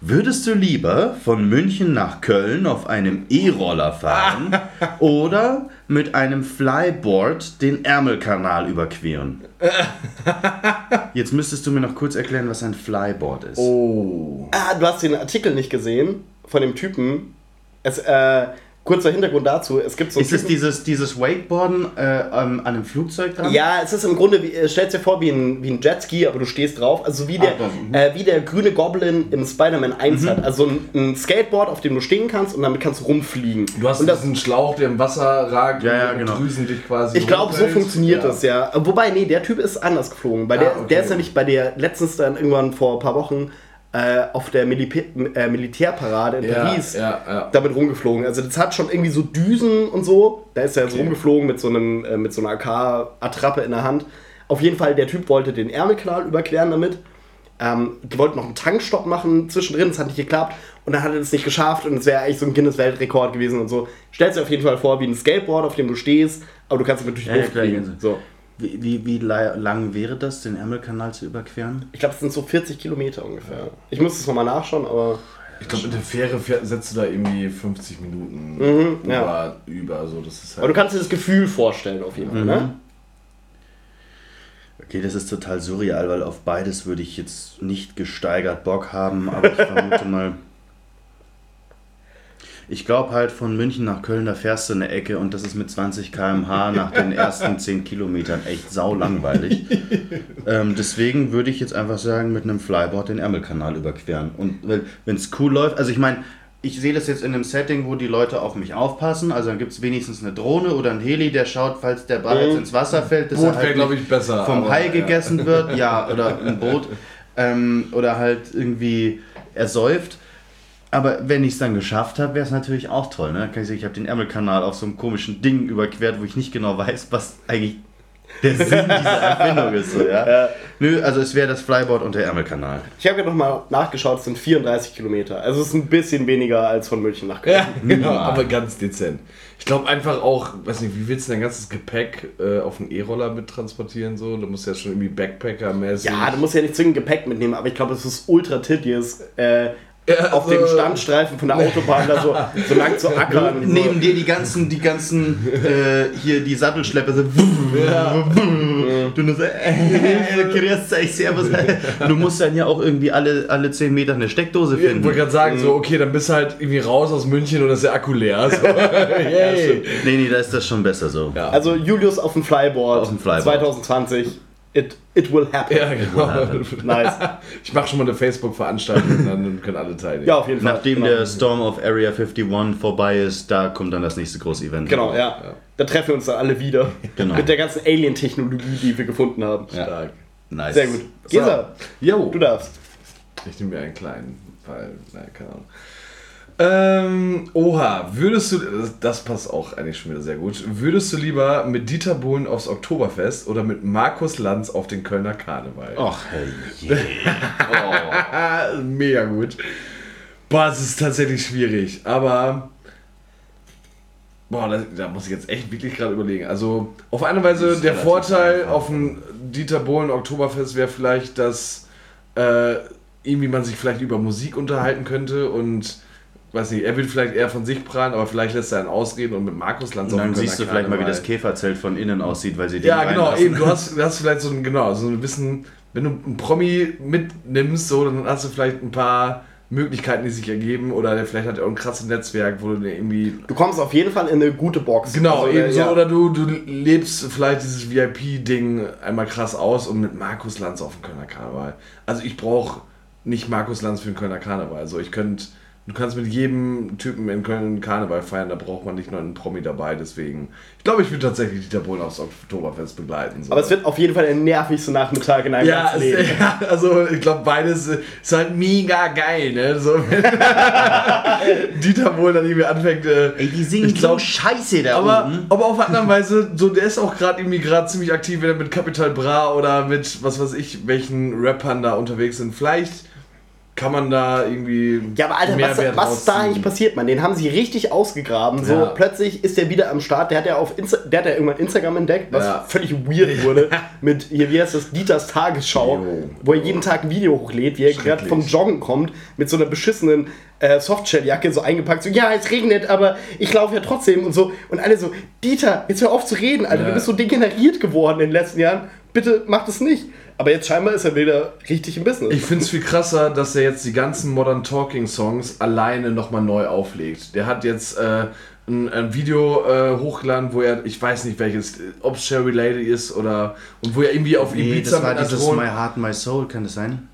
Würdest du lieber von München nach Köln auf einem E-Roller fahren oder mit einem Flyboard den Ärmelkanal überqueren? Jetzt müsstest du mir noch kurz erklären, was ein Flyboard ist. Oh. Ah, du hast den Artikel nicht gesehen von dem Typen. Es, äh, kurzer Hintergrund dazu. Es gibt so einen Ist es dieses, dieses Wakeboarden äh, an an einem Flugzeug dran? Ja, es ist im Grunde, wie, äh, stellst dir vor, wie ein, wie ein Jetski, aber du stehst drauf. Also wie der, Ah, mhm. äh, wie der grüne Goblin im Spider-Man 1 hat. Also ein, ein Skateboard, auf dem du stehen kannst und damit kannst du rumfliegen. Du hast und das, diesen Schlauch, der im Wasser ragt Ja, ja, und genau. Drüsen dich quasi. ich glaube, so funktioniert ja. das, ja. Wobei, nee, der Typ ist anders geflogen. Bei der, Ah, okay. der ist nämlich bei der letztens dann irgendwann vor ein paar Wochen äh, auf der Milip äh, Militärparade in Ja, Paris ja, ja. damit rumgeflogen. Also das hat schon irgendwie so Düsen und so. Da ist er jetzt Okay. rumgeflogen mit so, einem, äh, mit so einer AK-Attrappe in der Hand. Auf jeden Fall, der Typ wollte den Ärmelkanal überqueren damit. Ähm, die wollten noch einen Tankstopp machen zwischendrin, das hat nicht geklappt. Und dann hat er das nicht geschafft und es wäre eigentlich so ein Guinness-Weltrekord gewesen und so. Stellst dir auf jeden Fall vor, wie ein Skateboard, auf dem du stehst, aber du kannst damit durch die Luft fliegen. So. Wie, wie, wie la- lang wäre das, den Ärmelkanal zu überqueren? Ich glaube, es sind so 40 Kilometer ungefähr. Ich muss es nochmal nachschauen, aber Ich glaube, mit der Fähre fähr- setzt du da irgendwie 50 Minuten Mhm, über, ja. über. So, das ist halt aber du kannst dir das Gefühl vorstellen auf jeden Fall, Mhm. ne? Okay, das ist total surreal, weil auf beides würde ich jetzt nicht gesteigert Bock haben, aber ich vermute mal. Ich glaube halt, von München nach Köln, da fährst du eine Ecke und das ist mit 20 km/h nach den ersten 10 Kilometern echt sau langweilig. ähm, deswegen würde ich jetzt einfach sagen, mit einem Flyboard den Ärmelkanal überqueren. Und wenn es cool läuft, also ich meine, ich sehe das jetzt in einem Setting, wo die Leute auf mich aufpassen. Also dann gibt es wenigstens eine Drohne oder einen Heli, der schaut, falls der Ball jetzt ins Wasser fällt, dass Boot er halt glaube ich, besser. vom Hai ja. gegessen wird. Ja, oder ein Boot. Ähm, oder halt irgendwie ersäuft. Aber wenn ich es dann geschafft habe, wäre es natürlich auch toll. Ne? Dann kann ich sagen, ich habe den Ärmelkanal auf so einem komischen Ding überquert, wo ich nicht genau weiß, was eigentlich der Sinn dieser Erfindung ist. So, ja? Nö, also es wäre das Flyboard und der Ärmelkanal. Ich habe ja nochmal nachgeschaut, es sind 34 Kilometer. Also es ist ein bisschen weniger als von München nach Köln. Ja, genau, aber ganz dezent. Ich glaube einfach auch, weiß nicht, wie willst du dein ganzes Gepäck äh, auf einen E-Roller mit transportieren? So? Du musst ja schon irgendwie Backpacker-mäßig. Ja, du musst ja nicht zwingend Gepäck mitnehmen, aber ich glaube, es ist ultra tedious, äh, Ja, auf also- dem Standstreifen von der Autobahn da so, so lang zu ackern. und so. Neben dir die ganzen, die ganzen, äh, hier die Sattelschlepper so. Du nur so, äh, euch, servus. Du musst dann ja auch irgendwie alle, alle 10 Meter eine Steckdose Ich wollte finden. gerade sagen, so, okay, dann bist du halt irgendwie raus aus München und ist der Akku leer. So. Yay. Nee, nee, da ist das schon besser so. Ja. Also Julius auf dem Flyboard, Auf dem Flyboard. 2020. It, it will happen. Ja, genau. Nice. Ich mache schon mal eine Facebook-Veranstaltung und dann können alle teilnehmen. Ja, auf jeden Fall. Nachdem genau. der Storm of Area 51 vorbei ist, da kommt dann das nächste große Event. Genau, ja. Da treffen wir uns dann alle wieder. Genau. Mit der ganzen Alien-Technologie, die wir gefunden haben. Stark. Nice. Sehr gut. Gesa, Jo. du darfst. Ich nehme mir einen kleinen, weil, naja, keine Ahnung. Ähm, oha, würdest du, das, das passt auch eigentlich schon wieder sehr gut, würdest du lieber mit Dieter Bohlen aufs Oktoberfest oder mit Markus Lanz auf den Kölner Karneval? Och, hey. Oh. Mega gut. Boah, es ist tatsächlich schwierig, aber. Boah, da, da muss ich jetzt echt wirklich gerade überlegen. Also, auf eine Weise, der Vorteil einfach. auf dem Dieter Bohlen Oktoberfest wäre vielleicht, dass äh, irgendwie man sich vielleicht über Musik unterhalten könnte und. Weiß nicht, er will vielleicht eher von sich prahlen, aber vielleicht lässt er einen ausreden und mit Markus Lanz Und dann siehst du vielleicht mal, wie das Käferzelt von innen aussieht, weil sie den ja, genau, reinlassen. eben. Du hast, du hast vielleicht so ein, genau, so ein bisschen, wenn du einen Promi mitnimmst, so, dann hast du vielleicht ein paar Möglichkeiten, die sich ergeben. Oder der, vielleicht hat er auch ein krasses Netzwerk, wo du dir irgendwie. Du kommst auf jeden Fall in eine gute Box. Genau, Also, eben so. ja. Oder du, du lebst vielleicht dieses VIP-Ding einmal krass aus und mit Markus Lanz auf dem Kölner Karneval. Also ich brauche nicht Markus Lanz für den Kölner Karneval. Also ich könnte. Du kannst mit jedem Typen in Köln Karneval feiern, da braucht man nicht nur einen Promi dabei, deswegen. Ich glaube, ich würde tatsächlich Dieter Bohlen aufs Oktoberfest begleiten. So. Aber es wird auf jeden Fall der nervigste Nachmittag in einem Ja, ganzen Leben. ja, also ich glaube, beides ist halt mega geil, ne? So, wenn Dieter wohl dann irgendwie anfängt. Äh, Ey, die singen Ich glaub- so scheiße da aber, oben. aber auf andere Weise, so, der ist auch gerade irgendwie gerade ziemlich aktiv, wenn er mit Capital Bra oder mit was weiß ich, welchen Rappern da unterwegs sind. Vielleicht kann man da irgendwie. Ja, aber Alter, was, was ist da eigentlich passiert, man? Den haben sie richtig ausgegraben. So, Ja. plötzlich ist der wieder am Start. Der hat ja auf Insta der hat ja irgendwann Instagram entdeckt, was Ja. völlig weird wurde. mit, hier, wie heißt das, Dieters Tagesschau, Jo. wo er jeden Tag ein Video hochlädt, wie er gerade vom Joggen kommt, mit so einer beschissenen äh, Softshelljacke so eingepackt. So, ja, es regnet, aber ich laufe ja trotzdem und so. Und alle so, Dieter, jetzt hör auf zu reden, Alter. Ja. Du bist so degeneriert geworden in den letzten Jahren. Bitte mach das nicht. Aber jetzt scheinbar ist er wieder richtig im Business. Ich finde es viel krasser, dass er jetzt die ganzen Modern Talking Songs alleine nochmal neu auflegt. Der hat jetzt äh, ein, ein Video äh, hochgeladen, wo er, ich weiß nicht welches, ob es Sherry Lady ist oder und wo er irgendwie auf Nee, Ibiza das war mit dieses Drohne- My Heart, My Soul, kann das sein?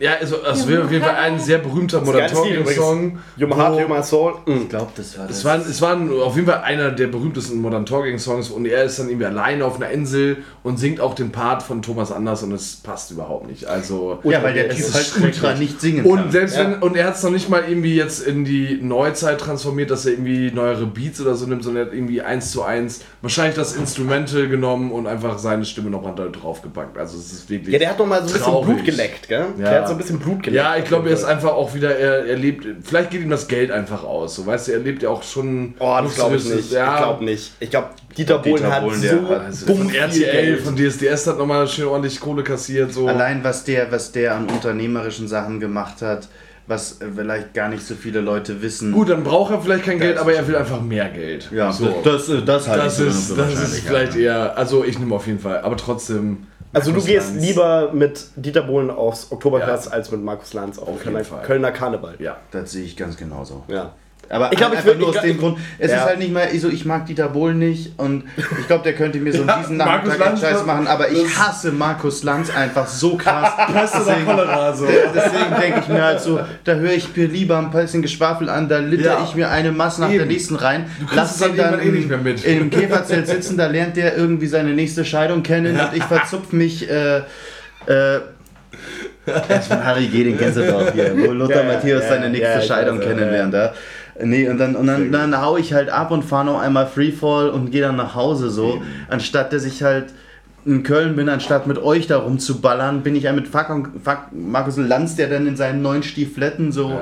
Ja, also es wäre auf jeden Fall ein sehr berühmter Modern Geiles Lied Talking übrigens. Song. You're my heart, you're my soul. Ich glaube, das war das. Es war, es war auf jeden Fall einer der berühmtesten Modern Talking Songs und er ist dann irgendwie alleine auf einer Insel und singt auch den Part von Thomas Anders und es passt überhaupt nicht. Also ja, weil der Typ ist halt ultra nicht singen Und kann. selbst Ja. wenn, und er hat es noch nicht mal irgendwie jetzt in die Neuzeit transformiert, dass er irgendwie neuere Beats oder so nimmt, sondern er hat irgendwie eins zu eins wahrscheinlich das Instrumental genommen und einfach seine Stimme noch draufgepackt. Also es ist wirklich. Ja, der hat noch mal so ein bisschen. Blut geleckt, gell? Ja. Der so ein bisschen Blut geleckt. Ja, ich glaube, er ist einfach auch wieder, er, er lebt, vielleicht geht ihm das Geld einfach aus. So, weißt du, er lebt ja auch schon. Oh, das glaube ich nicht. Ja, Ich glaube nicht. Ich glaube, Dieter Dieter Bohlen hat Bohlen, der so hat- Also von viel RTL, Geld. von DSDS hat nochmal schön ordentlich Kohle kassiert. So. Allein was der, was der an unternehmerischen Sachen gemacht hat, was vielleicht gar nicht so viele Leute wissen. Gut, dann braucht er vielleicht kein Geld, ist aber er will einfach mehr Geld. ja, so. das, das, das halte Das ich ist, das ist vielleicht ja. eher, also ich nehme auf jeden Fall, aber trotzdem. Also du gehst Lanz. lieber mit Dieter Bohlen aufs Oktoberfest Ja. als mit Markus Lanz auf, Auf Kölner. Kölner Karneval. Ja. Das sehe ich ganz genauso. Ja. Aber Ich glaub, ich einfach würd- nur ich aus dem Grund, es Ja. ist halt nicht mal so, ich mag Dieter Bohlen nicht und ich glaube, der könnte mir so Ja, diesen Markus Nachmittag einen Scheiß machen, aber ich hasse Markus Lanz einfach so krass. Pest oder Deswegen- Cholera, so. Deswegen denke ich mir halt so, da höre ich mir lieber ein bisschen Geschwafel an, da litter Ja. ich mir eine Masse nach der Eben. nächsten rein. Lass ihn dann irgendwann eh nicht mehr mit. in einem Käferzelt sitzen, da lernt der irgendwie seine nächste Scheidung kennen und ich verzupf mich. Äh, äh, von Harry G., den kennst du doch hier, wo Lothar Ja, ja, Matthäus ja, seine nächste ja, ich Scheidung ja, kennenlernt. Ja. Nee, und dann, und dann, dann hau ich halt ab und fahre noch einmal Freefall und gehe dann nach Hause so. Anstatt dass ich halt in Köln bin, anstatt mit euch da rumzuballern, bin ich ja mit Fuck und, Fuck Markus Lanz, der dann in seinen neuen Stiefletten so,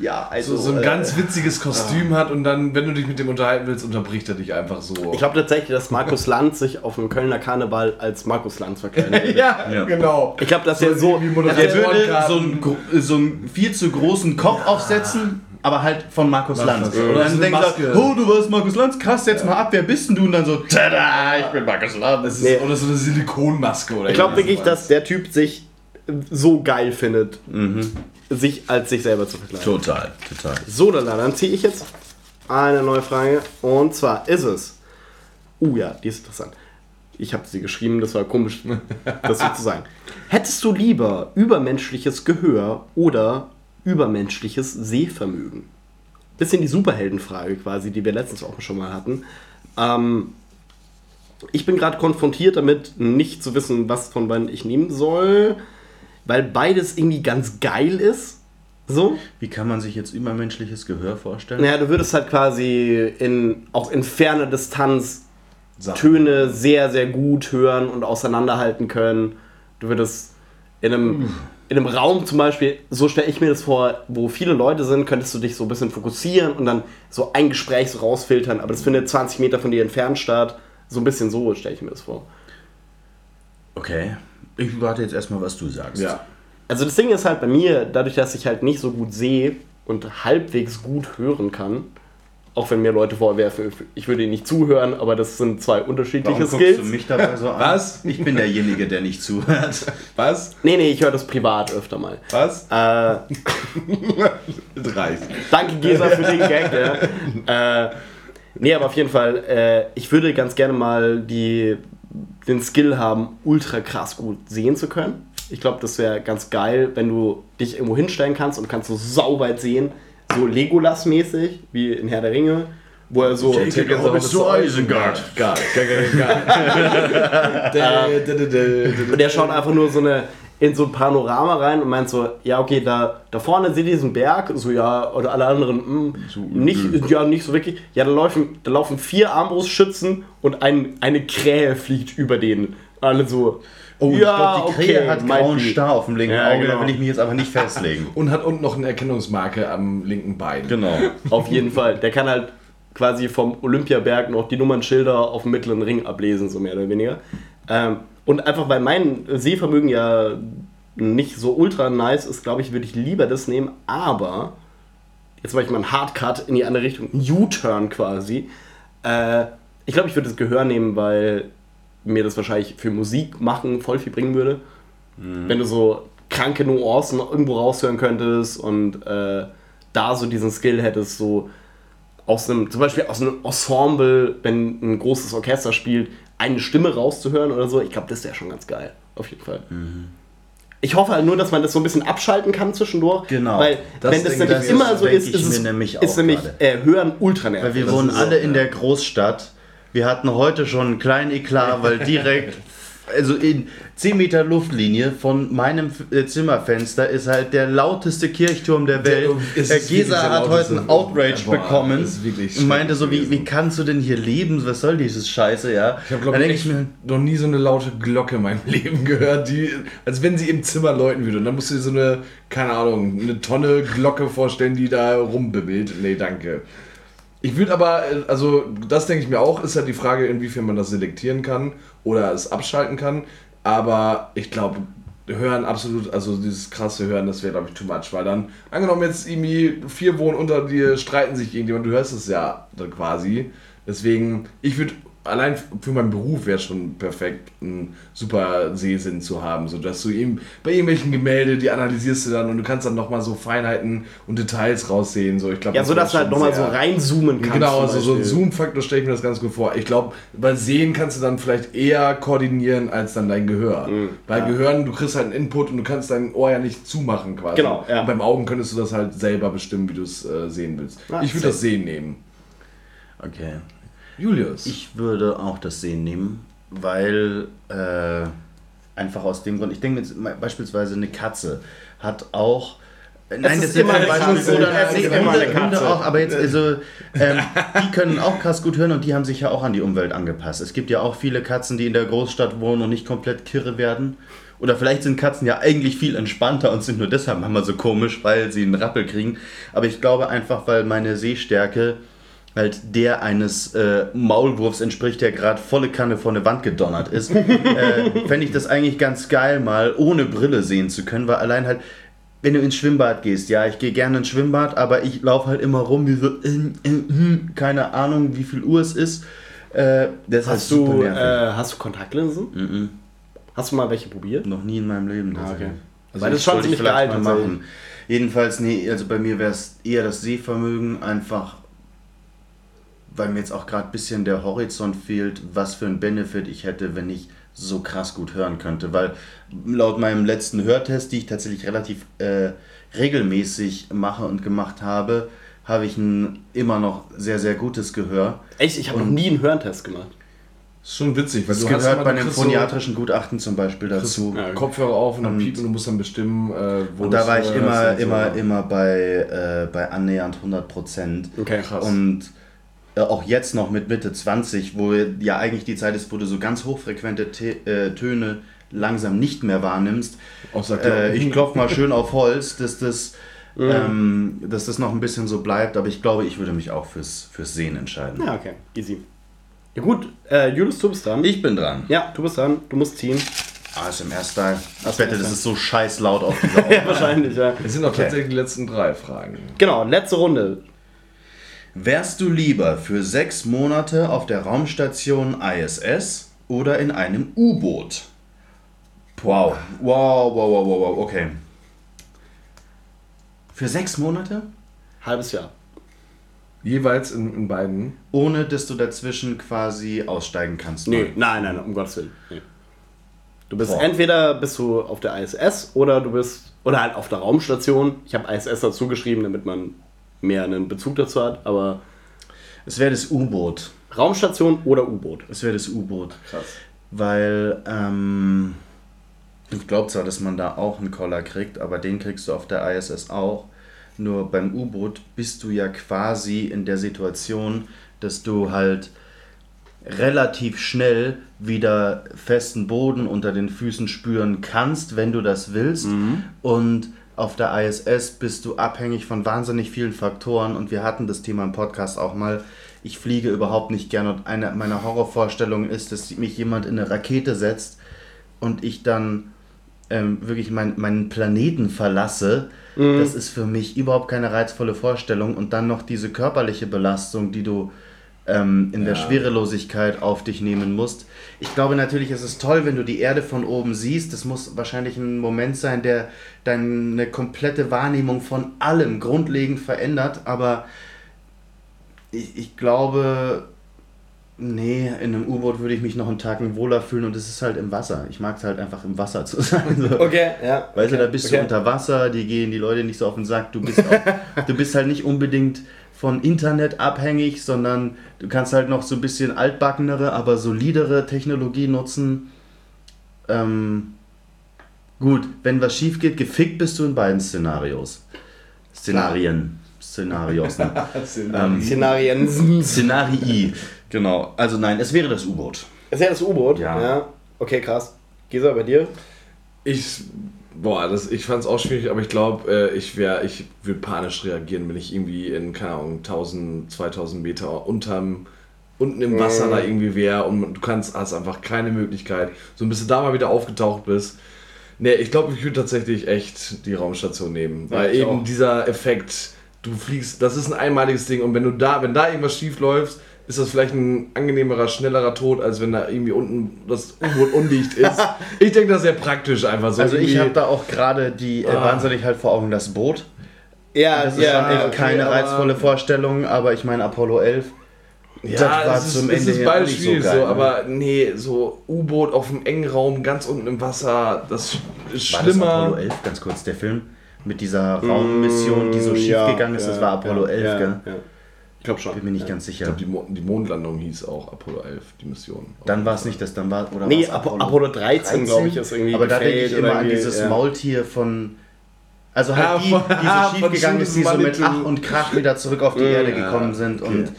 ja, also. So, so ein äh, ganz witziges Kostüm hat und dann, wenn du dich mit dem unterhalten willst, unterbricht er dich einfach so. Ich glaube tatsächlich, dass Markus Lanz sich auf dem Kölner Karneval als Markus Lanz verkleidet. ja, Ja. genau. Ich glaube, dass er so. wie Der Moderatoren- würde so einen, so einen viel zu großen Kopf aufsetzen, aber halt von Markus Lanz. Lanz. Und dann denkst du, oh, du warst Markus Lanz, krass, jetzt mal ab, wer bist denn du? Und dann so, tada, ich bin Markus Lanz. Das ist, Nee. Oder so eine Silikonmaske oder Ich glaube wirklich, sowas. dass der Typ sich so geil findet, sich als sich selber zu verkleiden. Total, total. So, dann, dann ziehe ich jetzt eine neue Frage. Und zwar ist es. Uh ja, die ist interessant. Ich habe sie geschrieben, das war komisch, das so zu sagen. Hättest du lieber übermenschliches Gehör oder übermenschliches Sehvermögen? Bisschen die Superheldenfrage quasi, die wir letztens auch schon mal hatten. Ähm, ich bin gerade konfrontiert damit, nicht zu wissen, was von beiden ich nehmen soll, weil beides irgendwie ganz geil ist. So. Wie kann man sich jetzt übermenschliches Gehör vorstellen? Naja, du würdest halt quasi in, auch in ferner Distanz Sachen. Töne sehr, sehr gut hören und auseinanderhalten können. Du würdest in einem, in einem Raum zum Beispiel, so stelle ich mir das vor, wo viele Leute sind, könntest du dich so ein bisschen fokussieren und dann so ein Gespräch so rausfiltern, aber das findet 20 Meter von dir entfernt statt. So ein bisschen so stelle ich mir das vor. Okay, ich warte jetzt erstmal, was du sagst. Ja. Also das Ding ist halt bei mir, dadurch, dass ich halt nicht so gut sehe und halbwegs gut hören kann, auch wenn mir Leute vorwerfen, ich würde ihnen nicht zuhören, aber das sind zwei unterschiedliche Warum Skills. guckst du mich dabei so an? Was? Ich bin derjenige, der nicht zuhört. Was? Nee, nee, ich höre das privat öfter mal. Was? Äh, Reicht. danke Gesa für den Gag. Ja. Äh, nee, aber auf jeden Fall, äh, ich würde ganz gerne mal die, den Skill haben, ultra krass gut sehen zu können. Ich glaube, das wäre ganz geil, wenn du dich irgendwo hinstellen kannst und kannst so sauweit sehen, so Legolas-mäßig, wie in Herr der Ringe, wo er so... bis zu Isengard. Geil, geil, geil, geil. Und der schaut einfach nur so eine in so ein Panorama rein und meint so, ja okay, da, da vorne seht ihr diesen Berg, so ja, oder alle anderen, hm, nicht, ja, nicht so wirklich. Ja, da laufen, da laufen vier Armbrustschützen und ein, eine Krähe fliegt über den. Alle so, Oh, ich ja, glaube, die Krähe okay, hat grauen. Star auf dem linken Ja, Auge, da genau. will ich mich jetzt aber nicht festlegen. Und hat unten noch eine Erkennungsmarke am linken Bein. Genau. Auf jeden Fall. Der kann halt quasi vom Olympiaberg noch die Nummernschilder auf dem mittleren Ring ablesen, so mehr oder weniger. Ähm, und einfach weil mein Sehvermögen ja nicht so ultra nice ist, glaube ich, würde ich lieber das nehmen. Aber, jetzt mache ich mal einen Hardcut in die andere Richtung, einen U-Turn quasi. Äh, ich glaube, ich würde das Gehör nehmen, weil mir das wahrscheinlich für Musik machen voll viel bringen würde. Wenn du so kranke Nuancen irgendwo raushören könntest und äh, da so diesen Skill hättest, so aus einem, zum Beispiel aus einem Ensemble, wenn ein großes Orchester spielt, eine Stimme rauszuhören oder so, ich glaube, das wäre schon ganz geil. Auf jeden Fall. Ich hoffe halt nur, dass man das so ein bisschen abschalten kann zwischendurch. Genau. Weil, Das wenn das nämlich das immer so ist, ist es nämlich ist nämlich äh, Hören ultra nervig. Weil wir wohnen alle so, in der Großstadt. Wir hatten heute schon einen kleinen Eklat, weil direkt, also in 10 Meter Luftlinie von meinem äh, Zimmerfenster ist halt der lauteste Kirchturm der Welt. Der Gesa hat heute einen Outrage Boah, bekommen und meinte so, wie, wie kannst du denn hier leben? Was soll dieses Scheiße, ja? Ich habe, glaube ich, echt noch nie so eine laute Glocke in meinem Leben gehört, die, als wenn sie im Zimmer läuten würde. Und dann musst du dir so eine, keine Ahnung, eine Tonne Glocke vorstellen, die da rumbimmelt. Nee, danke. Ich würde aber, äh, also das denke ich mir auch, ist ja die Frage, inwiefern man das selektieren kann oder es abschalten kann. Aber ich glaube, Hören absolut, also dieses krasse Hören, das wäre, glaube ich, too much. Weil dann, angenommen jetzt irgendwie vier wohnen unter dir, streiten sich irgendjemand, du hörst es ja dann quasi. Deswegen, ich würde allein für meinen Beruf wäre schon perfekt, einen super Sehsinn zu haben, so dass du eben bei irgendwelchen Gemälde, die analysierst du dann und du kannst dann nochmal so Feinheiten und Details raussehen, so ich glaube. Ja, so dass du halt nochmal so reinzoomen kannst. Genau, also so ein. Zoom-Faktor stelle ich mir das ganz gut vor. Ich glaube, bei Sehen kannst du dann vielleicht eher koordinieren als dann dein Gehör. Mhm. Bei Gehören, du kriegst halt einen Input und du kannst dein Ohr ja nicht zumachen quasi. Genau, ja. Und beim Augen könntest du das halt selber bestimmen, wie du es äh, sehen willst. Ah, ich würde das Sehen nehmen. Okay. Julius. Ich würde auch das Sehen nehmen, weil äh, einfach aus dem Grund, ich denke beispielsweise eine Katze hat auch. Nein, ist das immer jetzt eine Katze. oder Es ist immer eine Katze. Hunde auch, aber jetzt also ähm, die können auch krass gut hören und die haben sich ja auch an die Umwelt angepasst. Es gibt ja auch viele Katzen, die in der Großstadt wohnen und nicht komplett kirre werden. Oder vielleicht sind Katzen ja eigentlich viel entspannter und sind nur deshalb manchmal so komisch, weil sie einen Rappel kriegen. Aber ich glaube einfach, weil meine Sehstärke halt der eines äh, Maulwurfs entspricht, der gerade volle Kanne vor eine Wand gedonnert ist, äh, fände ich das eigentlich ganz geil, mal ohne Brille sehen zu können, weil allein halt, wenn du ins Schwimmbad gehst, ja, ich gehe gerne ins Schwimmbad, aber ich laufe halt immer rum, wie so, äh, äh, hm, keine Ahnung, wie viel Uhr es ist. Äh, das Hast du, äh, hast du Kontaktlinsen? Mhm. Hast du mal welche probiert? Noch nie in meinem Leben. Ah, okay. Also Weil das ist schon sollte ich ziemlich geil machen. Jedenfalls, nee, also bei mir wäre es eher das Sehvermögen, einfach weil mir jetzt auch gerade ein bisschen der Horizont fehlt, was für ein Benefit ich hätte, wenn ich so krass gut hören könnte. Weil laut meinem letzten Hörtest, die ich tatsächlich relativ äh, regelmäßig mache und gemacht habe, habe ich ein immer noch sehr, sehr gutes Gehör. Echt? Ich habe noch nie einen Hörentest gemacht. ist schon witzig, weil Das du hast gehört immer- bei einem kriegst so- phoniatrischen Gutachten zum Beispiel dazu. Ja, Kopfhörer auf und dann piepen und du musst dann bestimmen, äh, wo Und da war ich immer, und so. immer, immer bei, äh, bei annähernd 100 Prozent. Okay, Krass. Und auch jetzt noch mit Mitte 20, wo ja eigentlich die Zeit ist, wo du so ganz hochfrequente T äh, Töne langsam nicht mehr wahrnimmst. Außer Äh, ich klopfe mal schön auf Holz, dass das, ähm, dass das noch ein bisschen so bleibt, aber ich glaube, ich würde mich auch fürs, fürs Sehen entscheiden. Ja, okay. Easy. Ja gut, äh, Julius, du bist dran. Ich bin dran. Ja, du bist dran. Du musst ziehen. ASMR-Style. Ich ASMR wette, das ist so scheiß laut auf dieser Ja, wahrscheinlich, ja. Es sind auch tatsächlich die letzten drei Fragen. Genau, letzte Runde. Wärst du lieber für sechs Monate auf der Raumstation ISS oder in einem U-Boot? Wow. Wow, wow, wow, wow, wow, okay. Für sechs Monate? Halbes Jahr. Jeweils in, in beiden. Ohne dass du dazwischen quasi aussteigen kannst. Nee, nein, nein, um Gottes Willen. Nee. Du bist Boah. entweder bist du auf der ISS oder du bist oder halt auf der Raumstation. Ich habe ISS dazu geschrieben, damit man mehr einen Bezug dazu hat, aber Es wäre das U-Boot. Raumstation oder U-Boot. Es wäre das U-Boot. Krass. Weil, ähm, ich glaube zwar, dass man da auch einen Collar kriegt, aber den kriegst du auf der ISS auch. Nur beim U-Boot bist du ja quasi in der Situation, dass du halt relativ schnell wieder festen Boden unter den Füßen spüren kannst, wenn du das willst. Und auf der ISS bist du abhängig von wahnsinnig vielen Faktoren. Und wir hatten das Thema im Podcast auch mal. Ich fliege überhaupt nicht gern und eine meiner Horrorvorstellungen ist, dass mich jemand in eine Rakete setzt und ich dann ähm, wirklich mein, meinen Planeten verlasse. Das ist für mich überhaupt keine reizvolle Vorstellung. Und dann noch diese körperliche Belastung, die du ähm, in der Ja. Schwerelosigkeit auf dich nehmen musst. Ich glaube natürlich, es ist toll, wenn du die Erde von oben siehst. Das muss wahrscheinlich ein Moment sein, der deine komplette Wahrnehmung von allem grundlegend verändert. Aber ich, ich glaube, nee, in einem U-Boot würde ich mich noch einen Tag wohler fühlen und es ist halt im Wasser. Ich mag es halt einfach im Wasser zu sein. So. Okay, ja. Weißt du, okay, da bist okay. du unter Wasser, die gehen die Leute nicht so auf den Sack. Du bist, auch, du bist halt nicht unbedingt von Internet abhängig, sondern du kannst halt noch so ein bisschen altbackenere, aber solidere Technologie nutzen. Ähm, gut, wenn was schief geht, gefickt bist du in beiden Szenarios. Szenarien. Szenarios. Ne? ähm, Szenarien. Szenarii. Genau. Also nein, es wäre das U-Boot. Ist ja das U-Boot? Ja. Okay, krass. Gesa, bei dir? Ich, boah, das, ich fand es auch schwierig, aber ich glaube, äh, ich wäre, ich würde panisch reagieren, wenn ich irgendwie in, keine Ahnung, 1000, 2000 Meter unterm, unten im Wasser Mhm. da irgendwie wäre und du kannst, hast einfach keine Möglichkeit, so bis du da mal wieder aufgetaucht bist. Nee, ich glaube, ich würde tatsächlich echt die Raumstation nehmen, weil ich eben auch. dieser Effekt, du fliegst, das ist ein einmaliges Ding und wenn du da, wenn da irgendwas schief läuft, ist das vielleicht ein angenehmerer, schnellerer Tod, als wenn da irgendwie unten das U-Boot undicht ist. ich denke, das ist sehr praktisch einfach so. Also ich habe da auch gerade die äh, wahnsinnig halt vor Augen das Boot. Ja, Das ist ja, schon okay, keine aber- reizvolle Vorstellung, aber ich meine Apollo 11. Ja, Das war es ist, zum es Ende ist beides nicht so schwierig so, geil, ne? aber nee, so U-Boot auf einem engen Raum, ganz unten im Wasser, das ist War das schlimmer. Apollo 11, ganz kurz, der Film? Mit dieser Raummission, die so Mm, schief ja, gegangen ist, das ja, war Apollo ja, 11, ja, gell? Ja. Ich glaube schon. Bin mir nicht ganz Ich sicher. glaube, die, Mo die Mondlandung hieß auch Apollo 11, die Mission. Dann war es nicht das, dann war oder Nee, Apollo, Apollo 13, glaube ich, ist irgendwie. Aber da denke ich immer an dieses ja. Maultier von. Also halt Ja, die, von- die ah, so von schief gegangen ist, die so mit Ach und Krach wieder zurück auf die Erde ja, gekommen sind. Und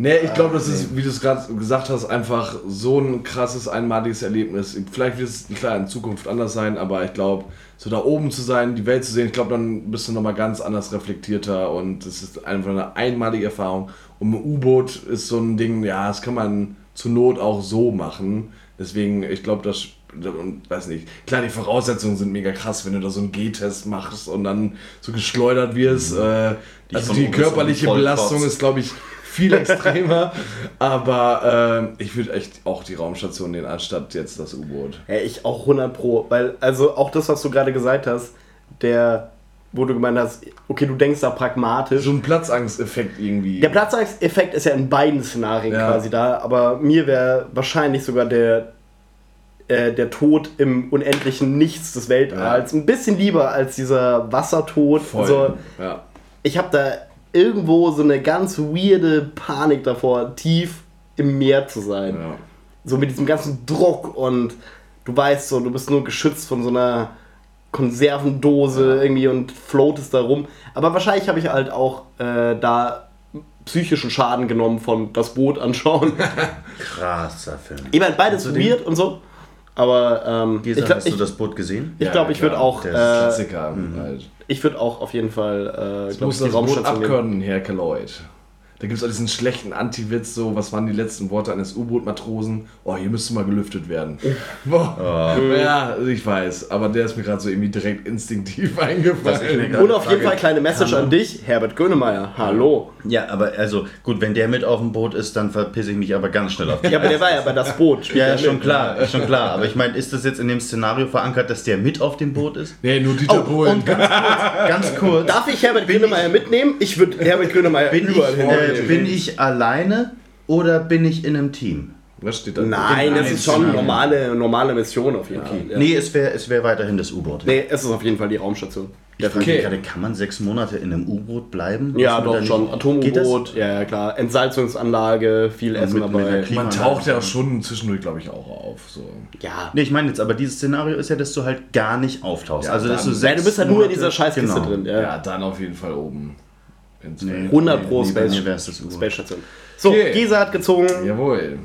Nee, ich glaube, das ist, wie du es gerade gesagt hast, einfach so ein krasses, einmaliges Erlebnis. Vielleicht wird es klar in Zukunft anders sein, aber ich glaube, so da oben zu sein, die Welt zu sehen, ich glaube, dann bist du nochmal ganz anders reflektierter und es ist einfach eine einmalige Erfahrung. Und ein U-Boot ist so ein Ding, ja, das kann man zur Not auch so machen. Deswegen, ich glaube, das und weiß nicht, klar, die Voraussetzungen sind mega krass, wenn du da so einen G-Test machst und dann so geschleudert wirst. Äh, also die körperliche Belastung ist, glaube ich, viel extremer. aber ähm, ich würde echt auch die Raumstation nehmen, anstatt jetzt das U-Boot. Ja, ich auch 100 Pro. Weil, also auch das, was du gerade gesagt hast, der, wo du gemeint hast, okay, du denkst da pragmatisch. So ein Platzangsteffekt irgendwie. Der Platzangsteffekt ist ja in beiden Szenarien Ja. quasi da, aber mir wäre wahrscheinlich sogar der, äh, der Tod im unendlichen Nichts des Weltalls ein bisschen lieber als dieser Wassertod. Voll. Also, ja. ich habe da irgendwo so eine ganz weirde Panik davor, tief im Meer zu sein. Ja. So mit diesem ganzen Druck und du weißt so, du bist nur geschützt von so einer Konservendose irgendwie und floatest da rum. Aber wahrscheinlich habe ich halt auch äh, da psychischen Schaden genommen von das Boot anschauen. krasser Film. ich meine, beides weird und so. Aber ähm, Gesa, ich glaube, hast du ich, das Boot gesehen? ich, glaub, ich würde auch, Der äh, Klassiker. Halt. ich würde auch auf jeden Fall, äh, Ich glaub muss ich, das Boot abkönnen, Herr Lloyd. Da gibt es auch diesen schlechten Anti-Witz, so, was waren die letzten Worte eines U-Boot-Matrosen? Oh, hier müsste mal gelüftet werden. Boah. Ja, ich weiß, aber der ist mir gerade so irgendwie direkt instinktiv eingefallen. Und auf jeden Fall kleine Message an dich, Herbert Grönemeyer. Hallo. Ja, aber also gut, wenn der mit auf dem Boot ist, dann verpisse ich mich aber ganz schnell auf die Ja, aber der war ja bei das Boot. Ja, ja, schon klar, ist schon klar. Aber ich meine, ist das jetzt in dem Szenario verankert, dass der mit auf dem Boot ist? Nee, nur Dieter Oh, Bohlen. und ganz kurz, ganz kurz. Darf ich Herbert Grönemeyer mitnehmen? Ich würde Herbert Grönemeyer Bin ich, überall hin. äh, bin ich alleine oder bin ich in einem Team? Was steht da? Nein, das ist schon normale, normale Mission auf jeden Fall. Ja. Nee, es wäre es wär weiterhin das U-Boot. Nee, es ist auf jeden Fall die Raumstation. Ich frage Okay. mich gerade, kann man sechs Monate in einem U-Boot bleiben? Ja, doch nicht- schon. Atomu-U-Boot, ja, ja, klar. Entsalzungsanlage, viel Essen mit- mit dabei. Klima- Man taucht ja schon zwischendurch, glaube ich, auch auf. So. ja. Nee, ich meine jetzt, aber dieses Szenario ist ja, dass du halt gar nicht auftauchst. Ja, also, dass du dann- Ja, sechs du bist halt nur in dieser Scheißkiste genau. drin. Ja. Ja. dann auf jeden Fall oben. Ins Nee. Feld. 100 pro Nee, Space. Space Station. So, Okay. Gesa hat gezogen. Jawohl.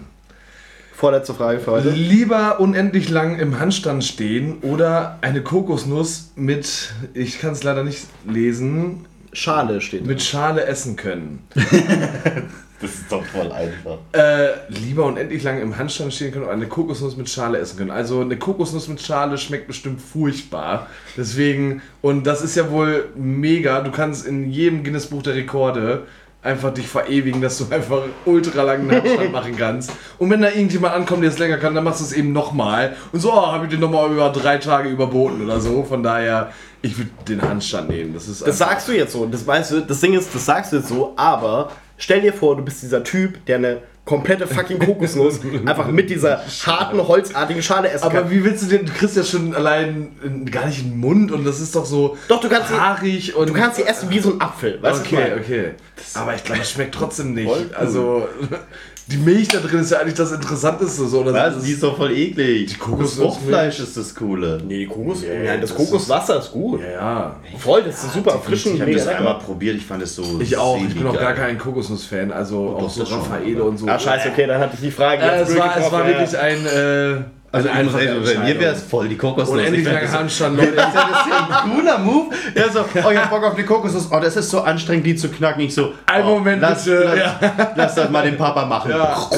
Vorletzte Frage für heute. Lieber unendlich lang im Handstand stehen oder eine Kokosnuss mit, ich kann es leider nicht lesen, Schale steht. mit Schale essen können. Das ist doch voll einfach. Äh, lieber unendlich lang im Handstand stehen können oder eine Kokosnuss mit Schale essen können. Also eine Kokosnuss mit Schale schmeckt bestimmt furchtbar. Deswegen, und das ist ja wohl mega. Du kannst in jedem Guinness Buch der Rekorde einfach dich verewigen, dass du einfach ultra langen Handstand machen kannst. Und wenn da irgendjemand ankommt, der es länger kann, dann machst du es eben nochmal. Und so, oh, habe ich den nochmal über drei Tage überboten oder so. Von daher, ich würde den Handstand nehmen. Das ist Das sagst du jetzt so. Das weißt du, das Ding ist, das sagst du jetzt so, aber stell dir vor, du bist dieser Typ, der eine komplette fucking Kokosnuss einfach mit dieser harten, holzartigen Schale essen Aber kann. wie willst du den, du kriegst ja schon allein in, gar nicht in den Mund und das ist doch so Doch, du kannst sie- haarig und Du kannst sie essen wie so ein Apfel, weißt du? was ich Okay, okay. Aber ich glaube, es schmeckt trotzdem nicht. Also die Milch da drin ist ja eigentlich das Interessanteste so. Oder Was? das Die ist doch voll eklig. Die Kokosnuss- Fruchtfleisch ist das Coole. Nee, die Kokos, Nee, nein, das, das Kokoswasser ist gut. ja, ja. Voll, das ist super frischen, Ich habe das einmal probiert, ich fand es so. Ich auch. Ich bin auch gar kein Kokosnuss-Fan. Also auch doch, so das Raffaele und so. Ah, scheiße, okay, dann hatte ich die Frage Äh, es, war, es war ja. wirklich ein. Äh, Also eine einfach, also, bei mir wäre es voll die Kokosnuss. Unendlich Ich fänd lange Handstand, Leute. ja das ist ja ein cooler Move. Ja, so, oh, ich hab Bock auf die Kokosnuss. Oh, das ist so anstrengend, die zu knacken. Ich so, Ein oh, Moment lass, bitte, Lass, ja. lass das mal den Papa machen. Ja.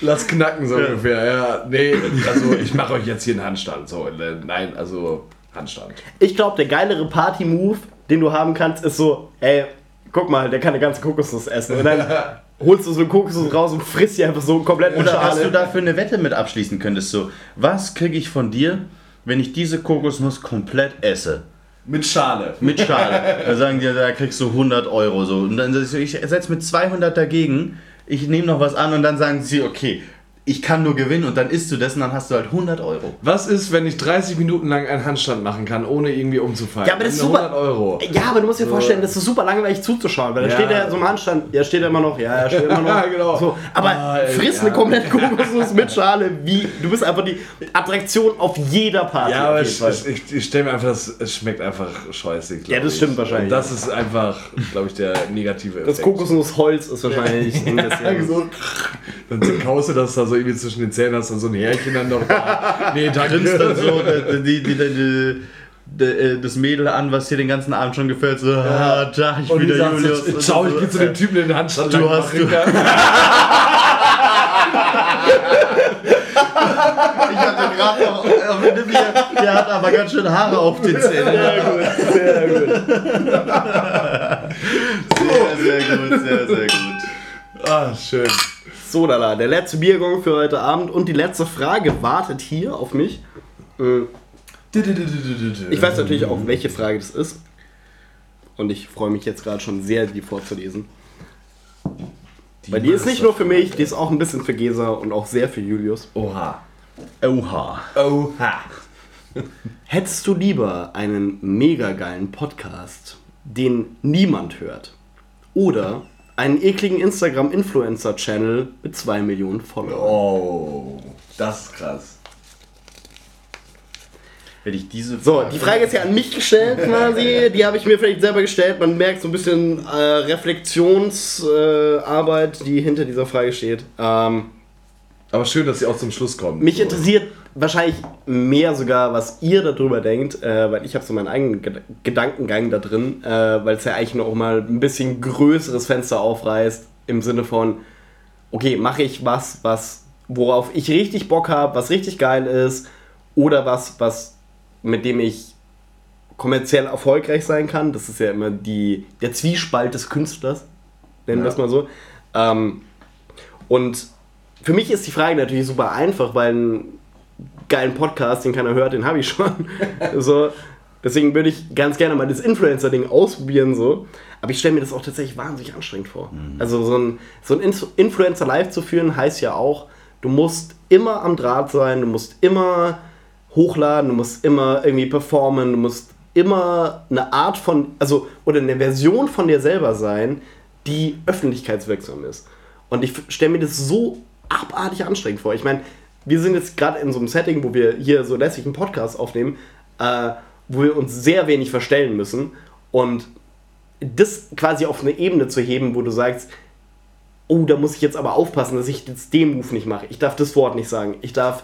Lass knacken so ungefähr. Ja, nee, also ich mache euch jetzt hier einen Handstand. So, äh, nein, also Handstand. Ich glaube, der geilere Party-Move, den du haben kannst, ist so, ey, guck mal, der kann eine ganze Kokosnuss essen. Und dann holst du so eine Kokosnuss raus und frisst die einfach so komplett mit Oder was du dafür eine Wette mit abschließen könntest, so, was kriege ich von dir, wenn ich diese Kokosnuss komplett esse? Mit Schale. Mit Schale. da sagen die, da kriegst du 100 Euro so. Und dann sag ich ich setze mit 200 dagegen, ich nehme noch was an und dann sagen sie, okay, ich kann nur gewinnen und dann isst du das und dann hast du halt 100 Euro. Was ist, wenn ich 30 Minuten lang einen Handstand machen kann, ohne irgendwie umzufallen? Ja, aber das ist super. 100 Euro. Ja, aber du musst dir vorstellen, das ist super langweilig zuzuschauen, weil da Ja. steht er so im Handstand, ja, steht er immer noch, ja, er steht immer noch. Ja, genau. So, aber Ah, friss ja. eine komplette Kokosnuss mit Schale, wie, du bist einfach die Attraktion auf jeder Party. Ja, aber ich, ich, ich, ich stelle mir einfach, das, es schmeckt einfach scheiße. glaub Ja, das ich. stimmt wahrscheinlich. Und das ist einfach, glaube ich, der negative Effekt. das Kokosnussholz ist wahrscheinlich ein Ja, bisschen. so, dann kaust du das da so irgendwie zwischen den Zähnen, hast dann so ein Härchen dann noch da. Nee, danke. Grinst dann so äh, die, die, die, äh, das Mädel an, was dir den ganzen Abend schon gefällt, so, ah, da, ich Und wieder Julius. so, ciao, ich bin zu dem Typen in den Handstand. Du hast- kann. Ich hatte gerade noch, auf dem Nippel, der hat aber ganz schön Haare auf den Zähnen. Sehr gut, sehr gut. Sehr, sehr gut, sehr, sehr gut. Ah, schön. So, Lala, der letzte Biergong für heute Abend und die letzte Frage wartet hier auf mich. Äh, Ich weiß natürlich auch, welche Frage das ist. Und ich freue mich jetzt gerade schon sehr, die vorzulesen. Weil die ist nicht nur für mich, die ist auch ein bisschen für Gesa und auch sehr für Julius. Oha. Oha. Oha. Hättest du lieber einen mega geilen Podcast, den niemand hört? Oder einen ekligen Instagram-Influencer-Channel mit 2 Millionen Followern? Oh, das ist krass. Wenn ich diese So, die Frage ist ja an mich gestellt quasi. Die habe ich mir vielleicht selber gestellt. Man merkt so ein bisschen äh, Reflexionsarbeit, äh, die hinter dieser Frage steht. Ähm, Aber schön, dass sie auch zum Schluss kommen. mich So. interessiert wahrscheinlich mehr sogar, was ihr darüber denkt, äh, weil ich habe so meinen eigenen Ged Gedankengang da drin, äh, weil es ja eigentlich noch mal ein bisschen größeres Fenster aufreißt im Sinne von, okay, mache ich was, was worauf ich richtig Bock habe, was richtig geil ist, oder was, was mit dem ich kommerziell erfolgreich sein kann. Das ist ja immer die, der Zwiespalt des Künstlers, nennen wir Ja. es mal so. Ähm, und für mich ist die Frage natürlich super einfach, weil einen geilen Podcast, den keiner hört, den habe ich schon. so, deswegen würde ich ganz gerne mal das Influencer-Ding ausprobieren. So. Aber ich stelle mir das auch tatsächlich wahnsinnig anstrengend vor. Also so ein, so ein Inf- Influencer live zu führen, heißt ja auch, du musst immer am Draht sein, du musst immer hochladen, du musst immer irgendwie performen, du musst immer eine Art von, also, oder eine Version von dir selber sein, die öffentlichkeitswirksam ist. Und ich stelle mir das so abartig anstrengend vor. Ich meine, wir sind jetzt gerade in so einem Setting, wo wir hier so lässig einen Podcast aufnehmen, äh, wo wir uns sehr wenig verstellen müssen. Und das quasi auf eine Ebene zu heben, wo du sagst, oh, da muss ich jetzt aber aufpassen, dass ich jetzt den Move nicht mache. Ich darf das Wort nicht sagen. Ich darf,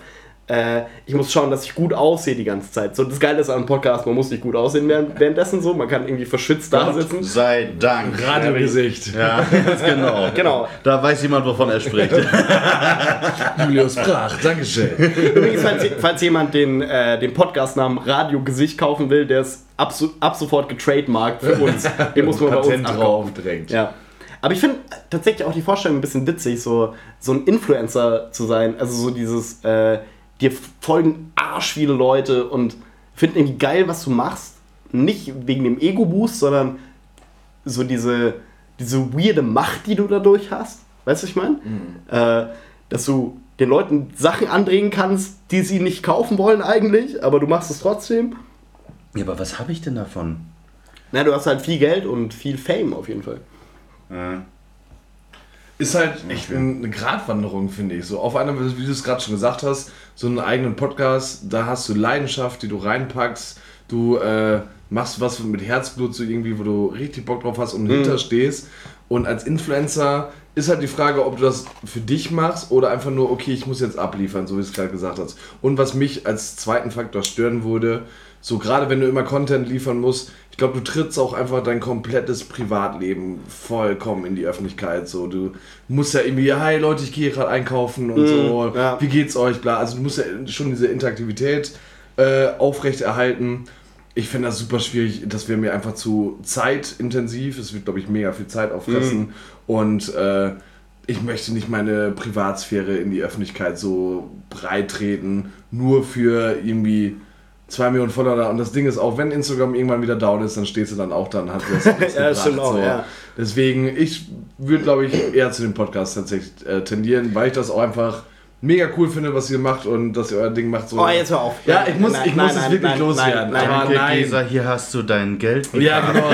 äh, ich muss schauen, dass ich gut aussehe die ganze Zeit. So, das Geile ist an einem Podcast, man muss nicht gut aussehen während, währenddessen so, man kann irgendwie verschwitzt da sitzen. Sei Dank. Radiogesicht. Ja, ganz genau. Genau. Da weiß jemand, wovon er spricht. Julius Brach, Dankeschön. Übrigens, falls, falls jemand den, äh, den Podcast-Namen Radiogesicht kaufen will, der ist ab, so- ab sofort getrademarkt für uns. Den muss man bei uns Patent abkaufen. drauf direkt. Ja. Aber ich finde tatsächlich auch die Vorstellung ein bisschen witzig, so, so ein Influencer zu sein. Also so dieses, äh, dir folgen arsch viele Leute und finden irgendwie geil, was du machst. Nicht wegen dem Ego-Boost, sondern so diese, diese weirde Macht, die du dadurch hast. Weißt du, was ich meine? Äh, dass du den Leuten Sachen andrehen kannst, die sie nicht kaufen wollen eigentlich, aber du machst es trotzdem. Ja, aber was habe ich denn davon? Na, du hast halt viel Geld und viel Fame auf jeden Fall. Ja. Ist halt echt eine Gratwanderung, finde ich. So auf einer, wie du es gerade schon gesagt hast, so einen eigenen Podcast, da hast du Leidenschaft, die du reinpackst, du äh, machst was mit Herzblut, so irgendwie, wo du richtig Bock drauf hast und hinterstehst. Und als Influencer ist halt die Frage, ob du das für dich machst oder einfach nur, okay, ich muss jetzt abliefern, so wie du es gerade gesagt hast. Und was mich als zweiten Faktor stören würde, so gerade wenn du immer Content liefern musst, ich glaube, du trittst auch einfach dein komplettes Privatleben vollkommen in die Öffentlichkeit. So, du musst ja irgendwie, hi Leute, ich gehe gerade einkaufen und so, ja. wie geht's euch, bla. Also du musst ja schon diese Interaktivität äh, aufrechterhalten. Ich finde das super schwierig, das wäre mir einfach zu zeitintensiv. Es wird, glaube ich, mega viel Zeit auffressen. Und äh, ich möchte nicht meine Privatsphäre in die Öffentlichkeit so breit treten, nur für irgendwie 2 Millionen Follower. Und das Ding ist, auch wenn Instagram irgendwann wieder down ist, dann steht sie dann auch dann, hat sie das Ja, gebracht, auch, ja. Deswegen, ich würde, glaube ich, eher zu dem Podcast tatsächlich äh, tendieren, weil ich das auch einfach mega cool finde, was ihr macht und dass ihr euer Ding macht. So. Oh, jetzt hör auf. Ja, ich muss, Nein, ich nein, muss es nein, wirklich nein, loswerden. nein, aber nein. Gesa, hier hast du dein Geld. Ja, genau.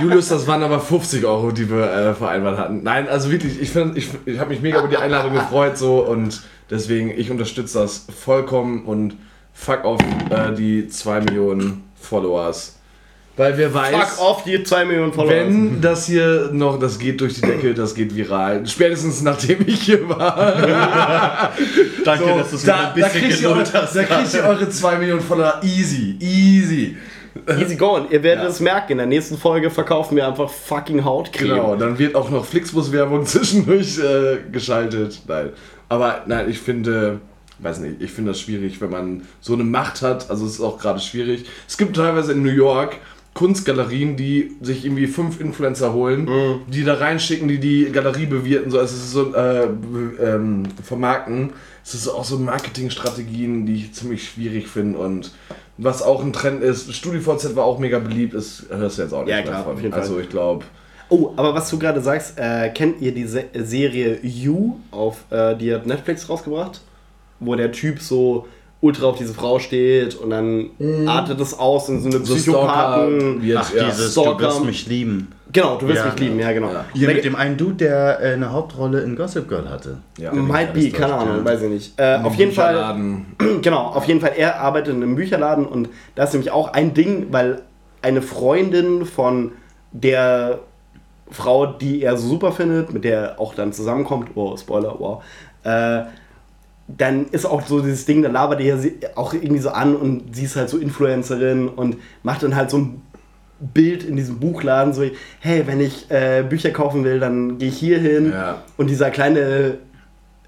Julius, das waren aber 50 Euro, die wir äh, vereinbart hatten. Nein, also wirklich, ich, find- ich, ich habe mich mega über die Einladung gefreut so und deswegen, ich unterstütze das vollkommen und fuck auf äh, die 2 Millionen Followers. Weil wer weiß, Fuck off, die 2 Millionen Follower. wenn das hier noch, das geht durch die Decke, das geht viral. Spätestens nachdem ich hier war. Danke, So, dass du es da, da, kriegt ihr eure, da kriegt ihr eure 2 Millionen Follower easy. Easy. Easy going. Ihr werdet Ja. es merken. In der nächsten Folge verkaufen wir einfach fucking Hautcreme. Genau, dann wird auch noch Flixbus-Werbung zwischendurch äh, geschaltet. Nein. Aber nein, ich finde, weiß nicht, ich finde das schwierig, wenn man so eine Macht hat. Also es ist auch gerade schwierig. Es gibt teilweise in New York Kunstgalerien, die sich irgendwie fünf Influencer holen, die da reinschicken, die die Galerie bewirten, so also es ist so äh, ähm, vermarkten. Es ist auch so Marketingstrategien, die ich ziemlich schwierig finde und was auch ein Trend ist, StudiVZ war auch mega beliebt, ist hörst du jetzt auch nicht Ja, mehr klar, von. auf jeden Fall. Also ich glaube, Oh, aber was du gerade sagst, äh, kennt ihr die Se Serie You auf, äh, die hat Netflix rausgebracht? Wo der Typ so ultra auf diese Frau steht und dann artet es aus in so eine So Psychopathen. Stalker Ach, ja. dieses Stalker. Du wirst mich lieben. Genau, du wirst Ja. mich lieben, ja genau. Ja. Hier mit dem einen Dude, der äh, eine Hauptrolle in Gossip Girl hatte. Ja. Might be, keine Ahnung, ja. weiß ich nicht. Äh, auf jeden Fall, Bücherladen. genau, auf jeden Fall, er arbeitet in einem Bücherladen und da ist nämlich auch ein Ding, weil eine Freundin von der Frau, die er so super findet, mit der er auch dann zusammenkommt, oh, Spoiler, wow, äh, dann ist auch so dieses Ding, da labert er sie auch irgendwie so an und sie ist halt so Influencerin und macht dann halt so ein Bild in diesem Buchladen, so, hey, wenn ich äh, Bücher kaufen will, dann gehe ich hier hin Ja. und dieser kleine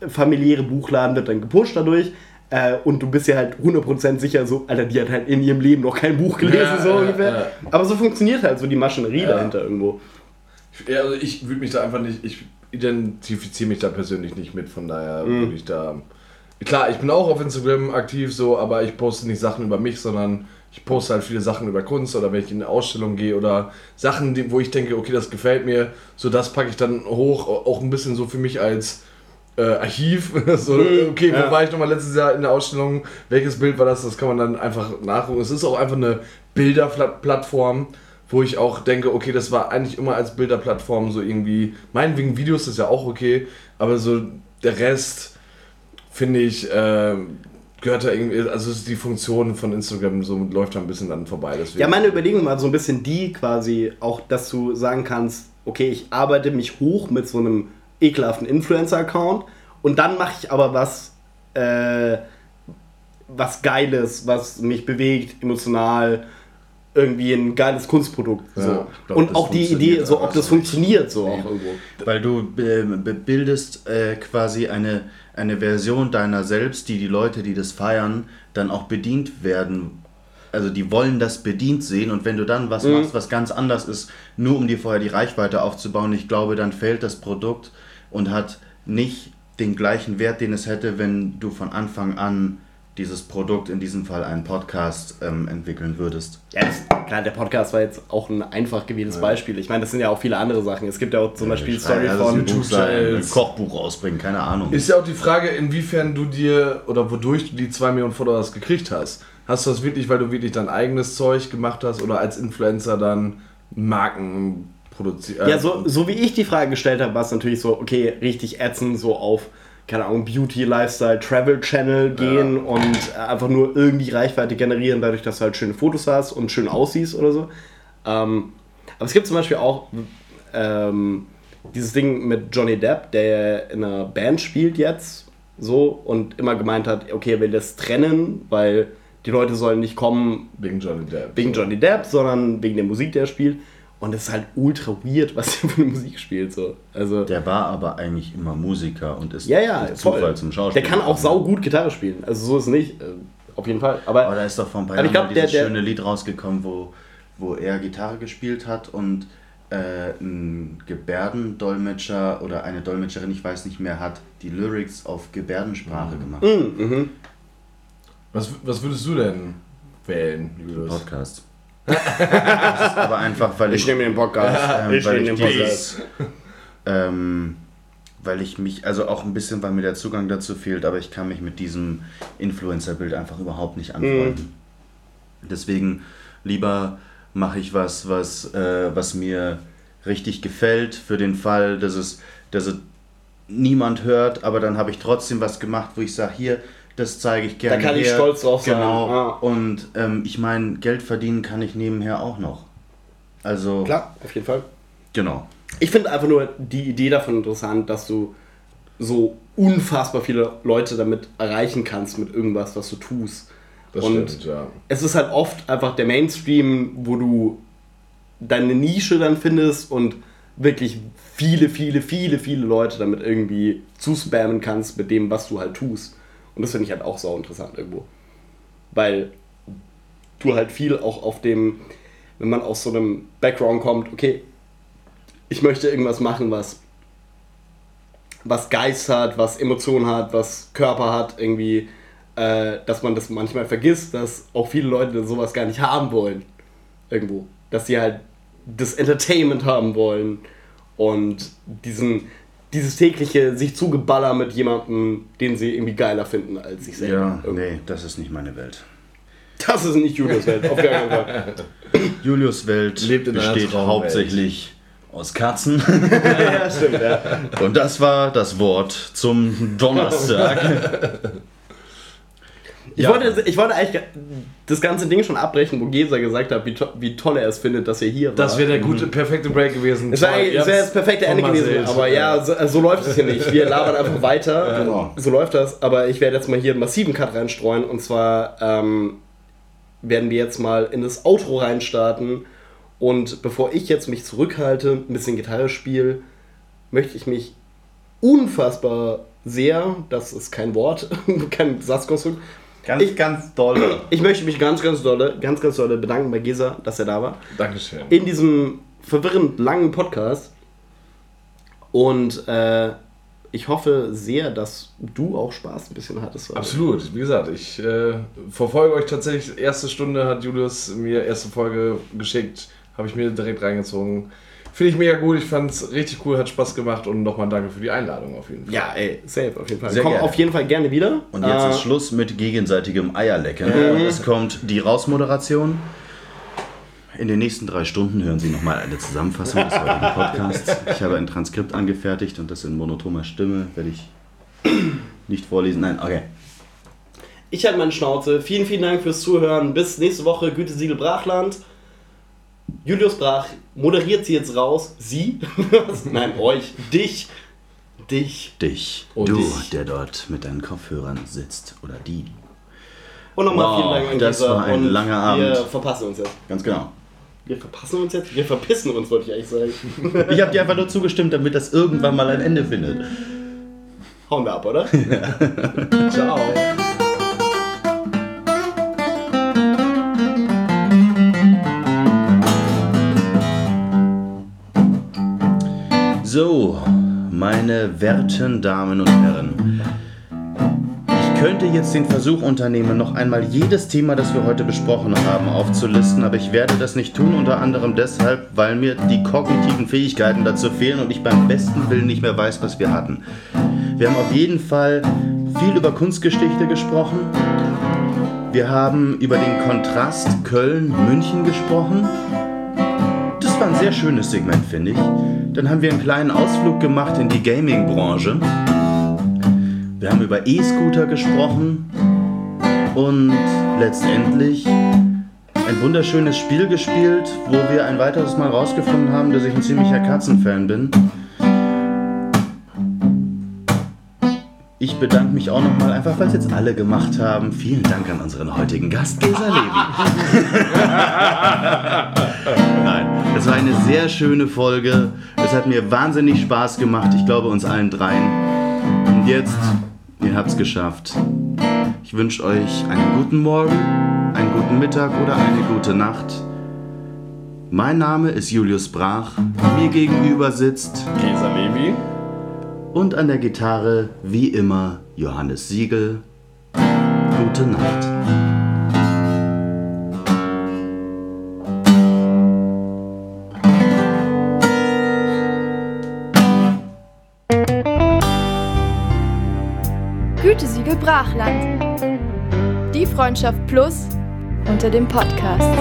familiäre Buchladen wird dann gepusht dadurch. Äh, und du bist ja halt 100% sicher, so, Alter, die hat halt in ihrem Leben noch kein Buch gelesen, Ja, so ja, ungefähr. ja. Aber so funktioniert halt so die Maschinerie Ja. dahinter irgendwo. Ja, also ich würde mich da einfach nicht, ich identifiziere mich da persönlich nicht mit, von daher Mhm. würde ich da. Klar, ich bin auch auf Instagram aktiv so, aber ich poste nicht Sachen über mich, sondern ich poste halt viele Sachen über Kunst oder wenn ich in eine Ausstellung gehe oder Sachen, die, wo ich denke, okay, das gefällt mir, so das packe ich dann hoch, auch ein bisschen so für mich als äh, Archiv. so, okay, wo Mhm. Ja. war ich nochmal letztes Jahr in der Ausstellung? Welches Bild war das? Das kann man dann einfach nachgucken. Es ist auch einfach eine Bilderplattform, wo ich auch denke, okay, das war eigentlich immer als Bilderplattform so irgendwie, meinetwegen Videos ist ja auch okay, aber so der Rest finde ich, äh, gehört da irgendwie, also ist die Funktion von Instagram so läuft da ein bisschen dann vorbei. Deswegen. Ja, meine Überlegung war so ein bisschen die quasi, auch dass du sagen kannst, okay, ich arbeite mich hoch mit so einem ekelhaften Influencer-Account und dann mache ich aber was, äh, was Geiles, was mich bewegt, emotional, irgendwie ein geiles Kunstprodukt. Ja, so. glaub, und auch die Idee, so ob das funktioniert, so auch irgendwo. Weil du äh, bildest äh, quasi eine, eine Version deiner selbst, die die Leute, die das feiern, dann auch bedient werden. Also die wollen das bedient sehen und wenn du dann was machst, was ganz anders ist, nur um dir vorher die Reichweite aufzubauen, ich glaube, dann fällt das Produkt und hat nicht den gleichen Wert, den es hätte, wenn du von Anfang an dieses Produkt, in diesem Fall einen Podcast, ähm, entwickeln würdest. Ja, das, klar, der Podcast war jetzt auch ein einfach gewähltes Beispiel. Ich meine, das sind ja auch viele andere Sachen. Es gibt ja auch zum Beispiel die Story also von ein. Kochbuch rausbringen, keine Ahnung. Ist ja auch die Frage, inwiefern du dir oder wodurch du die 2 Millionen Followers gekriegt hast. Hast du das wirklich, weil du wirklich dein eigenes Zeug gemacht hast oder als Influencer dann Marken produziert? Ja, so, so wie ich die Frage gestellt habe, war es natürlich so, okay, richtig ätzend, so auf, keine Ahnung, Beauty, Lifestyle, Travel Channel gehen und äh, einfach nur irgendwie Reichweite generieren, dadurch, dass du halt schöne Fotos hast und schön aussiehst oder so. Ähm, aber es gibt zum Beispiel auch ähm, dieses Ding mit Johnny Depp, der in einer Band spielt jetzt, so, und immer gemeint hat, okay, er will das trennen, weil die Leute sollen nicht kommen, Wegen Johnny Depp. wegen Johnny Depp, sondern wegen der Musik, die er spielt. Und es ist halt ultra weird, was er für eine Musik spielt. So. Also, Der war aber eigentlich immer Musiker und ist ja, ja, durch voll. Zufall zum Schauspieler. Der kann auch sau gut Gitarre spielen. Also so ist es nicht. Äh, auf jeden Fall. Aber, Aber da ist doch vor ein paar Jahren glaub, mal dieses der- der- schöne Lied rausgekommen, wo, wo er Gitarre gespielt hat und äh, ein Gebärdendolmetscher oder eine Dolmetscherin, ich weiß nicht mehr, hat die Lyrics auf Gebärdensprache gemacht. Was, was würdest du denn wählen, Julius? Podcast. Aber einfach, weil ich, Ich nehme den Podcast. ähm, ich weil nehme ich den Podcast. ähm, weil ich mich, also auch ein bisschen, weil mir der Zugang dazu fehlt, aber ich kann mich mit diesem Influencer-Bild einfach überhaupt nicht anfreunden. Deswegen lieber mache ich was, was, äh, was mir richtig gefällt, für den Fall, dass es, dass es niemand hört, aber dann habe ich trotzdem was gemacht, wo ich sage, hier, das zeige ich gerne. kann ich her. stolz drauf sein. Genau. Ja. Und ähm, ich meine, Geld verdienen kann ich nebenher auch noch. Also, Klar, auf jeden Fall. genau. Ich finde einfach nur die Idee davon interessant, dass du so unfassbar viele Leute damit erreichen kannst mit irgendwas, was du tust. Das Und stimmt, ja. es ist halt oft einfach der Mainstream, wo du deine Nische dann findest und wirklich viele, viele, viele, viele Leute damit irgendwie zuspammen kannst mit dem, was du halt tust. Und das finde ich halt auch sau interessant irgendwo. Weil du halt viel auch auf dem, wenn man aus so einem Background kommt, okay, ich möchte irgendwas machen, was was Geist hat, was Emotionen hat, was Körper hat, irgendwie, äh, dass man das manchmal vergisst, dass auch viele Leute sowas gar nicht haben wollen. Irgendwo. Dass sie halt das Entertainment haben wollen und diesen, dieses tägliche sich zugeballer mit jemandem, den sie irgendwie geiler finden als sich selber. Ja, Irgendwo. nee, das ist nicht meine Welt. Das ist nicht Julius Welt, auf gar keinen Fall. Julius Welt Lebt besteht hauptsächlich aus Katzen. ja, stimmt, ja. Und das war das Wort zum Donnerstag. Ich, Ja. wollte, ich wollte eigentlich das ganze Ding schon abbrechen, wo Gesa gesagt hat, wie, to wie toll er es findet, dass er hier war. Das wäre der gute, perfekte Break gewesen. Es wäre wär das perfekte Ende gewesen, aber ja, so, so läuft es hier nicht. Wir labern einfach weiter. Genau. So läuft das. Aber ich werde jetzt mal hier einen massiven Cut reinstreuen. Und zwar ähm, werden wir jetzt mal in das Outro reinstarten. Und bevor ich jetzt mich zurückhalte, ein bisschen Gitarre spiele, möchte ich mich unfassbar sehr, das ist kein Wort, kein Satzkonstrukt, Ganz, Ich- ganz doll. ich möchte mich ganz, ganz dolle, ganz, ganz dolle bedanken bei Gesa, dass er da war Dankeschön. in diesem verwirrend langen Podcast. Und äh, ich hoffe sehr, dass du auch Spaß ein bisschen hattest. heute. Absolut. Wie gesagt, ich äh, verfolge euch tatsächlich. Erste Stunde hat Julius mir erste Folge geschickt. Habe ich mir direkt reingezogen. Finde ich mega gut. Ich fand es richtig cool, hat Spaß gemacht und nochmal danke für die Einladung auf jeden Fall. Ja, ey, safe auf jeden Fall. Sehr Komm gerne. auf jeden Fall gerne wieder. Und jetzt Äh, ist Schluss mit gegenseitigem Eierlecken. Und es kommt die Rausmoderation. In den nächsten drei Stunden hören Sie nochmal eine Zusammenfassung des heutigen Podcasts. Ich habe ein Transkript angefertigt und das in monotoner Stimme werde ich nicht vorlesen. Nein, okay. Ich halte meine Schnauze. Vielen, vielen Dank fürs Zuhören. Bis nächste Woche, Gütesiegel Brachland. Julius Brach moderiert sie jetzt raus. Sie? Nein, euch. Dich. Dich. Dich, Und du, dich. der dort mit deinen Kopfhörern sitzt. Oder die. Und nochmal Wow, vielen Dank an das Gesa. war ein und langer Abend. Wir verpassen uns jetzt. Ganz genau. Wir verpassen uns jetzt? Wir verpissen uns, wollte ich eigentlich sagen. Ich habe dir einfach nur zugestimmt, damit das irgendwann mal ein Ende findet. Hauen wir ab, oder? Ciao. So, meine werten Damen und Herren. Ich könnte jetzt den Versuch unternehmen, noch einmal jedes Thema, das wir heute besprochen haben, aufzulisten, aber ich werde das nicht tun, unter anderem deshalb, weil mir die kognitiven Fähigkeiten dazu fehlen und ich beim besten Willen nicht mehr weiß, was wir hatten. Wir haben auf jeden Fall viel über Kunstgeschichte gesprochen. Wir haben über den Kontrast Köln-München gesprochen. Das war ein sehr schönes Segment, finde ich. Dann haben wir einen kleinen Ausflug gemacht in die Gaming-Branche. Wir haben über E-Scooter gesprochen. Und letztendlich ein wunderschönes Spiel gespielt, wo wir ein weiteres Mal rausgefunden haben, dass ich ein ziemlicher Katzenfan bin. Ich bedanke mich auch nochmal, einfach weil es jetzt alle gemacht haben. Vielen Dank an unseren heutigen Gast, Gesa Levi. Nein, es war eine sehr schöne Folge. Es hat mir wahnsinnig Spaß gemacht. Ich glaube uns allen dreien. Und jetzt, ihr habt's geschafft. Ich wünsche euch einen guten Morgen, einen guten Mittag oder eine gute Nacht. Mein Name ist Julius Brach. Mir gegenüber sitzt Gesa Levi. und an der Gitarre wie immer Johannes Siegel. Gute Nacht. Brachland. Die Freundschaft Plus unter dem Podcast.